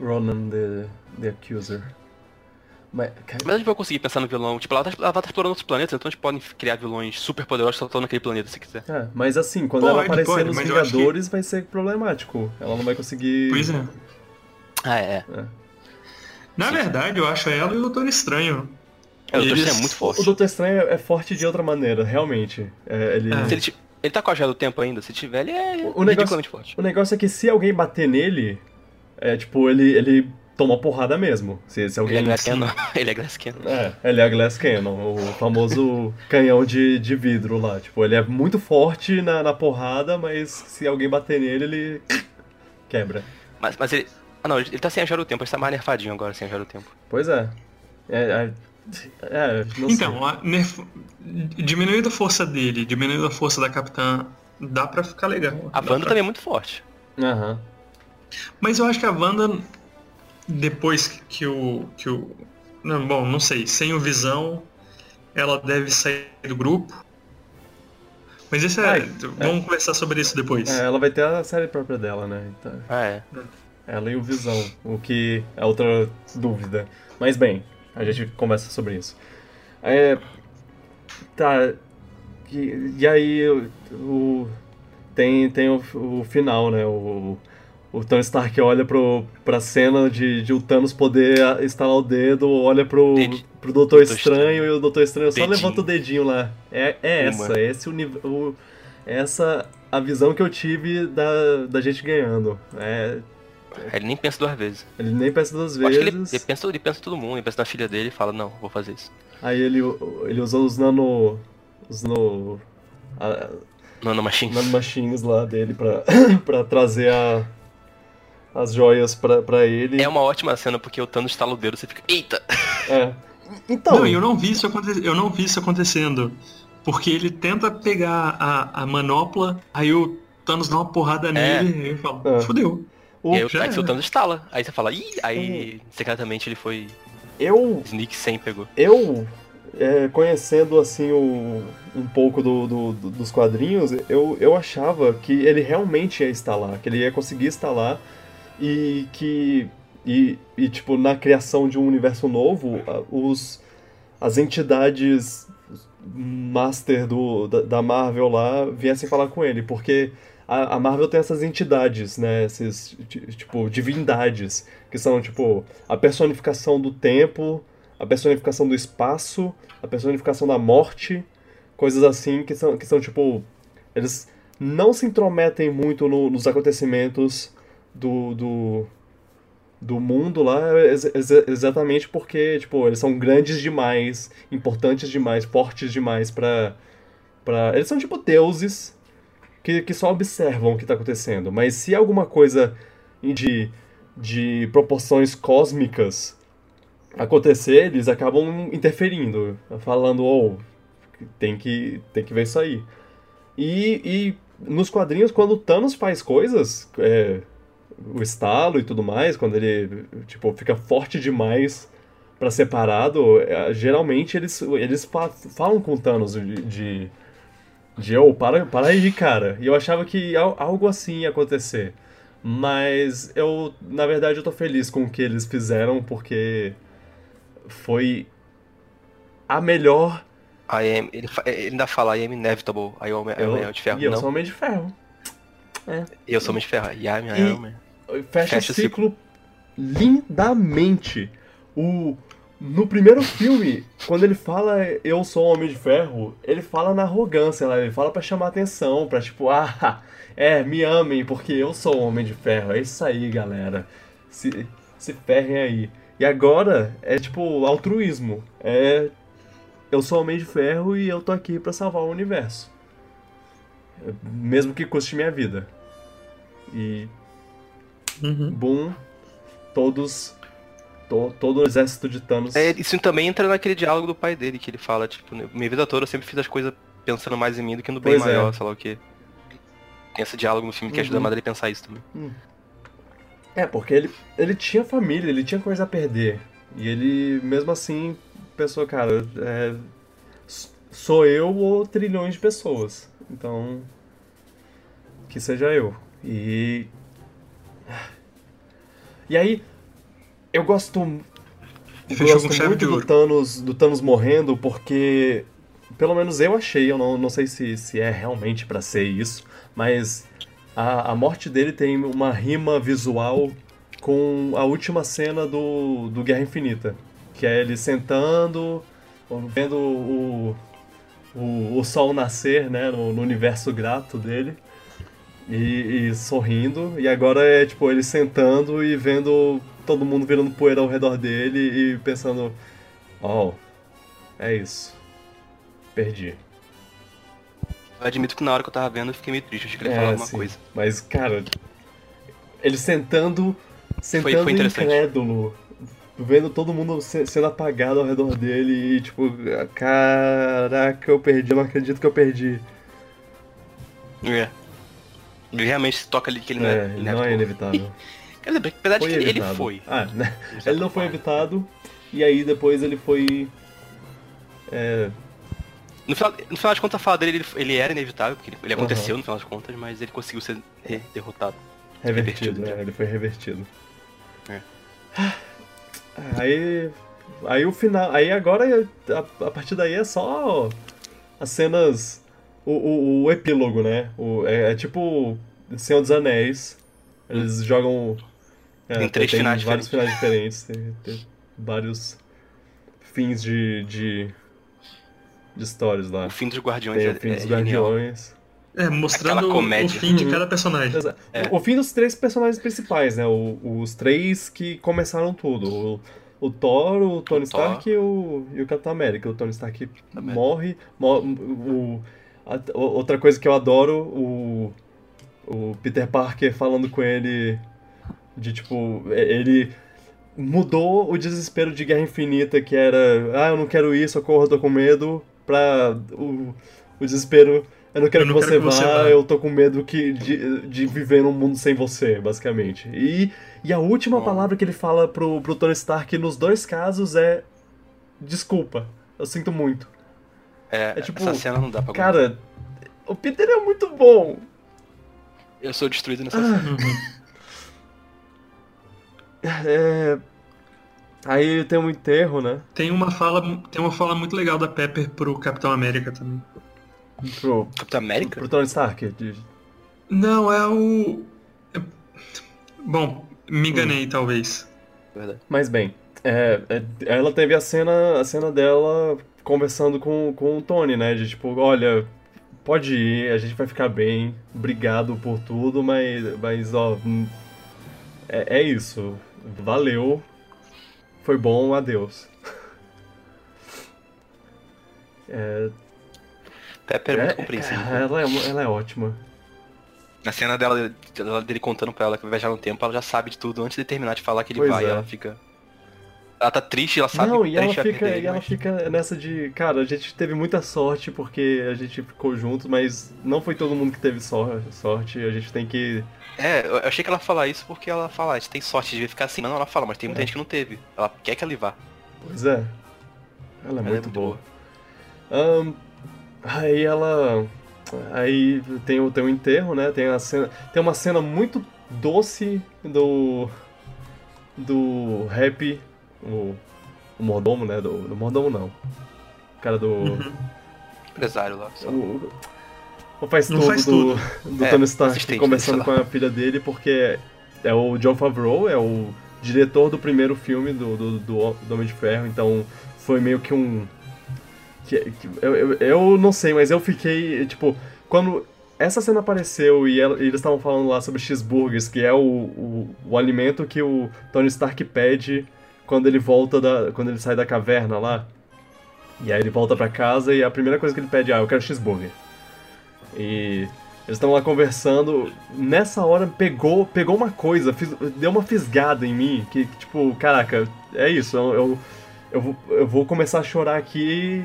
S1: Ronan the, the Accuser. Mas.
S2: a gente vai conseguir pensar no vilão. Tipo, ela, tá, ela vai estar explorando outros planetas, então a gente pode criar vilões super poderosos que só estão naquele planeta, se quiser.
S1: É, mas assim, quando
S3: Pode,
S1: ela aparecer
S3: pode,
S1: nos
S3: acho que-
S1: Vingadores vai ser problemático. Ela não vai conseguir.
S3: Pois é.
S2: Ah, é.
S3: Na
S2: Sim.
S3: verdade, eu acho ela e o Doutor Estranho.
S2: É, o Doutor Estranho é muito
S1: O
S2: forte.
S1: Doutor Estranho é forte de outra maneira, realmente. É, ele...
S3: É.
S2: Se ele, ele tá com a joia do tempo ainda, se tiver, ele é
S1: O- o negócio-
S2: forte.
S1: O negócio é que se alguém bater nele, é tipo, ele, ele toma porrada mesmo. Se, se alguém
S2: Ele é Glass Cannon. Ele é Glass Cannon.
S1: É, ele é a Glass Cannon, o famoso canhão de, de vidro lá. Tipo, ele é muito forte na, na porrada, mas se alguém bater nele, ele quebra.
S2: Mas, mas ele. Ah não, ele tá sem a do tempo, ele tá mais nerfadinho agora sem a do tempo.
S1: Pois é. É, é, é não
S3: Então,
S1: sei.
S3: a nerf... diminuindo a força dele, diminuindo a força da capitã, dá pra ficar legal.
S2: A Wanda
S3: pra-
S2: também é muito forte.
S1: Aham.
S3: Mas eu acho que a Wanda, depois que o. que o. Não, bom, não sei. Sem o Visão, ela deve sair do grupo. Mas isso é.
S1: Ai,
S3: vamos conversar sobre isso depois.
S1: É, ela vai ter a série própria dela, né? Então,
S2: Ah, é.
S1: ela e o Visão, o que é outra dúvida. Mas bem, a gente conversa sobre isso. É, tá. E, e aí o, o- tem, tem o, o final, né? O, o Tony Stark olha pro, pra cena de, de o Thanos poder estalar o dedo, olha pro, pro Doutor
S2: Doutor
S1: Estranho,
S2: Estranho.
S1: e o Doutor Estranho só
S2: Dedinho.
S1: levanta o dedinho lá. É, é essa, é esse o essa a visão que eu tive da, da gente ganhando. É,
S2: Ele nem pensa duas vezes.
S1: ele nem pensa duas
S2: que ele,
S1: vezes.
S2: ele pensa, ele pensa todo mundo, ele pensa na filha dele e fala, não, vou fazer isso.
S1: Aí ele, ele usou os nano. Os nano. A,
S2: Nanomachine.
S1: nanomachines lá dele pra, pra trazer a, as joias pra, pra ele.
S2: É uma ótima cena porque o Thanos estala o dedo, você fica, eita!
S1: É. Então.
S3: Não, eu não vi isso acontecer. Eu não vi isso acontecendo. Porque ele tenta pegar a, a manopla, aí o Thanos dá uma porrada nele, aí eu falo,
S1: É.
S3: fudeu.
S1: o-
S2: e aí, aí o. Thanos estala. Aí você fala, ih! Aí secretamente ele foi.
S1: eu.
S2: Sneak 100 pegou.
S1: Eu. é, conhecendo assim o, um pouco do, do- do- dos quadrinhos, eu, eu achava que ele realmente ia instalar, que ele ia conseguir instalar e que. E, e tipo, na criação de um universo novo, os, as entidades master do, da, da Marvel lá viessem falar com ele, porque a, a Marvel tem essas entidades, né? Esses, ti- tipo, divindades, que são, tipo, a personificação do tempo, a personificação do espaço, a personificação da morte, coisas assim que são, que são tipo. Eles não se intrometem muito no- nos acontecimentos do, do, do mundo lá, ex- ex- exatamente porque, tipo, eles são grandes demais, importantes demais, fortes demais pra. pra... Eles são tipo deuses que, que só observam o que tá acontecendo. Mas se alguma coisa de, de proporções cósmicas acontecer, eles acabam interferindo, falando, oh, tem que, tem que ver isso aí. E, e nos quadrinhos, quando o Thanos faz coisas, é, o estalo e tudo mais, quando ele tipo, fica forte demais pra ser parado, é, geralmente eles, eles fa- falam com o Thanos de, de, de oh, para, para aí, cara. E eu achava que al- algo assim ia acontecer. Mas eu, na verdade, eu tô feliz com o que eles fizeram, porque foi a melhor.
S2: I am, ele, ele ainda fala, I am inevitable. Aí o Homem
S1: Eu,
S2: Homem de Ferro.
S1: e eu
S2: não,
S1: sou Homem de Ferro.
S2: eu sou Homem de Ferro. I am Iron Man.
S1: Fecha,
S2: Fecha
S1: o ciclo lindamente. O, no primeiro filme, quando ele fala eu sou Homem de Ferro, ele fala na arrogância, lá, ele fala pra chamar atenção, pra tipo, ah, é, me amem porque eu sou o Homem de Ferro. É isso aí, galera. Se, se ferrem aí. E agora é tipo altruísmo. É eu sou Homem de Ferro e eu tô aqui pra salvar o universo. Mesmo que custe minha vida. E
S3: Uhum.
S1: Boom, todos. to- todo o exército de Thanos.
S2: É, isso também entra naquele diálogo do pai dele, que ele fala, tipo, "Né, minha vida toda eu sempre fiz as coisas pensando mais em mim do que no bem
S1: Pois é.
S2: maior, sei lá o quê. Tem esse diálogo no filme que ajuda
S1: Uhum.
S2: a Madre a pensar isso também.
S1: É, porque ele, ele tinha família, ele tinha coisa a perder. E ele, mesmo assim, pensou, cara, é, sou eu ou trilhões de pessoas. Então. Que seja eu. E. E aí. Eu gosto.
S3: Fechou
S1: gosto muito do. Thanos, do Thanos morrendo, porque. Pelo menos eu achei, eu não, não sei se, se é realmente pra ser isso, mas a, a morte dele tem uma rima visual com a última cena do, do Guerra Infinita. Que é ele sentando, vendo o, o, o sol nascer, né, no, no universo grato dele. E, e sorrindo. E agora é tipo ele sentando e vendo todo mundo virando poeira ao redor dele e pensando, oh, é isso. Perdi.
S2: Eu admito que na hora que eu tava vendo eu fiquei meio triste, achei que ele ia falar alguma
S1: sim.
S2: coisa.
S1: Mas, cara, ele sentando, sentando
S2: foi interessante.
S1: incrédulo, vendo todo mundo se- sendo apagado ao redor dele e tipo, caraca, eu perdi, eu não acredito que eu perdi.
S2: É. Ele realmente se toca ali que ele não é,
S1: É, ele não é inevitável.
S2: Quer dizer, apesar de que ele
S1: evitado.
S2: foi.
S1: Ah, né?
S2: de certa
S1: Ele não foi evitado, e aí depois ele foi. É,
S2: No final, no final das contas, a fala dele, ele, ele era inevitável, porque ele, ele aconteceu no final das contas, mas ele conseguiu ser re- derrotado.
S1: revertido,
S2: Revertido,
S1: né? Ele foi revertido.
S2: É.
S1: Aí. Aí o final. Aí agora, a, a partir daí é só as cenas. O, o, o epílogo, né? O, é, é tipo Senhor dos Anéis. Eles jogam. é,
S2: Tem três finais
S1: vários finais diferentes. Tem, tem vários fins de, de. de histórias lá.
S2: O fim dos Guardiões
S1: Tem
S2: é,
S1: o fim
S2: é
S1: dos
S2: genial.
S1: Guardiões.
S3: É, mostrando o fim de
S1: Uhum.
S3: cada personagem.
S1: Exa-
S2: É.
S1: O fim dos três personagens principais, né? O- os três que começaram tudo. O, o Thor, o Tony
S2: O
S1: Stark e o, e o Capitão América. O Tony Stark
S2: América.
S1: morre. mo- o, a- o- outra coisa que eu adoro, o, o Peter Parker falando com ele de tipo, ele mudou o desespero de Guerra Infinita, que era, ah, eu não quero ir, socorro, eu tô com medo, pra o, o desespero, eu não quero,
S3: Eu não
S1: que,
S3: quero
S1: você
S3: que você
S1: vá,
S3: vá."
S1: eu tô com medo que, de, de viver num mundo sem você, basicamente. E, e a última
S2: Bom.
S1: palavra que ele fala pro, pro Tony Stark nos dois casos é desculpa, eu sinto muito.
S2: É,
S1: É tipo,
S2: essa cena não dá pra aguentar.
S1: Cara, o Peter é muito bom.
S2: Eu sou destruído nessa
S1: Ah.
S2: cena.
S3: Uhum.
S1: É... Aí tem um enterro, né?
S3: Tem uma fala, tem uma fala muito legal da Pepper pro Capitão América também.
S1: Pro,
S2: Capitão América?
S1: pro Tony Stark. de-
S3: Não, é o. é- Bom, me enganei talvez.
S2: Verdade.
S1: Mas bem, é, é, ela teve a cena, a cena dela conversando com, com o Tony, né? De tipo, olha, pode ir, a gente vai ficar bem, obrigado por tudo, mas, mas ó, é, é isso. Valeu, foi bom, adeus. É,
S2: Pepper é muito compreensível.
S1: ela, é, ela é ótima.
S2: Na cena dela, dela- dele contando pra ela que vai viajar no tempo, ela já sabe de tudo antes de terminar de falar que ele
S1: Pois
S2: vai.
S1: é.
S2: Ela fica. Ela tá triste, ela sabe
S1: Não,
S2: que
S1: e ela
S2: vai
S1: fica,
S2: perder
S1: e ela
S2: mas-
S1: fica nessa de, cara, a gente teve muita sorte porque a gente ficou junto, mas não foi todo mundo que teve sor- sorte, a gente tem que.
S2: É, eu achei que ela falar isso porque ela fala, a gente tem sorte de ficar assim. Não, ela fala, mas tem muita
S1: É.
S2: gente que não teve. Ela quer que ela vá.
S1: Pois é. Ela é
S2: Ela
S1: muito boa. Ahn, aí ela. Aí tem o, tem o enterro, né? Tem, a cena, tem uma cena muito doce do. Do rap. O, o mordomo, né? Do, do mordomo não. O cara do.
S3: Uhum.
S2: Empresário lá. só.
S1: O, o faz
S3: Não
S1: tudo
S3: faz
S1: do, do
S2: É,
S1: Tony Stark conversando
S2: sei
S1: com a filha dele, porque é o John Favreau, é o diretor do primeiro filme do, do, do, do Homem de Ferro, então foi meio que um. que- que- eu, eu, eu não sei, mas eu fiquei. Tipo, quando essa cena apareceu e, ela- e eles estavam falando lá sobre cheeseburgers, que é o, o, o alimento que o Tony Stark pede quando ele volta da. quando ele sai da caverna lá. E aí ele volta pra casa e a primeira coisa que ele pede é, ah, eu quero cheeseburger. E eles estão lá conversando. Nessa hora pegou, pegou uma coisa, fiz- deu uma fisgada em mim, que, que, tipo, caraca, é isso, eu, eu, eu, vou, eu vou começar a chorar aqui,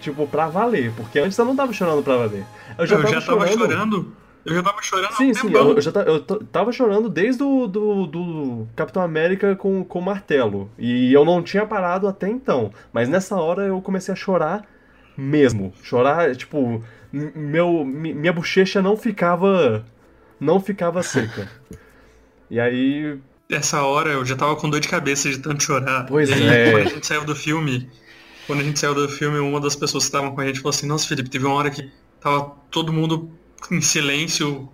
S1: tipo, pra valer, porque antes eu não tava chorando pra valer. Eu já
S3: eu
S1: tava
S3: já tava
S1: chorando.
S3: chorando. Eu já tava chorando há
S1: Sim, sim, eu, eu já ta- eu tava chorando desde o do, do Capitão América com, o martelo. E eu não tinha parado até então. Mas nessa hora eu comecei a chorar mesmo. Chorar, tipo, meu, mi- minha bochecha não ficava. Não ficava seca. E aí.
S3: Essa hora eu já tava com dor de cabeça de tanto chorar.
S1: Pois
S3: aí,
S1: é.
S3: quando a gente saiu do filme, quando a gente saiu do filme, uma das pessoas que estavam com a gente falou assim, nossa Felipe, teve uma hora que tava todo mundo em silêncio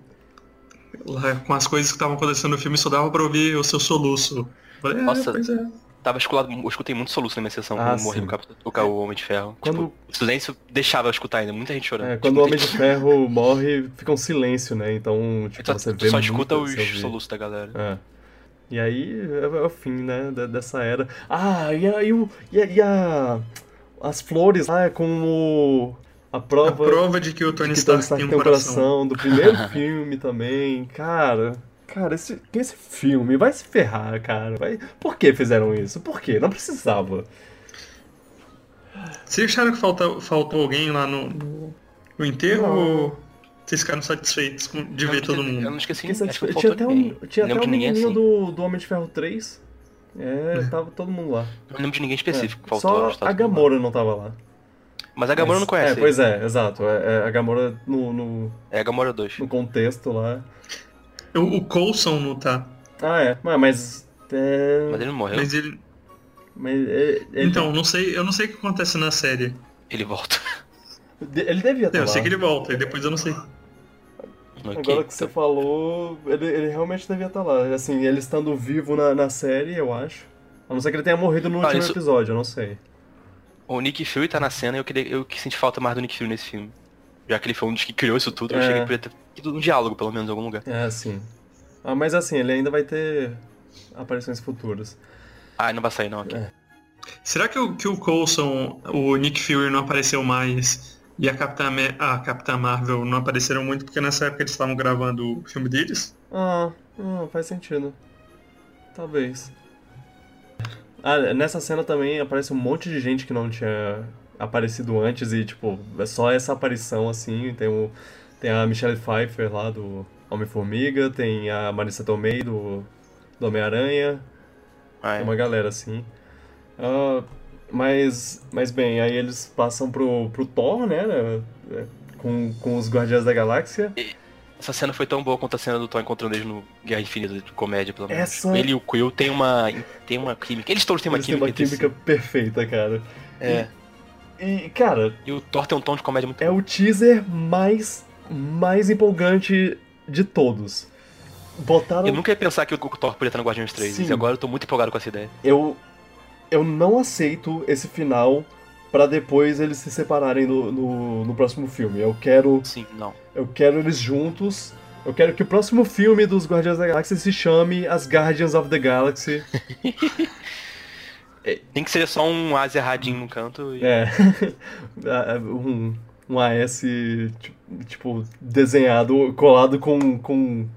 S3: lá com as coisas que estavam acontecendo no filme, só dava pra ouvir o seu soluço. Falei, é,
S2: Nossa.
S3: pois é.
S2: Tava esculado, eu escutei muito soluço na minha sessão
S1: Ah,
S2: quando morreu o, Cap- o, o Homem de Ferro.
S1: Quando-
S2: Tipo, o silêncio deixava eu escutar ainda, muita gente chorando.
S1: é,
S2: Tipo,
S1: quando o
S2: muita
S1: Homem de Ferro morre, fica um silêncio, né? Então, tipo,
S2: Só,
S1: você vê
S2: só escuta os soluços da galera.
S1: É. E aí é, é o fim, né, dessa era. Ah, e aí o. E, a- e a. As flores lá com o. A
S3: A
S1: prova.
S3: prova de que o Tony
S1: que
S3: Stark
S1: Stark
S3: tem um
S1: tem
S3: coração.
S1: coração do primeiro filme também. Cara, cara, esse, esse filme vai se ferrar, cara. Vai... Por que fizeram isso? Por quê? Não precisava.
S3: Vocês acharam que falta, faltou alguém lá no, no, enterro
S1: Não.
S3: ou vocês ficaram satisfeitos com- de
S2: Eu
S3: ver
S2: não
S3: todo
S2: esqueci- Eu
S3: mundo?
S2: não esqueci, acho que não.
S1: Tinha até,
S2: ninguém.
S1: um, tinha
S2: Não
S1: até
S2: lembro
S1: um
S2: de ninguém
S1: menininho
S2: assim.
S1: do, do Homem de Ferro 3. É, tava todo mundo lá.
S2: Não lembro de ninguém
S1: É,
S2: específico que faltou.
S1: Só
S2: que
S1: a
S2: mundo.
S1: Gamora não tava lá.
S2: Mas a Gamora
S1: Mas-
S2: não conhece.
S1: É, pois é, exato. É, é a Gamora no, no,
S2: É a Gamora 2.
S1: no contexto lá.
S3: O, o Coulson não tá.
S1: Ah, é. Mas. mas é,
S2: Mas ele não morreu.
S3: Mas ele.
S1: mas é- ele,
S3: Então, não sei, eu não sei o que acontece na série.
S2: Ele volta.
S1: ele devia estar
S3: Eu
S1: lá.
S3: sei que ele volta, e depois eu não sei.
S2: Ok.
S1: Agora que você falou, ele, ele realmente devia estar lá. Assim, ele estando vivo na, na série, eu acho. A não ser que ele tenha morrido no
S2: Ah,
S1: último
S2: isso-
S1: episódio, eu não sei.
S2: O Nick Fury tá na cena e eu, queria, eu que senti falta mais do Nick Fury nesse filme. Já que ele foi um dos que criou isso tudo, eu
S1: É.
S2: achei que ele podia ter tido um diálogo, pelo menos, em algum lugar.
S1: É, sim. Ah, mas assim, ele ainda vai ter aparições futuras.
S2: Ah, não vai sair não aqui.
S1: É.
S3: Será que o, que o Coulson, o Nick Fury não apareceu mais e a Capitã, a Capitã Marvel não apareceram muito porque nessa época eles estavam gravando o filme deles?
S1: Ah, ah, faz sentido. Talvez. Ah, nessa cena também aparece um monte de gente que não tinha aparecido antes e, tipo, é só essa aparição assim. Tem, o, tem a Michelle Pfeiffer lá do Homem-Formiga, tem a Marissa Tomei do, do Homem-Aranha, tem uma galera assim. Ah, mas, mas bem, aí eles passam pro, pro Thor, né? né, Com, com os Guardiões da Galáxia.
S2: Essa cena foi tão boa quanto a cena do Thor encontrando eles no Guerra Infinita de comédia, pelo menos.
S1: Essa-
S2: Ele e o Quill tem uma, tem uma química. Eles todos têm uma
S1: Eles têm
S2: química.
S1: uma
S2: entre si.
S1: química perfeita, cara.
S2: É.
S1: E, cara,
S2: E o Thor tem um tom de comédia muito
S1: é o teaser mais, mais empolgante de todos. Botaram.
S2: Eu nunca ia pensar que o Thor podia estar no Guardiões 3.
S1: Sim.
S2: E agora eu tô muito empolgado com essa ideia.
S1: Eu, eu não aceito esse final pra depois eles se separarem no, no, no próximo filme. Eu quero,
S2: Sim, não.
S1: eu quero eles juntos. Eu quero que o próximo filme dos Guardiões da Galáxia se chame As Guardians of the Galaxy.
S2: Tem que ser só um as erradinho no canto e.
S1: É. um, um AS ti- tipo desenhado, colado com, com,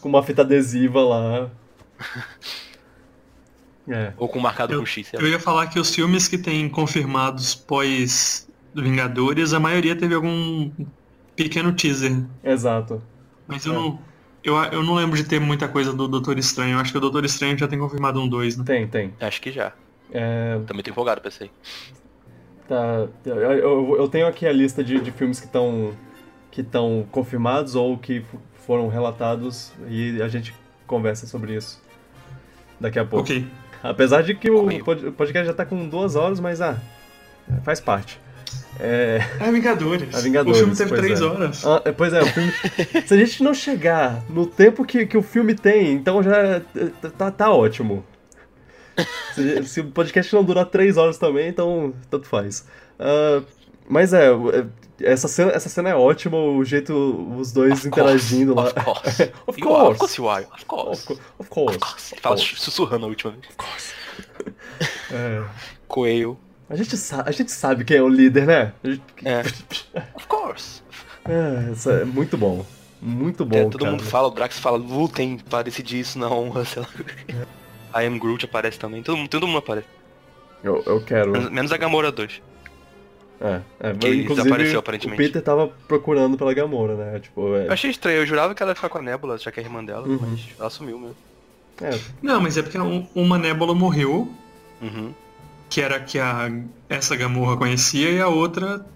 S1: com uma fita adesiva lá. É.
S2: Ou com marcado
S3: Eu-
S2: com X, sei
S3: Eu
S2: lá.
S3: ia falar que os filmes que tem confirmados pós Vingadores, a maioria teve algum pequeno teaser.
S1: Exato.
S3: Mas eu
S1: É.
S3: não. Eu, eu não lembro de ter muita coisa do Doutor Estranho. Eu acho que o Doutor Estranho já tem confirmado um 2, né?
S1: Tem, tem.
S2: Acho que já.
S1: É,
S2: Também tô empolgado pra isso aí.
S1: tá, eu, eu, eu tenho aqui a lista de, de filmes que estão que estão confirmados ou que foram relatados e a gente conversa sobre isso daqui a pouco.
S3: Ok.
S1: Apesar de que o podcast já tá com duas horas, mas ah, faz parte. É,
S3: É Vingadores.
S1: É Vingadores,
S3: O filme teve três
S1: é.
S3: horas.
S1: ah, pois é, o filme, se a gente não chegar no tempo que, que o filme tem, então já tá, tá ótimo. Se, se o podcast não durar três horas também, então tanto faz. Ah, mas é, é, essa cena, essa cena é ótima, o jeito, os dois
S2: Of
S1: interagindo
S2: course,
S1: lá.
S2: Of course.
S1: Of
S2: You are, Of
S1: course.
S2: course you are. Of
S1: Of,
S2: course.
S1: co- of
S2: Of
S1: course.
S2: course. Ele
S1: of
S2: fala
S1: course.
S2: sussurrando a última vez.
S1: É.
S2: Coelho.
S1: A gente, a gente sabe quem é o líder, né? Gente-
S2: É. Of course.
S1: É, isso é muito bom. Muito bom,
S2: É, todo
S1: cara.
S2: mundo fala, o Drax fala, lutem pra decidir isso na honra, sei lá. I am Groot aparece também. Todo mundo, todo mundo aparece.
S1: Eu, eu quero.
S2: Menos, menos a Gamora 2.
S1: É, é,
S2: Que desapareceu,
S1: o
S2: aparentemente.
S1: Peter tava procurando pela Gamora, né? Tipo, é,
S2: Eu achei estranho, eu jurava que ela ia ficar com a Nebula, já que é a irmã dela,
S1: Uhum.
S2: mas ela sumiu mesmo.
S1: é,
S3: Não, mas é porque um- uma Nebula morreu,
S2: Uhum.
S3: que era a que a, essa Gamorra conhecia, e a outra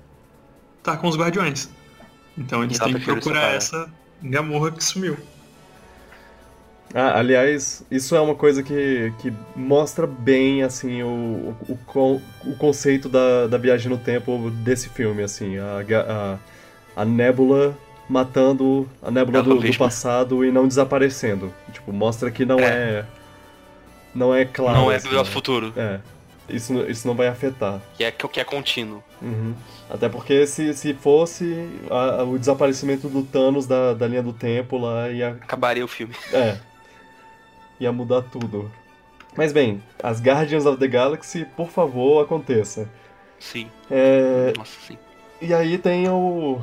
S3: tá com os Guardiões. Então eles têm que procurar
S2: separar.
S3: essa Gamorra que sumiu.
S1: Ah, aliás, isso é uma coisa que, que mostra bem, assim, o, o, o conceito da, da viagem no tempo desse filme, assim. A, a, a Nebula matando a Nebula
S2: Ela
S1: do, do passado e não desaparecendo. Tipo, mostra que não é...
S2: É.
S1: Não é claro.
S2: não é
S1: assim,
S2: do nosso
S1: né?
S2: futuro,
S1: É. Isso, isso não vai afetar.
S2: que é, que é contínuo.
S1: Uhum. Até porque se, se fosse a- a- o desaparecimento do Thanos da, da linha do tempo lá ia.
S2: Acabaria o filme.
S1: É. ia mudar tudo. Mas bem, as Guardians of the Galaxy, por favor, aconteça.
S2: Sim.
S1: É,
S2: Nossa, sim.
S1: e aí tem o.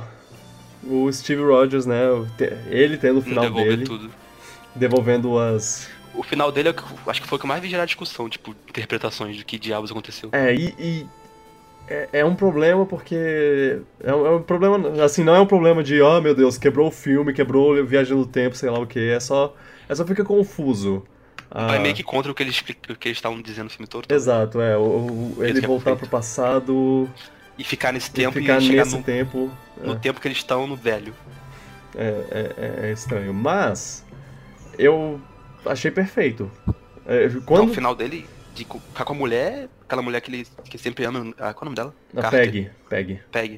S1: O Steve Rogers, né? Ele tendo o final
S2: Devolver
S1: dele,
S2: tudo.
S1: devolvendo as.
S2: O final dele é acho que foi o que mais vi gerar discussão, tipo, interpretações do que diabos aconteceu.
S1: É, e. e é, é um problema porque. É um, é um problema. Assim, não é um problema de, oh meu Deus, quebrou o filme, quebrou Viagem no Tempo, sei lá o que. É só. É só fica confuso.
S2: Vai
S1: Ah,
S2: meio que contra o que eles explicam, o que eles estavam dizendo no filme todo. também.
S1: Exato, é. O, o- ele
S2: é
S1: voltar pro passado
S2: E ficar nesse
S1: e
S2: tempo e,
S1: ficar
S2: chegar
S1: nesse
S2: no,
S1: tempo.
S2: no tempo que eles estão no velho.
S1: É, é, é estranho. Mas. Eu achei perfeito. É,
S2: Então,
S1: quando.
S2: o final dele, de ficar com a mulher, aquela mulher que ele que sempre ama. Ah, qual é o nome dela?
S1: A. Peg. Peg.
S2: Peg.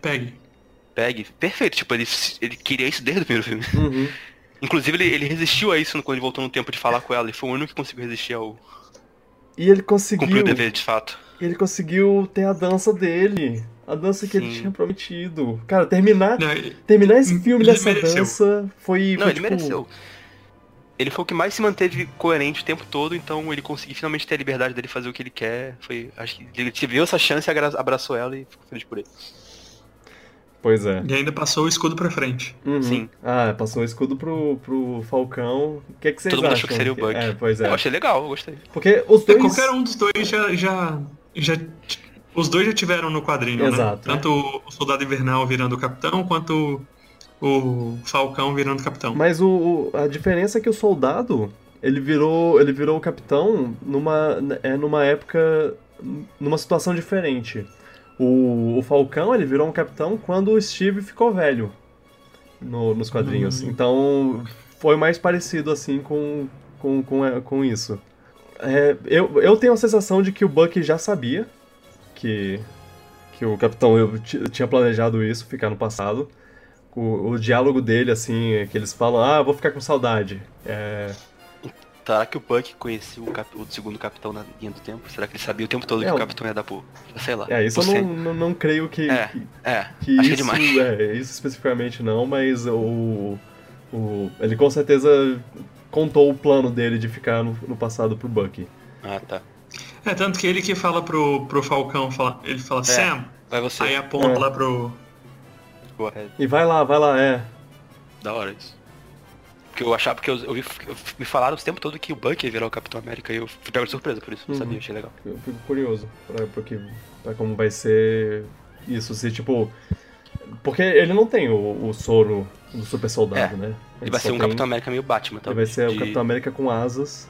S2: Peg. Perfeito, tipo, ele, ele queria isso desde o primeiro filme.
S1: Uhum.
S2: Inclusive, ele, ele resistiu a isso quando ele voltou no tempo de falar com ela. Ele foi o único que conseguiu resistir ao.
S1: E ele
S2: Cumprir
S1: conseguiu.
S2: o dever de fato.
S1: Ele conseguiu ter a dança dele. A dança que ele
S2: Sim.
S1: tinha prometido. Cara, terminar,
S3: Não, e-
S1: terminar esse filme
S3: Ele
S1: dessa
S3: mereceu.
S1: dança foi.
S2: Não,
S1: foi,
S2: ele
S1: tipo,
S2: mereceu. Ele foi o que mais se manteve coerente o tempo todo, então ele conseguiu finalmente ter a liberdade dele fazer o que ele quer. Foi, acho que ele viu essa chance, abraçou ela e ficou feliz por ele.
S1: Pois é.
S3: e ainda passou o escudo pra frente.
S1: Uhum.
S2: Sim.
S1: Ah, passou o escudo pro, pro Falcão. O que, é que vocês
S2: Todo mundo achou que seria o Buck.
S1: É, pois é.
S2: Eu achei legal, eu gostei.
S1: Porque os
S3: É,
S1: dois.
S3: Qualquer um dos dois já, já, já. Os dois já tiveram no quadrinho,
S1: Exato,
S3: né? Tanto o Soldado Invernal virando o capitão, quanto o Falcão virando capitão.
S1: Mas o, o- a diferença é que o soldado, ele virou, ele virou o capitão numa, é, numa época, numa situação diferente. O, o Falcão, ele virou um capitão quando o Steve ficou velho no- nos quadrinhos.
S3: Hum.
S1: Então, foi mais parecido assim com, com, com, é, com isso. É, eu, eu tenho a sensação de que o Bucky já sabia que, que o capitão eu ti- tinha planejado isso, ficar no passado o, o diálogo dele, assim, é que eles falam, ah, vou ficar com saudade. É,
S2: Será que o Buck conhecia o, cap- o segundo capitão na linha do tempo? Será que ele sabia o tempo todo
S1: É,
S2: que
S1: o-
S2: capitão ia dar por. Sei lá.
S1: é isso eu não, não, não creio que,
S2: É,
S1: que,
S2: É,
S1: que
S2: acho é
S1: isso,
S2: demais.
S1: é, isso especificamente não, mas o, o, ele com certeza contou o plano dele de ficar no, no passado pro Bucky.
S2: Ah, tá.
S3: É, tanto que ele que fala pro, pro Falcão, fala, ele fala, Sam,
S2: Vai você.
S3: aí aponta
S1: É.
S3: lá pro.
S1: E vai lá, vai lá, é.
S2: Da hora isso. Porque eu achava, porque eu, eu vi, eu- me falaram o tempo todo que o Buck ia virar o Capitão América e eu fui pego de surpresa por isso. Não
S1: Uhum.
S2: sabia, achei legal.
S1: Eu fico curioso pra, pra, que, pra como vai ser isso, se tipo... Porque ele não tem o, o soro do super soldado,
S2: É,
S1: né?
S2: Ele vai
S1: só
S2: ser um
S1: tem-
S2: Capitão América meio Batman,
S1: Ele
S2: talvez.
S1: vai ser o
S2: de-
S1: Capitão América com asas.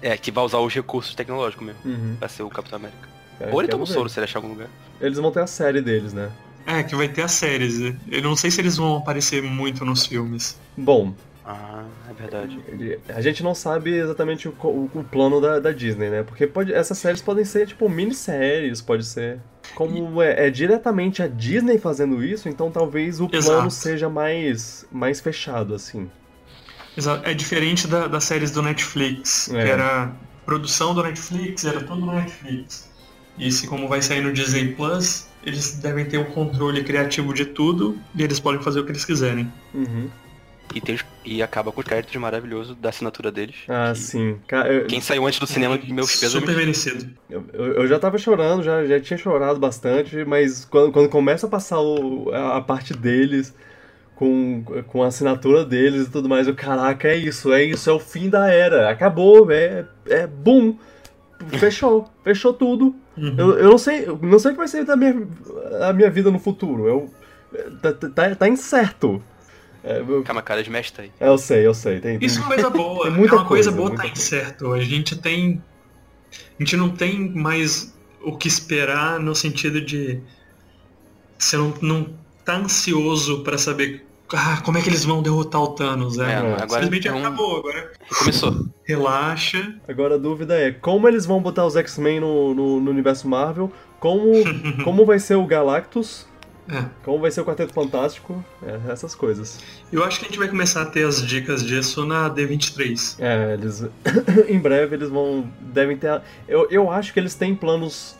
S2: É, que vai usar os recursos tecnológicos mesmo.
S1: Uhum.
S2: Vai ser o Capitão América.
S1: É,
S2: Ou ele toma o soro se ele achar algum lugar.
S1: Eles vão ter a série deles, né?
S3: É, que vai ter as séries. né? Eu não sei se eles vão aparecer muito nos filmes.
S1: Bom,
S2: Ah, é verdade.
S1: ele- a gente não sabe exatamente o, o- o plano da, da Disney, né? Porque pode, essas séries podem ser, tipo, minisséries, pode ser. Como é, é diretamente a Disney fazendo isso, então talvez o plano
S3: Exato.
S1: seja mais, mais fechado, assim.
S3: Exa- É diferente da- das séries do Netflix,
S1: É.
S3: que era produção do Netflix, era tudo no Netflix. E se como vai sair no Disney Plus, eles devem ter o controle criativo de tudo e eles podem fazer o que eles quiserem.
S1: Uhum.
S2: E, tem e acaba com os créditos maravilhosos da assinatura deles.
S1: Ah,
S2: que-
S1: sim. Eu,
S2: Quem saiu antes do cinema, meus pesos.
S3: Super merecido.
S1: eu, eu já tava chorando, já, já tinha chorado bastante, mas quando, quando começa a passar o- a, a parte deles, com, com a assinatura deles e tudo mais, eu, caraca, é isso, é isso, é o fim da era, acabou, é, é boom, fechou, fechou tudo.
S3: Uhum.
S1: Eu, eu não sei, eu não sei o que vai ser da minha, a minha vida no futuro, eu, tá, tá, tá incerto. É, eu,
S2: Calma, cara, Smash tá aí.
S1: eu sei, eu sei, tem, tem-
S3: Isso é uma coisa boa.
S1: Tem muita
S3: é uma coisa,
S1: coisa,
S3: boa
S1: muita
S3: tá
S1: coisa.
S3: incerto. A gente tem. A gente não tem mais o que esperar no sentido de. Você não, não tá ansioso pra saber ah, como é que eles vão derrotar o Thanos. É,
S2: É,
S1: agora
S3: Simplesmente
S2: é um-
S3: acabou. Agora
S2: Começou.
S3: relaxa.
S1: Agora a dúvida é como eles vão botar os X-Men no, no, no universo Marvel, como, como vai ser o Galactus,
S3: É.
S1: como vai ser o Quarteto Fantástico, é, essas coisas.
S3: Eu acho que a gente vai começar a ter as dicas disso na D23.
S1: É, eles. em breve eles vão. devem ter. a- Eu, eu acho que eles têm planos.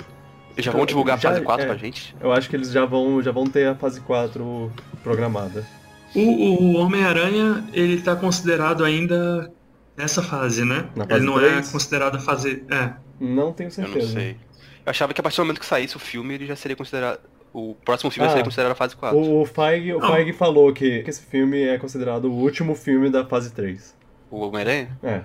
S2: Já vão divulgar a
S1: Já-
S2: fase 4
S1: é.
S2: pra gente?
S1: Eu acho que eles já vão, já vão ter a fase 4 programada.
S3: O, o Homem-Aranha, ele tá considerado ainda Nessa fase, né?
S1: Na fase
S3: Ele não
S1: 3?
S3: é considerado a fase. É.
S1: Não tenho
S2: Eu
S1: certeza.
S2: não sei. Eu achava que a partir do momento que saísse o filme, ele já seria considerado. O próximo filme
S1: Ah,
S2: seria considerado a fase 4.
S1: O, o Feige, o
S3: Não.
S1: Feige falou que, que esse filme é considerado o último filme da fase 3.
S2: O Homem-Aranha?
S1: É.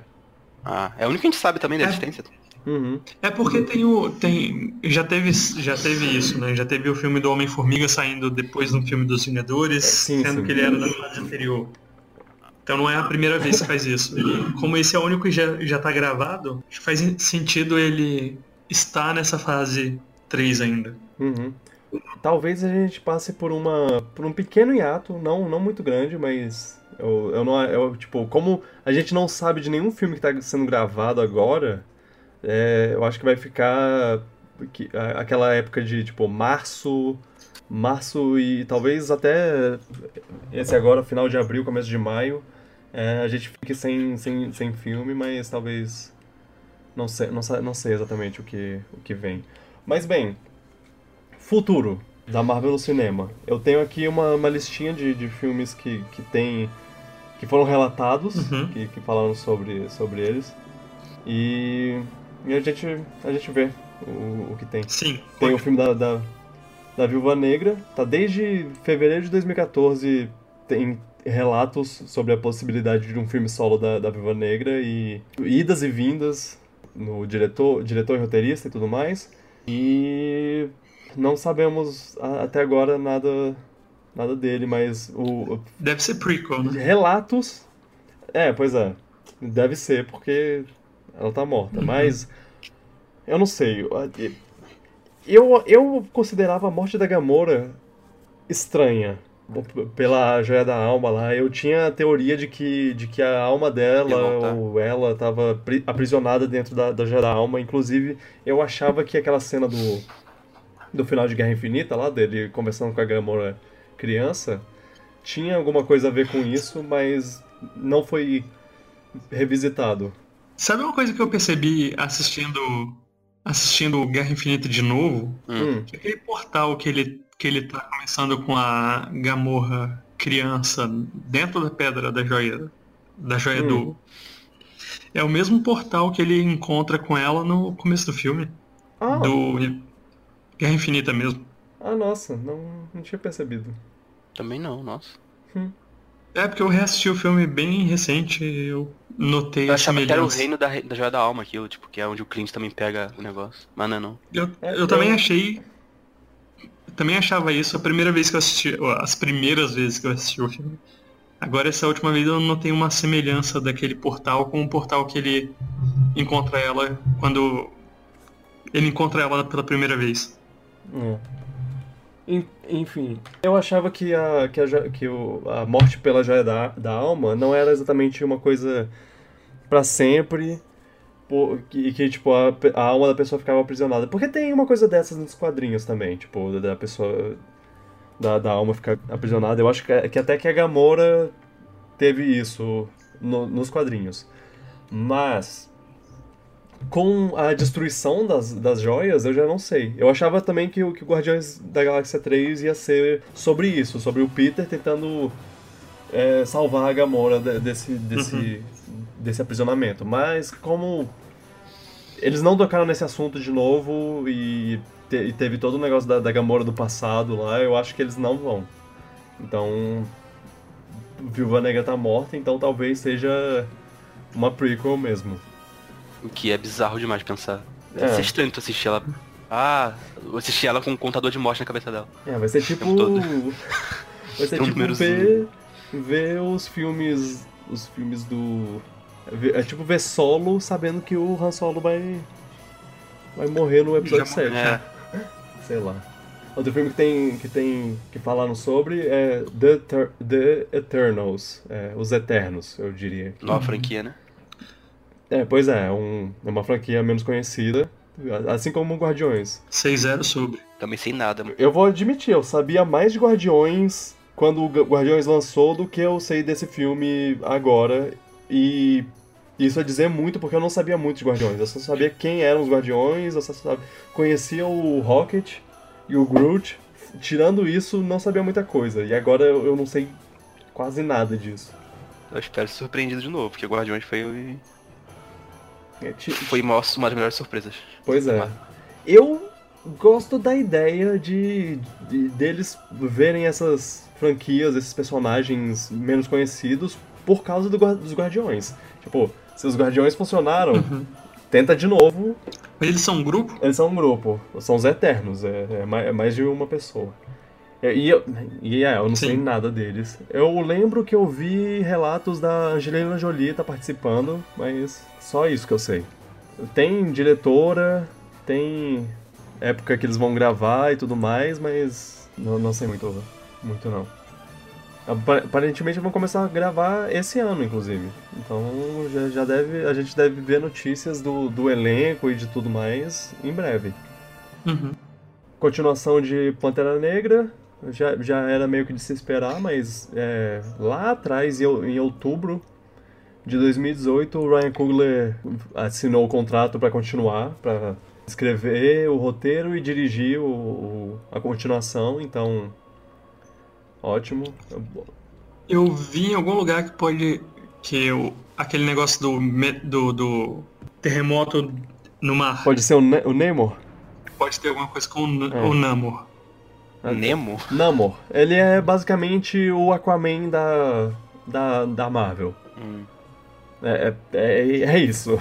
S2: Ah, é o único que a gente sabe também da
S3: É.
S2: existência.
S1: Uhum.
S3: É porque tem o. Tem, já, teve, já teve isso, né? Já teve o filme do Homem-Formiga saindo depois do filme dos Vingadores,
S1: É, sim,
S3: sendo
S1: sim.
S3: que ele era da fase anterior. Então não é a primeira vez que faz isso. Como esse é o único que já, já tá gravado, faz sentido ele estar nessa fase 3 ainda.
S1: Uhum. Talvez a gente passe por uma por um pequeno hiato, não não muito grande, mas eu, eu não eu, tipo, como a gente não sabe de nenhum filme que está sendo gravado agora, é, eu acho que vai ficar que- aquela época de tipo março, março e talvez até esse agora final de abril, começo de maio, é, a gente fique sem, sem, sem filme, mas talvez não sei, não, não sei exatamente o que o que vem. Mas bem, Futuro da Marvel no cinema. Eu tenho aqui uma, uma listinha de, de filmes que, que tem. que foram relatados,
S3: Uhum.
S1: que, que falaram sobre, sobre eles. E, e a, gente, a gente vê o, o que tem.
S3: Sim.
S1: Tem o filme da, da, da Viúva Negra, tá desde fevereiro de 2014 tem relatos sobre a possibilidade de um filme solo da, da Viúva Negra e idas e vindas no diretor, diretor e roteirista e tudo mais. E não sabemos até agora nada nada dele, mas o,
S3: Deve ser prequel, né?
S1: relatos. É, pois é. Deve ser, porque ela tá morta. Mas. Eu não sei. Eu, eu considerava a morte da Gamora estranha. Pela joia da alma lá. Eu tinha a teoria de que, de que a alma dela
S2: voltar.
S1: ou ela tava pri- aprisionada dentro da, da joia da alma. Inclusive, eu achava que aquela cena do, do final de Guerra Infinita lá, dele conversando com a Gamora criança, tinha alguma coisa a ver com isso, mas não foi revisitado.
S3: Sabe uma coisa que eu percebi assistindo assistindo Guerra Infinita de novo?
S1: Hum.
S3: Aquele portal que ele, que ele tá começando com a Gamorra criança dentro da pedra da joia. Da joia
S1: Hum.
S3: do. É o mesmo portal que ele encontra com ela no começo do filme.
S1: Ah,
S3: Do Guerra Infinita mesmo.
S1: ah, nossa, não, não tinha percebido.
S2: Também não, nossa.
S3: É porque eu reassisti o filme bem recente e eu notei
S2: Eu
S3: a
S2: achava que era o reino da, da joia da alma aquilo, tipo, que é onde o Clint também pega o negócio. Mas não é não.
S3: Eu,
S1: É,
S3: eu também
S1: eu-
S3: achei. eu também achava isso a primeira vez que eu assisti. As primeiras vezes que eu assisti o filme. Agora essa última vez eu notei uma semelhança daquele portal com o portal que ele encontra ela quando. Ele encontra ela pela primeira vez.
S1: É. En- Enfim, eu achava que a, que a, que o, a morte pela joia da, da alma não era exatamente uma coisa pra sempre po- e que, tipo, a, a alma da pessoa ficava aprisionada. Porque tem uma coisa dessas nos quadrinhos também, tipo, da, da pessoa. Da, da alma ficar aprisionada. Eu acho que, que até que a Gamora teve isso no- nos quadrinhos. Mas com a destruição das, das joias, eu já não sei. Eu achava também que, o- que o Guardiões da Galáxia 3 ia ser sobre isso, sobre o Peter tentando é, salvar a Gamora de- desse, desse, desse aprisionamento. Mas como eles não tocaram nesse assunto de novo e, te- e teve todo o negócio da, da Gamora do passado lá, eu acho que eles não vão. Então, Viúva Negra tá morta, então talvez seja uma prequel mesmo.
S2: O que é bizarro demais pensar. Deve
S1: É.
S2: ser estranho tu assistir ela. Ah, eu assisti ela com um contador de morte na cabeça dela.
S1: É, vai ser tipo. Vai ser
S2: um
S1: tipo ver, ver os filmes. Os filmes do. É é tipo ver solo sabendo que o Han Solo vai. Vai morrer no episódio
S3: Já
S1: 7.
S2: É,
S1: Sei lá. Outro filme que tem. que tem. que falaram sobre é The, Eter- The Eternals. É, os Eternos, eu diria.
S2: nova franquia, né?
S1: É, pois é, é um- é uma franquia menos conhecida. Assim como Guardiões.
S3: 6-0 sobre.
S2: Também sem nada. mano.
S1: Eu vou admitir, eu sabia mais de Guardiões quando o Gu- Guardiões lançou do que eu sei desse filme agora. E isso é dizer muito porque eu não sabia muito de Guardiões. Eu só sabia quem eram os Guardiões, eu só sabia, conhecia o Rocket e o Groot. Tirando isso, não sabia muita coisa. E agora eu eu não sei quase nada disso.
S2: Eu espero ser surpreendido de novo, porque Guardiões foi.
S1: É,
S2: Foi uma, uma das melhores surpresas.
S1: Pois é. Eu gosto da ideia de, de- deles verem essas franquias, esses personagens menos conhecidos por causa do dos Guardiões. Tipo, se os Guardiões funcionaram,
S3: Uhum.
S1: tenta de novo.
S3: Mas eles são um grupo?
S1: Eles são um grupo, são os Eternos, é, é é mais de uma pessoa. E, e eu, e é, eu não sei
S3: Sim.
S1: nada deles. Eu lembro que eu vi relatos da Angelina Jolie tá participando, mas só isso que eu sei. Tem diretora, tem época que eles vão gravar e tudo mais, mas não, não sei muito, muito não. Apa- Aparentemente vão começar a gravar esse ano, inclusive. Então já, já deve, a gente deve ver notícias do, do elenco e de tudo mais em breve.
S3: Uhum.
S1: Continuação de Pantera Negra, já, já era meio que de se esperar, mas é, lá atrás, em, ou- em outubro de 2018, o Ryan Coogler assinou o contrato para continuar, para escrever o roteiro e dirigir o, o- a continuação, então ótimo.
S3: Eu vi em algum lugar que pode. que o, aquele negócio do, do, do terremoto no mar
S1: Pode ser o, Ne- o Namor?
S3: pode ter alguma coisa com o,
S1: É.
S3: o Namor.
S2: Nemo?
S1: Namor. Ele é basicamente o Aquaman da, da, da Marvel.
S2: Hum.
S1: É, é, é, é isso.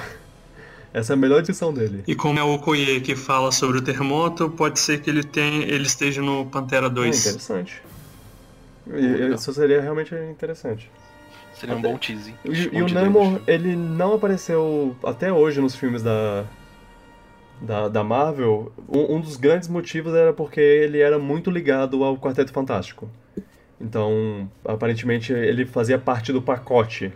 S1: Essa é a melhor edição dele.
S3: E como é o Okoye que fala sobre o terremoto, pode ser que ele, tenha, ele esteja no Pantera
S1: É
S3: 2.
S1: interessante. E- Isso seria realmente interessante.
S2: Seria um bom teasing.
S1: E, e o Namor, ele não apareceu até hoje nos filmes da, da, da Marvel. Um, um dos grandes motivos era porque ele era muito ligado ao Quarteto Fantástico. Então, aparentemente, ele fazia parte do pacote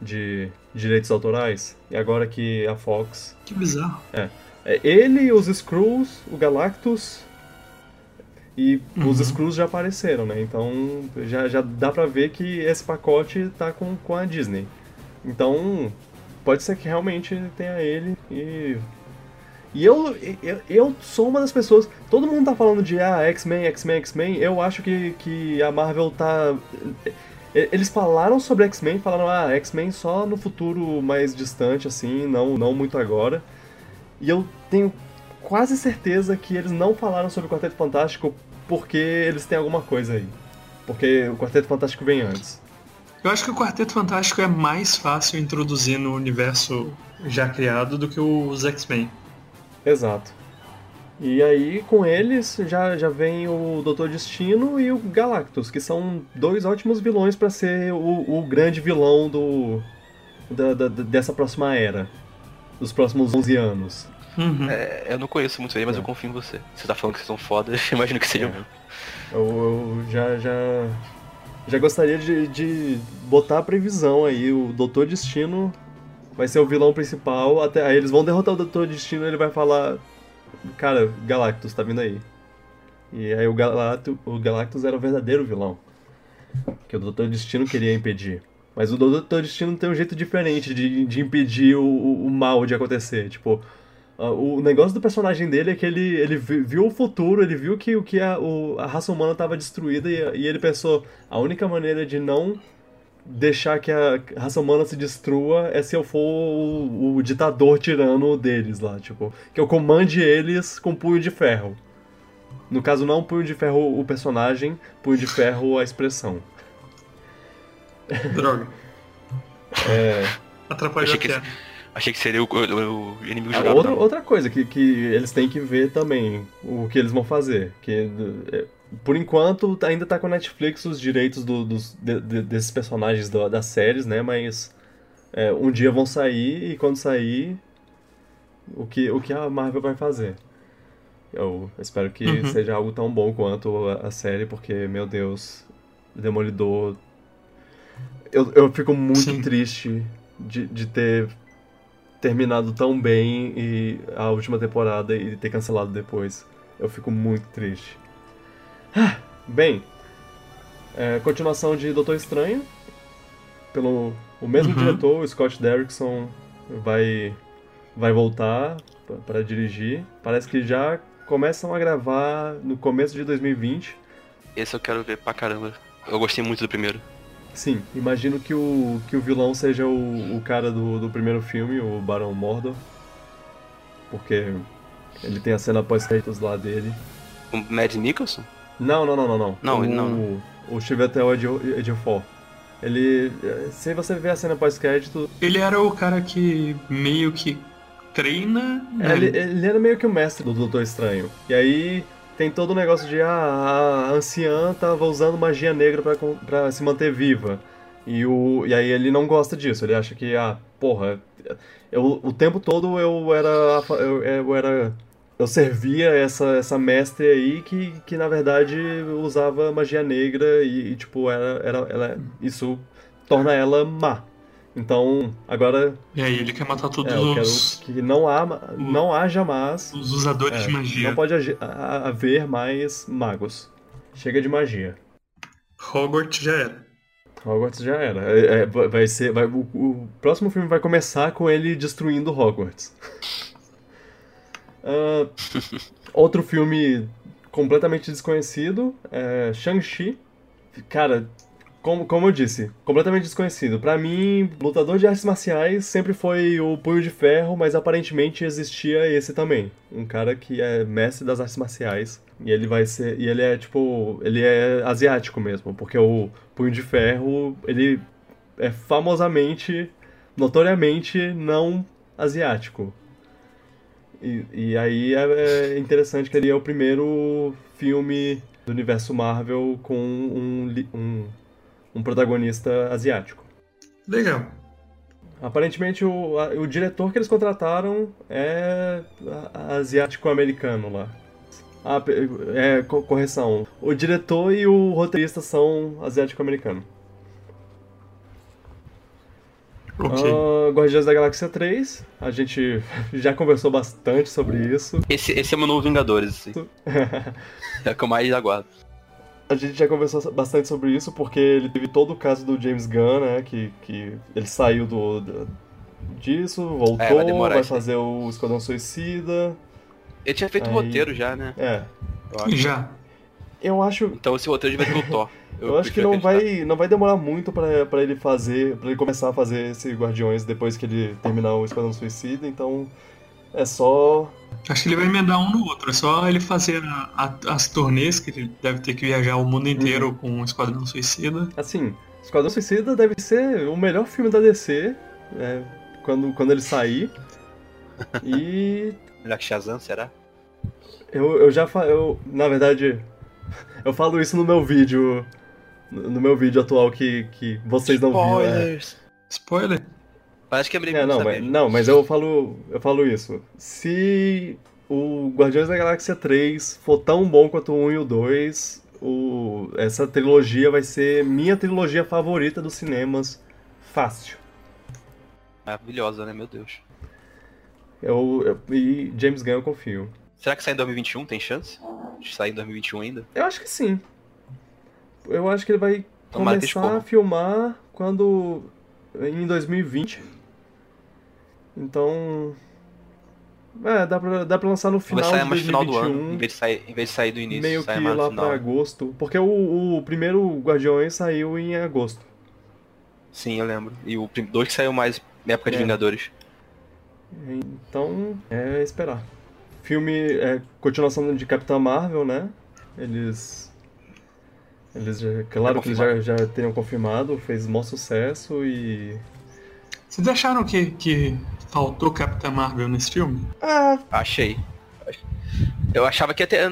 S1: de direitos autorais. E agora que a Fox
S3: Que bizarro.
S1: É ele, os Skrulls, o Galactus. E os
S3: Uhum.
S1: Skrulls já apareceram, né? Então já, já dá pra ver que esse pacote tá com, com a Disney. Então pode ser que realmente tenha ele e. E eu, eu, eu sou uma das pessoas. Todo mundo tá falando de ah, X-Men, X-Men, X-Men. Eu acho que, que a Marvel tá. Eles falaram sobre X-Men, falaram, ah, X-Men só no futuro mais distante, assim, não, não muito agora. E eu tenho quase certeza que eles não falaram sobre o Quarteto Fantástico porque eles têm alguma coisa aí. Porque o Quarteto Fantástico vem antes.
S3: Eu acho que o Quarteto Fantástico é mais fácil introduzir no universo já criado do que os X-Men.
S1: Exato. E aí, com eles, já, já vem o Doutor Destino e o Galactus, que são dois ótimos vilões pra ser o, o grande vilão do da, da- dessa próxima era. Dos próximos 11 anos.
S3: Uhum.
S2: É, eu não conheço muito ele, mas
S1: É.
S2: eu confio em você. Você tá falando que vocês são foda, eu imagino que seja
S1: É. Eu, eu já, já, já gostaria de, de botar a previsão aí. O Doutor Destino vai ser o vilão principal. Até, aí eles vão derrotar o Doutor Destino e ele vai falar: Cara, Galactus tá vindo aí. E aí o, Galactus, o Galactus era o verdadeiro vilão. Que o Doutor Destino queria impedir. Mas o Doutor Destino tem um jeito diferente de, de impedir o, o, o mal de acontecer. Tipo, o negócio do personagem dele é que ele, ele vi- viu o futuro, ele viu que, que a, o- a raça humana estava destruída e, e ele pensou: a única maneira de não deixar que a raça humana se destrua é se eu for o, o ditador tirano deles lá. Tipo, que eu comande eles com punho de ferro. No caso, não punho de ferro o personagem, punho de ferro a expressão.
S3: Droga.
S1: É.
S3: Atrapalhou
S2: Achei que. Achei que seria o, o- o inimigo
S1: Ah,
S2: jurado.
S1: outra, outra coisa que, que eles têm que ver também, o que eles vão fazer. Que, é, por enquanto, ainda tá com a Netflix os direitos do- dos, de- de- desses personagens da- das séries, né? Mas é, um dia vão sair e quando sair, o que, o que a Marvel vai fazer. Eu espero que
S3: Uhum.
S1: seja algo tão bom quanto a, a série, porque, meu Deus, Demolidor. Eu, eu fico muito
S3: Sim.
S1: triste de, de ter terminado tão bem e a última temporada e ter cancelado depois. Eu fico muito triste. Ah, Bem, é, continuação de Doutor Estranho. Pelo o mesmo
S3: Uhum.
S1: diretor, o Scott Derrickson, vai, vai voltar para dirigir. Parece que já começam a gravar no começo de 2020.
S2: Esse eu quero ver pra caramba. Eu gostei muito do primeiro.
S1: Sim, imagino que o, que o vilão seja o, o cara do, do primeiro filme, o Barão Mordor. Porque ele tem a cena pós-créditos lá dele.
S2: O Mad Nicholson?
S1: Não, não, não, não, não.
S2: Não,
S1: o,
S2: ele não,
S1: O Chivetel Ejiofor. Ele... Se você ver a cena pós-crédito...
S3: Ele era o cara que meio que treina... Né?
S1: Ele, ele era meio que o mestre do Doutor Estranho. E aí tem todo o negócio de ah, a anciã tava usando magia negra pra, pra se manter viva. E, o, e aí ele não gosta disso, ele acha que, ah, porra, eu, o tempo todo eu era. Eu, eu era. Eu servia essa, essa mestre aí que, que na verdade usava magia negra e, e tipo, era, era, ela, isso torna ela má. Então, agora.
S3: E aí, ele quer matar todos
S1: é, eu
S3: os.
S1: Quero que não, há, não haja mais.
S3: Os usadores
S1: é,
S3: de magia.
S1: Não pode haver mais magos. Chega de magia.
S3: Hogwarts já era.
S1: Hogwarts já era. É, é, vai ser. Vai, o, o, próximo filme vai começar com ele destruindo Hogwarts. uh, outro filme completamente desconhecido é Shang-Chi. Cara, como, como eu disse, completamente desconhecido. Para mim, lutador de artes marciais sempre foi o Punho de Ferro, mas aparentemente existia esse também. Um cara que é mestre das artes marciais. E ele vai ser. E ele é tipo. Ele é asiático mesmo, porque o Punho de Ferro, ele é famosamente, notoriamente não asiático. E, e aí é, é interessante que ele é o primeiro filme do universo Marvel com um, um um protagonista asiático.
S3: Legal.
S1: Aparentemente o, a, o diretor que eles contrataram é asiático-americano lá. Ah, é, correção. O diretor e o roteirista são asiático-americano.
S3: Okay.
S1: Uh, Guardiões da Galáxia 3, a gente já conversou bastante sobre isso.
S2: Esse, esse é o meu novo Vingadores, assim. é o que eu mais aguardo
S1: a gente já conversou bastante sobre isso, porque ele teve todo o caso do James Gunn, né? Que, que ele saiu do, do disso, voltou, é, vai, demorar, vai fazer o Esquadrão Suicida.
S2: Ele tinha feito o roteiro já, né?
S1: É.
S3: Já.
S1: Eu acho.
S2: Então esse roteiro devia ser o Thor.
S1: Eu, eu acho que não vai, não vai demorar muito para ele fazer, para ele começar a fazer esse Guardiões depois que ele terminar o Esquadrão Suicida, então é só.
S3: Acho que ele vai emendar um no outro. É só ele fazer a, a, as turnês, que ele deve ter que viajar o mundo inteiro uhum. com o Esquadrão Suicida.
S1: Assim, Esquadrão Suicida deve ser o melhor filme da DC é, quando, quando ele sair. E.
S2: Melhor que Shazam, será?
S1: Eu, eu já eu Na verdade, eu falo isso no meu vídeo. No meu vídeo atual que, que vocês não viram.
S3: É. Spoiler?
S2: Acho que é
S1: é, não, mas, não, mas eu falo, eu falo isso. Se o Guardiões da Galáxia 3 for tão bom quanto o 1 e o 2, o, essa trilogia vai ser minha trilogia favorita dos cinemas. Fácil.
S2: Maravilhosa, né? Meu Deus.
S1: Eu, eu, e James Gunn eu confio.
S2: Será que sai em 2021? Tem chance? De sair em 2021 ainda?
S1: Eu acho que sim. Eu acho que ele vai Tomara começar a filmar quando. em 2020. Então. É, dá pra, dá pra lançar no final
S2: Vai
S1: sair mais final
S2: do ano, em vez de sair, em vez de sair do início,
S1: meio
S2: que
S1: lá
S2: final.
S1: pra agosto. Porque o, o primeiro Guardiões saiu em agosto.
S2: Sim, eu lembro. E o dois que saiu mais na época de é. Vingadores.
S1: Então, é esperar. Filme é continuação de Capitã Marvel, né? Eles. Eles já, claro que eles já, já teriam confirmado, fez maior sucesso e.
S3: Vocês acharam que, que Faltou Capitã Marvel nesse filme?
S2: Ah, achei. Eu achava que ia ter.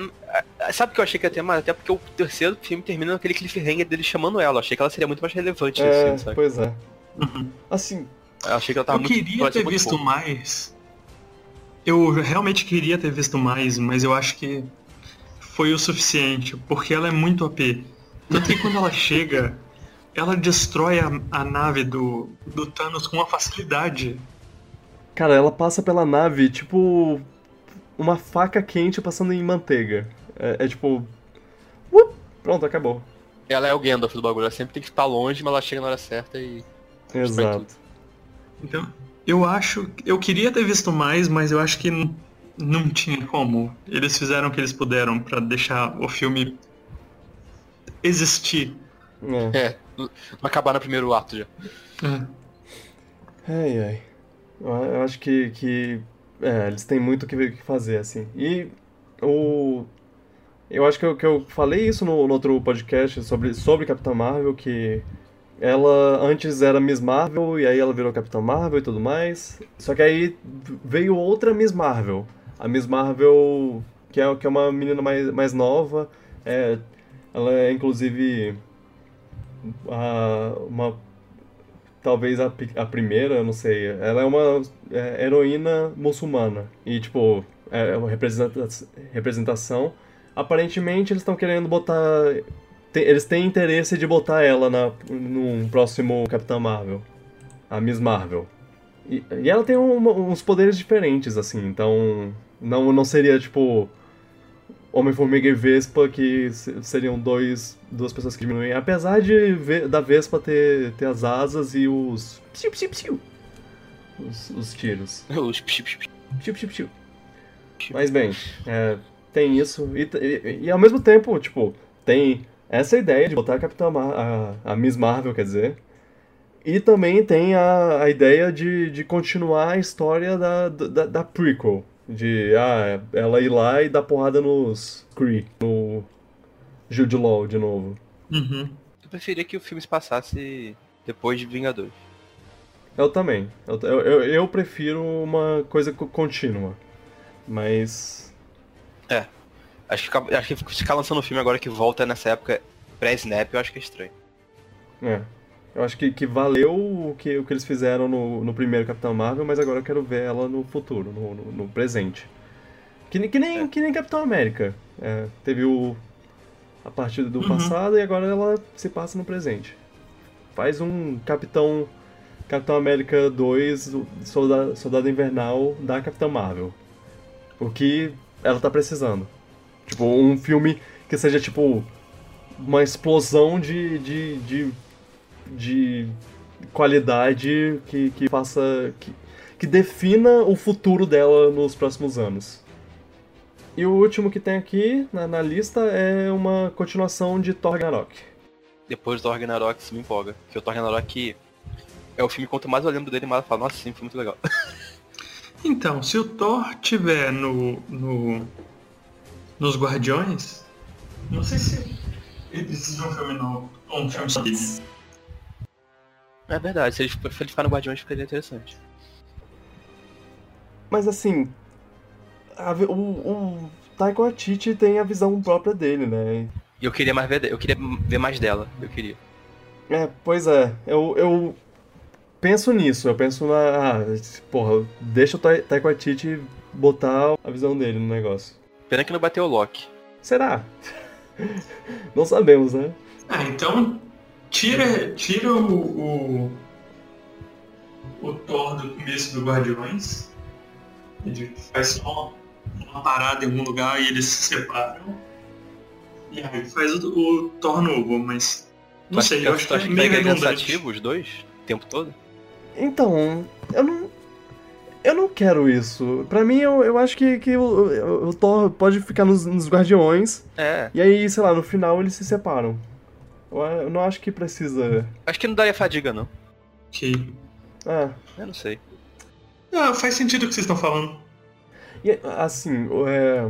S2: Sabe o que eu achei que ia ter mais? Até porque o terceiro filme termina naquele cliffhanger dele chamando ela. Eu achei que ela seria muito mais relevante
S1: é, filme, sabe? Pois é.
S3: Uhum.
S1: Assim.
S2: Eu achei que ela tava
S3: eu
S2: muito.
S3: queria ter visto pouco. mais. Eu realmente queria ter visto mais, mas eu acho que foi o suficiente, porque ela é muito OP. Tanto que quando ela chega, ela destrói a, a nave do, do Thanos com uma facilidade.
S1: Cara, ela passa pela nave tipo. Uma faca quente passando em manteiga. É, é tipo. Uh, pronto, acabou.
S2: Ela é o Gandalf do bagulho, ela sempre tem que estar longe, mas ela chega na hora certa e.
S1: Exato.
S3: Então, eu acho. Eu queria ter visto mais, mas eu acho que não, não tinha como. Eles fizeram o que eles puderam para deixar o filme existir.
S1: É. é.
S2: Acabar no primeiro ato já.
S3: É.
S1: Ai, ai. Eu acho que, que é, eles têm muito o que que fazer, assim. E o... Eu acho que eu, que eu falei isso no, no outro podcast sobre, sobre Capitã Marvel, que ela antes era Miss Marvel e aí ela virou Capitã Marvel e tudo mais. Só que aí veio outra Miss Marvel. A Miss Marvel, que é, que é uma menina mais, mais nova. É, ela é inclusive a, uma talvez a, a primeira, não sei. Ela é uma é, heroína muçulmana. E, tipo, é uma representa- representação. Aparentemente, eles estão querendo botar. Te- eles têm interesse de botar ela na, num próximo Capitã Marvel. A Miss Marvel. E, e ela tem um- uns poderes diferentes, assim. Então, não, não seria, tipo. Homem-Formiga e Vespa, que se- seriam dois, duas pessoas que diminuem. Apesar de da Vespa ter, ter as asas e os. Psiu, psiu, psiu. Os, os tiros.
S2: Os.
S1: Psiu, psiu, psiu. Mas bem, é, tem isso. E, e- e ao mesmo tempo, tipo, tem essa ideia de botar a Capitã Mar a, a Miss Marvel, quer dizer. E também tem a, a ideia de, de continuar a história da, da, da prequel. De ah, ela ir lá e dar porrada nos Kree, no Jude Law de novo.
S3: Uhum.
S2: Eu preferia que o filme se passasse depois de Vingadores.
S1: Eu também. Eu, eu, eu- prefiro uma coisa co- contínua. Mas.
S2: Acho que, ficar- acho que ficar lançando um filme agora que volta nessa época pré-snap, eu acho que é estranho.
S1: É. Eu acho que, que valeu o que, o que eles fizeram no, no primeiro Capitão Marvel, mas agora eu quero ver ela no futuro, no, no, no presente. Que, nem- que, nem, que nem Capitão América. É, teve o. a parte do
S3: Uhum.
S1: passado e agora ela se passa no presente. Faz um Capitão. Capitão América 2, o Soldado, Soldado Invernal da Capitã Marvel. O que ela tá precisando. Tipo, um filme que seja tipo. Uma explosão de, de, de de qualidade que, que faça. Que, que defina o futuro dela nos próximos anos. E o último que tem aqui na, na lista é uma continuação de Thor Ragnarok.
S2: Depois do Thor Ragnarok, isso me empolga. Porque o Thor Ragnarok é o filme, quanto mais eu lembro dele, mais eu falo, nossa, sim, foi muito legal.
S3: Então, se o Thor tiver no, no nos Guardiões, não sei se ele precisa de um filme novo ou um filme só dele.
S2: É verdade, se ele, se ficar no Guardiões, ficaria interessante.
S1: Mas assim. a o, o Taika Waititi tem a visão própria dele, né?
S2: E eu queria mais ver, eu queria ver mais dela, eu queria.
S1: É, pois é. Eu, eu penso nisso. Eu penso na. Ah, porra, deixa o Tai- Taika Waititi botar a visão dele no negócio.
S2: Pena que não bateu o Loki.
S1: Será? Não sabemos, né?
S3: Ah, então tira, tira o, o, o Thor do começo do Guardiões. Ele faz só uma parada em algum lugar e eles se separam. E aí faz o, o Thor novo, mas. Não
S2: Tu
S3: sei,
S2: que-
S3: eu acho que
S2: tu
S3: é
S2: acha que
S3: meio
S2: pega
S3: redundante.
S2: cansativo os dois? O tempo todo?
S1: Então, eu não. Eu não quero isso. Pra mim, eu, eu acho que, que o, o- Thor pode ficar nos, nos Guardiões.
S2: É.
S1: E aí, sei lá, no final eles se separam. Eu, eu não acho que precisa.
S2: Acho que não daria fadiga, não.
S3: Ok.
S1: Ah.
S2: Eu não sei.
S3: Ah, faz sentido o que vocês estão falando.
S1: E, assim, o, é,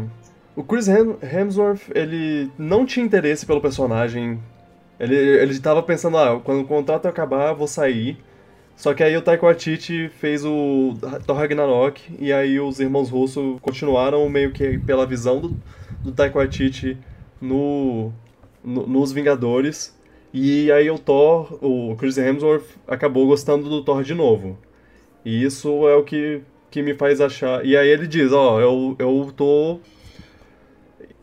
S1: o Chris Hem- Hemsworth, ele não tinha interesse pelo personagem. Ele, ele tava pensando, ah, quando o contrato acabar, eu vou sair. Só que aí o Taika Waititi fez o Thor Ragnarok, e aí os irmãos Russo continuaram meio que pela visão do, do Taika no, no- nos Vingadores. E aí o Thor, o Chris Hemsworth, acabou gostando do Thor de novo. E isso é o que, que me faz achar. E aí ele diz, ó, eu, eu tô.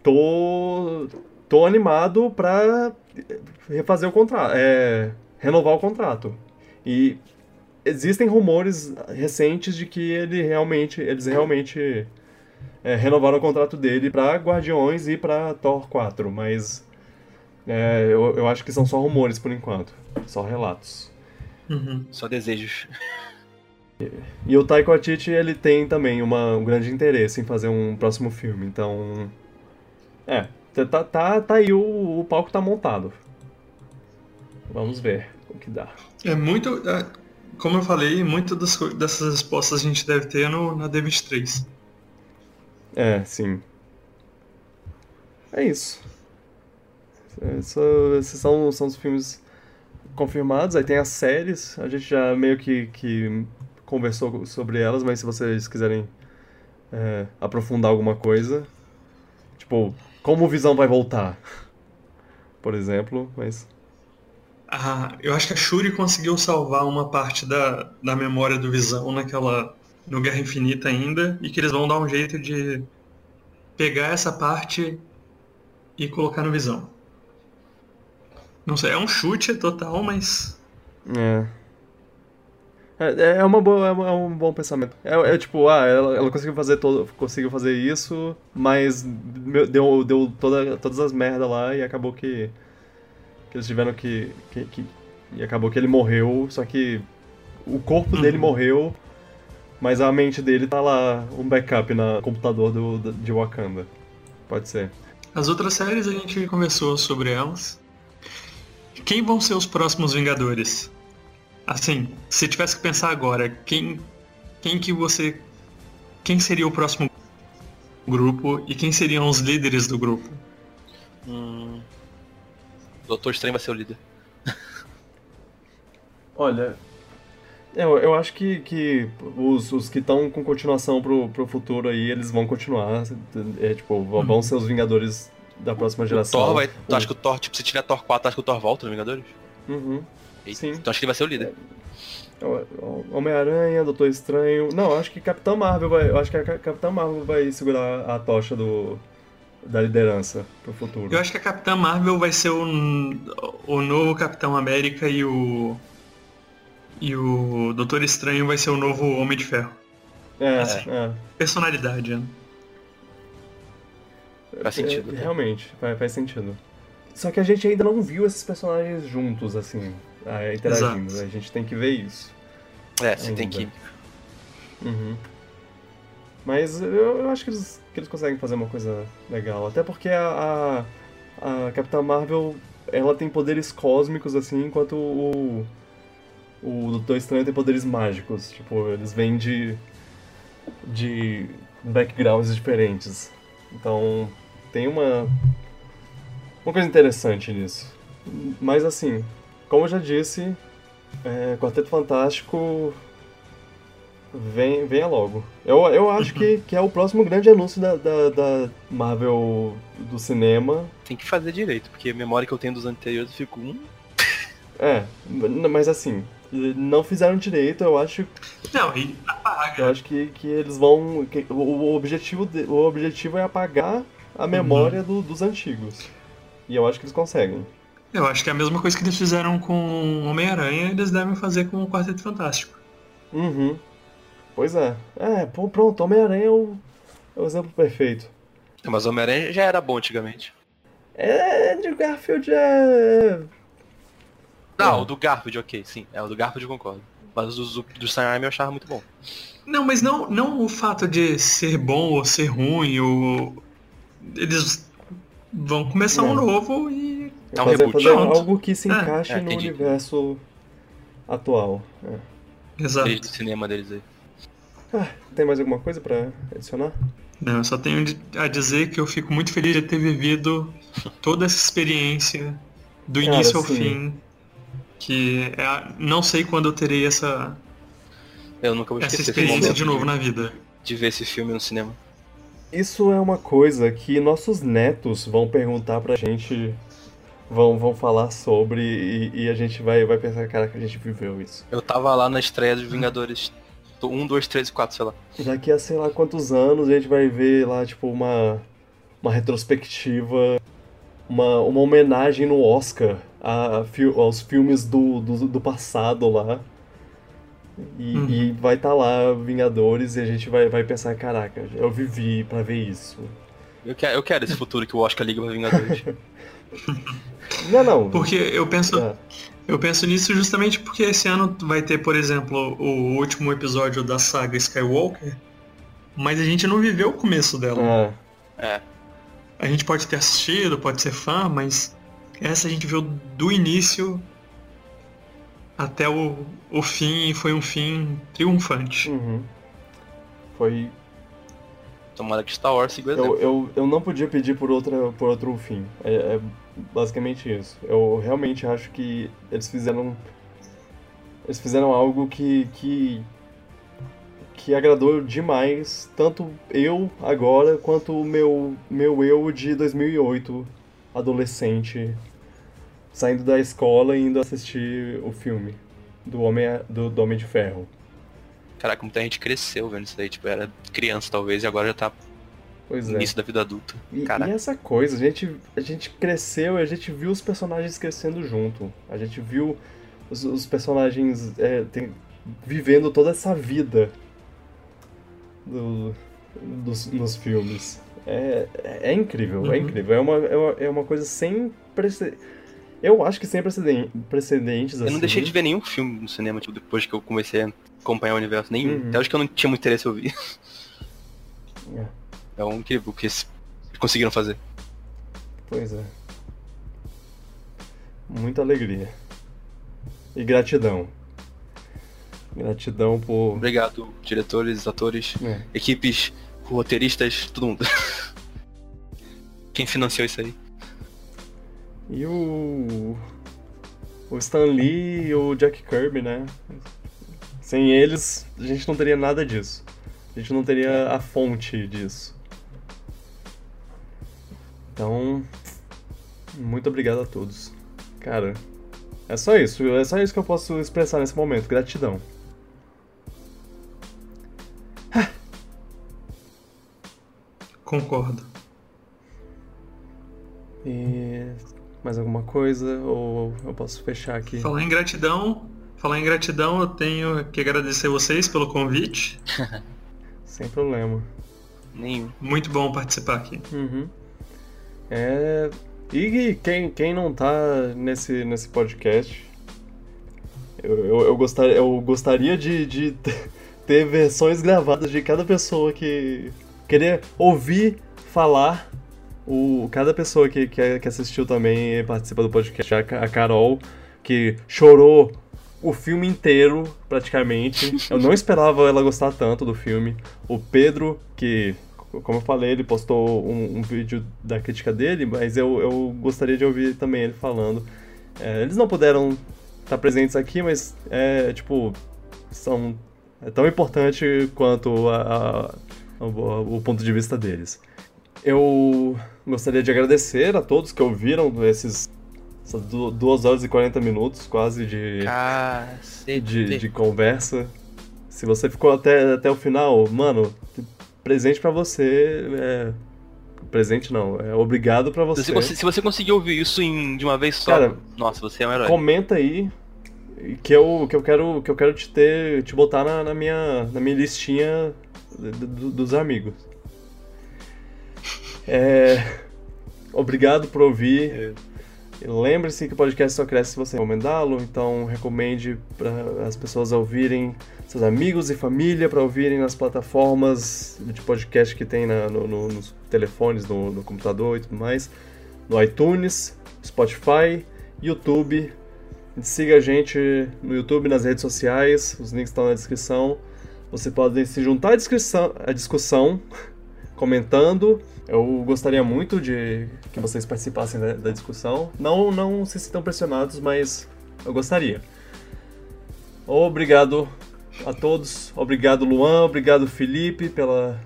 S1: tô. tô animado pra refazer o contrato. É, renovar o contrato. E existem rumores recentes de que ele realmente. Eles realmente é, renovaram o contrato dele pra Guardiões e pra Thor 4, mas. é, eu, eu acho que são só rumores por enquanto. Só relatos.
S3: Uhum.
S2: Só desejos.
S1: E o Taika Waititi, ele tem também uma, um grande interesse em fazer um próximo filme, então... É, tá, tá, tá aí, o, o palco tá montado. Vamos ver o que dá.
S3: É muito. é, como eu falei, co- dessas respostas a gente deve ter no, na D23.
S1: É, sim. É isso. É, esses são, são os filmes confirmados. Aí tem as séries. A gente já meio que, que conversou sobre elas, mas se vocês quiserem é, aprofundar alguma coisa. Tipo, como o Visão vai voltar. Por exemplo, mas.
S3: Eu acho que a Shuri conseguiu salvar uma parte da, da memória do Visão naquela. no Guerra Infinita ainda, e que eles vão dar um jeito de pegar essa parte e colocar no Visão. Não sei, é um chute total, mas.
S1: É. É, é uma boa, é uma- é um bom pensamento. É, é tipo, ah, ela, ela conseguiu fazer todo, conseguiu fazer isso, mas deu, deu toda, todas as merdas lá e acabou que, que eles tiveram que, que, que- E acabou que ele morreu, só que o corpo dele
S3: Uhum.
S1: morreu, mas a mente dele tá lá, um backup no computador do, do- de Wakanda. Pode ser.
S3: As outras séries a gente conversou sobre elas. Quem vão ser os próximos Vingadores? Assim, se tivesse que pensar agora, quem quem que você quem seria o próximo grupo e quem seriam os líderes do grupo?
S2: Hum... Doutor Estranho vai ser o líder.
S1: Olha, eu, eu acho que, que os, os que estão com continuação pro, pro futuro aí, eles vão continuar. É, tipo, vão ser os Vingadores da próxima geração.
S2: Thor vai. Tu acha que o Thor, tipo, se tiver Thor 4, acho que o Thor volta no Vingadores?
S1: Uhum. Sim.
S2: Então acho que ele vai ser o líder.
S1: O- Homem-Aranha, Doutor Estranho. Não, acho que Capitão Marvel vai. Eu acho que a Ca- Capitão Marvel vai segurar a tocha do, da liderança pro futuro.
S3: Eu acho que a Capitã Marvel vai ser o, o novo Capitão América e o e o Doutor Estranho vai ser o novo Homem de Ferro.
S1: É,
S2: assim.
S1: é.
S3: Personalidade, né?
S2: Faz sentido.
S1: É, realmente, faz, faz sentido. Só que a gente ainda não viu esses personagens juntos, assim, ah, interagindo.
S3: Exato.
S1: A gente tem que ver isso.
S2: É, você tem
S1: Ainda.
S2: que.
S1: Uhum. Mas eu, eu acho que eles, que eles conseguem fazer uma coisa legal. Até porque a, a, a Capitã Marvel, ela tem poderes cósmicos, assim, enquanto o, o Doutor Estranho tem poderes mágicos. Tipo, eles vêm de, de backgrounds diferentes. Então, tem uma, uma coisa interessante nisso. Mas assim, como eu já disse, é, Quarteto Fantástico vem, venha logo. Eu, eu acho que, que é o próximo grande anúncio da, da, da Marvel do cinema.
S2: Tem que fazer direito, porque a memória que eu tenho dos anteriores eu fico. Hum,
S1: É, mas assim, não fizeram direito, eu acho,
S3: Não, e
S1: eu
S3: apaga.
S1: acho que, que eles vão. que o, objetivo de- o objetivo é apagar a memória do- dos antigos. E eu acho que eles conseguem.
S3: Eu acho que é a mesma coisa que eles fizeram com Homem-Aranha, eles devem fazer com o Quarteto Fantástico.
S1: Uhum. Pois é. É, pô, pronto, Homem-Aranha é o, é o exemplo perfeito.
S2: Mas o Homem-Aranha já era bom antigamente.
S1: É, Andrew Garfield é.
S2: Não,
S1: É.
S2: o do Garfield, ok, sim. É, o do Garfield eu concordo. Mas o do, do Sam Raimi eu achava muito bom.
S3: Não, mas não, não o fato de ser bom ou ser ruim, ou... Eles vão começar um
S1: Não.
S3: novo e...
S2: É um
S1: fazer,
S2: reboot.
S1: fazer
S3: Pronto.
S1: algo que se
S3: É,
S1: encaixe
S2: é,
S1: no
S2: entendi.
S1: universo atual. É.
S3: Exato.
S2: Desde o cinema deles aí.
S1: Ah, tem mais alguma coisa pra adicionar?
S3: Não, eu só tenho a dizer que eu fico muito feliz de ter vivido toda essa experiência do
S1: Cara,
S3: início ao
S1: sim.
S3: fim. Que é a- não sei quando eu terei essa,
S2: Eu nunca vou
S3: essa experiência de novo na vida.
S2: de ver esse filme no cinema.
S1: Isso é uma coisa que nossos netos vão perguntar pra gente, vão, vão falar sobre e, e a gente vai, vai pensar, cara, que a gente viveu isso.
S2: Eu tava lá na estreia dos Vingadores 1, 2, 3 e 4, sei lá.
S1: Daqui a sei lá quantos anos a gente vai ver lá, tipo, uma, uma retrospectiva, uma, uma homenagem no Oscar a, a aos filmes do, do, do passado lá. E,
S3: Uhum.
S1: e vai estar lá Vingadores e a gente vai, vai pensar, caraca, eu vivi pra ver isso.
S2: Eu quero, eu quero esse futuro que o Oscar liga pra Vingadores.
S1: Não, não.
S3: Porque eu penso,
S1: É.
S3: eu penso nisso justamente porque esse ano vai ter, por exemplo, o último episódio da saga Skywalker, mas a gente não viveu o começo dela.
S1: É.
S2: é.
S3: A gente pode ter assistido, pode ser fã, mas essa a gente viu do início até o, o fim foi um fim triunfante.
S1: Uhum. Foi.
S2: Tomara que Star Wars siga o
S1: Eu, eu, eu não podia pedir por, outra, por outro fim. É, é basicamente isso. Eu realmente acho que eles fizeram. Eles fizeram algo que. que que agradou demais, tanto eu agora quanto o meu, meu eu de 2008, adolescente, saindo da escola e indo assistir o filme do Homem, do, do Homem de Ferro.
S2: Caraca, muita gente cresceu vendo isso daí. Tipo, era criança talvez e agora já tá
S1: Pois é.
S2: início da vida adulta.
S1: E,
S2: Caraca.
S1: e essa coisa, a gente, a gente cresceu e a gente viu os personagens crescendo junto. A gente viu os, os personagens é, tem- vivendo toda essa vida do- dos, nos filmes. É, é, é incrível, é
S3: Uhum.
S1: incrível. É uma, é uma, é uma coisa sem precedentes. Eu acho que sem preceden- precedentes assim.
S2: Eu não deixei de ver nenhum filme no cinema, tipo, depois que eu comecei a acompanhar o universo. Nenhum.
S1: Uhum.
S2: Até acho que eu não tinha muito interesse em ouvir.
S1: É,
S2: É um incrível o que eles conseguiram fazer.
S1: pois é. Muita alegria. E gratidão. Gratidão por.
S2: Obrigado, diretores, atores,
S1: É.
S2: equipes, roteiristas, todo mundo. Quem financiou isso aí?
S1: E o. O Stan Lee e o Jack Kirby, né? Sem eles, a gente não teria nada disso. A gente não teria a fonte disso. Então. Muito obrigado a todos. Cara, é só isso. É só isso que eu posso expressar nesse momento. Gratidão.
S3: Concordo.
S1: E. Mais alguma coisa? Ou eu posso fechar aqui?
S3: Falar em gratidão, falar em gratidão, eu tenho que agradecer vocês pelo convite.
S1: Sem problema.
S2: Nenhum.
S3: Muito bom participar aqui.
S1: Uhum. É. E quem, quem não tá nesse, nesse podcast, eu, eu, eu gostaria, eu gostaria de, de ter- versões gravadas de cada pessoa que. Querer ouvir falar o, cada pessoa que, que, que assistiu também e participa do podcast. A, a Carol, que chorou o filme inteiro, praticamente. Eu não esperava ela gostar tanto do filme. O Pedro, que, como eu falei, ele postou um, um vídeo da crítica dele, mas eu, eu gostaria de ouvir também ele falando. É, eles não puderam estar presentes aqui, mas é tipo. São. É tão importante quanto a- a- o, o ponto de vista deles. Eu gostaria de agradecer a todos que ouviram esses essas 2 horas e 40 minutos quase de, de, de conversa. Se você ficou até, até o final, mano, presente pra você. É... Presente não, é obrigado pra
S2: Se
S1: você.
S2: você, se você conseguir ouvir isso em, de uma vez só,
S1: Cara,
S2: nossa, você é um herói.
S1: Comenta aí que eu, que eu quero que eu quero te ter te botar na, na minha na minha listinha do- do- dos amigos. É, obrigado por ouvir. Lembre-se que o podcast só cresce se você recomendá-lo, então recomende para as pessoas ouvirem, seus amigos e família para ouvirem nas plataformas de podcast que tem na- no- no- nos telefones, no, no computador e tudo mais, no iTunes, Spotify, YouTube. Siga a gente no YouTube, nas redes sociais, os links estão na descrição. Você pode se juntar à, à discussão comentando. Eu gostaria muito de que vocês participassem da, da discussão. Não, não se sintam pressionados, mas eu gostaria. Obrigado a todos. Obrigado, Luan. Obrigado, Felipe, pela,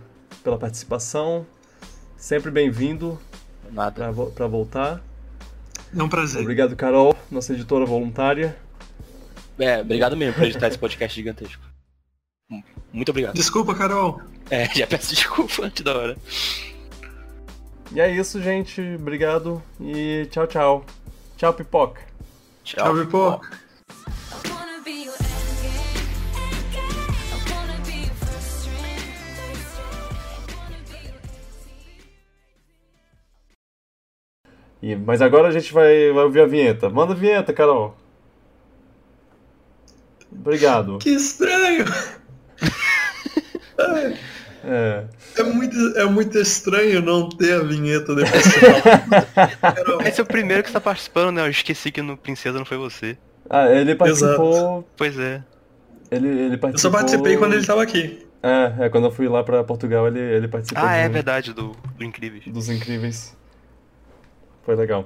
S1: pela participação. Sempre bem-vindo para voltar.
S3: É um prazer.
S1: Obrigado, Carol, nossa editora voluntária.
S2: É, obrigado mesmo por editar esse podcast gigantesco. Muito obrigado.
S3: Desculpa, Carol.
S2: É, já peço desculpa antes da hora.
S1: E é isso, gente. Obrigado e tchau, tchau. Tchau, pipoca.
S2: Tchau.
S3: Tchau, Pipoca.
S5: I
S1: E, mas agora a gente vai, vai ouvir a vinheta. Manda a vinheta, Carol. Obrigado.
S3: Que estranho.
S1: É.
S3: É muito, é muito estranho não ter a vinheta depois que você
S2: Esse é o primeiro que você tá participando, né? Eu esqueci que no Princesa não foi você.
S1: Ah, ele participou.
S2: Pois é.
S1: Ele, ele
S3: Eu
S1: participou.
S3: só participei quando ele tava aqui.
S1: É, é, quando eu fui lá pra Portugal, ele, ele participou
S2: Ah, é verdade, do, do Incríveis.
S1: dos Incríveis. Foi legal.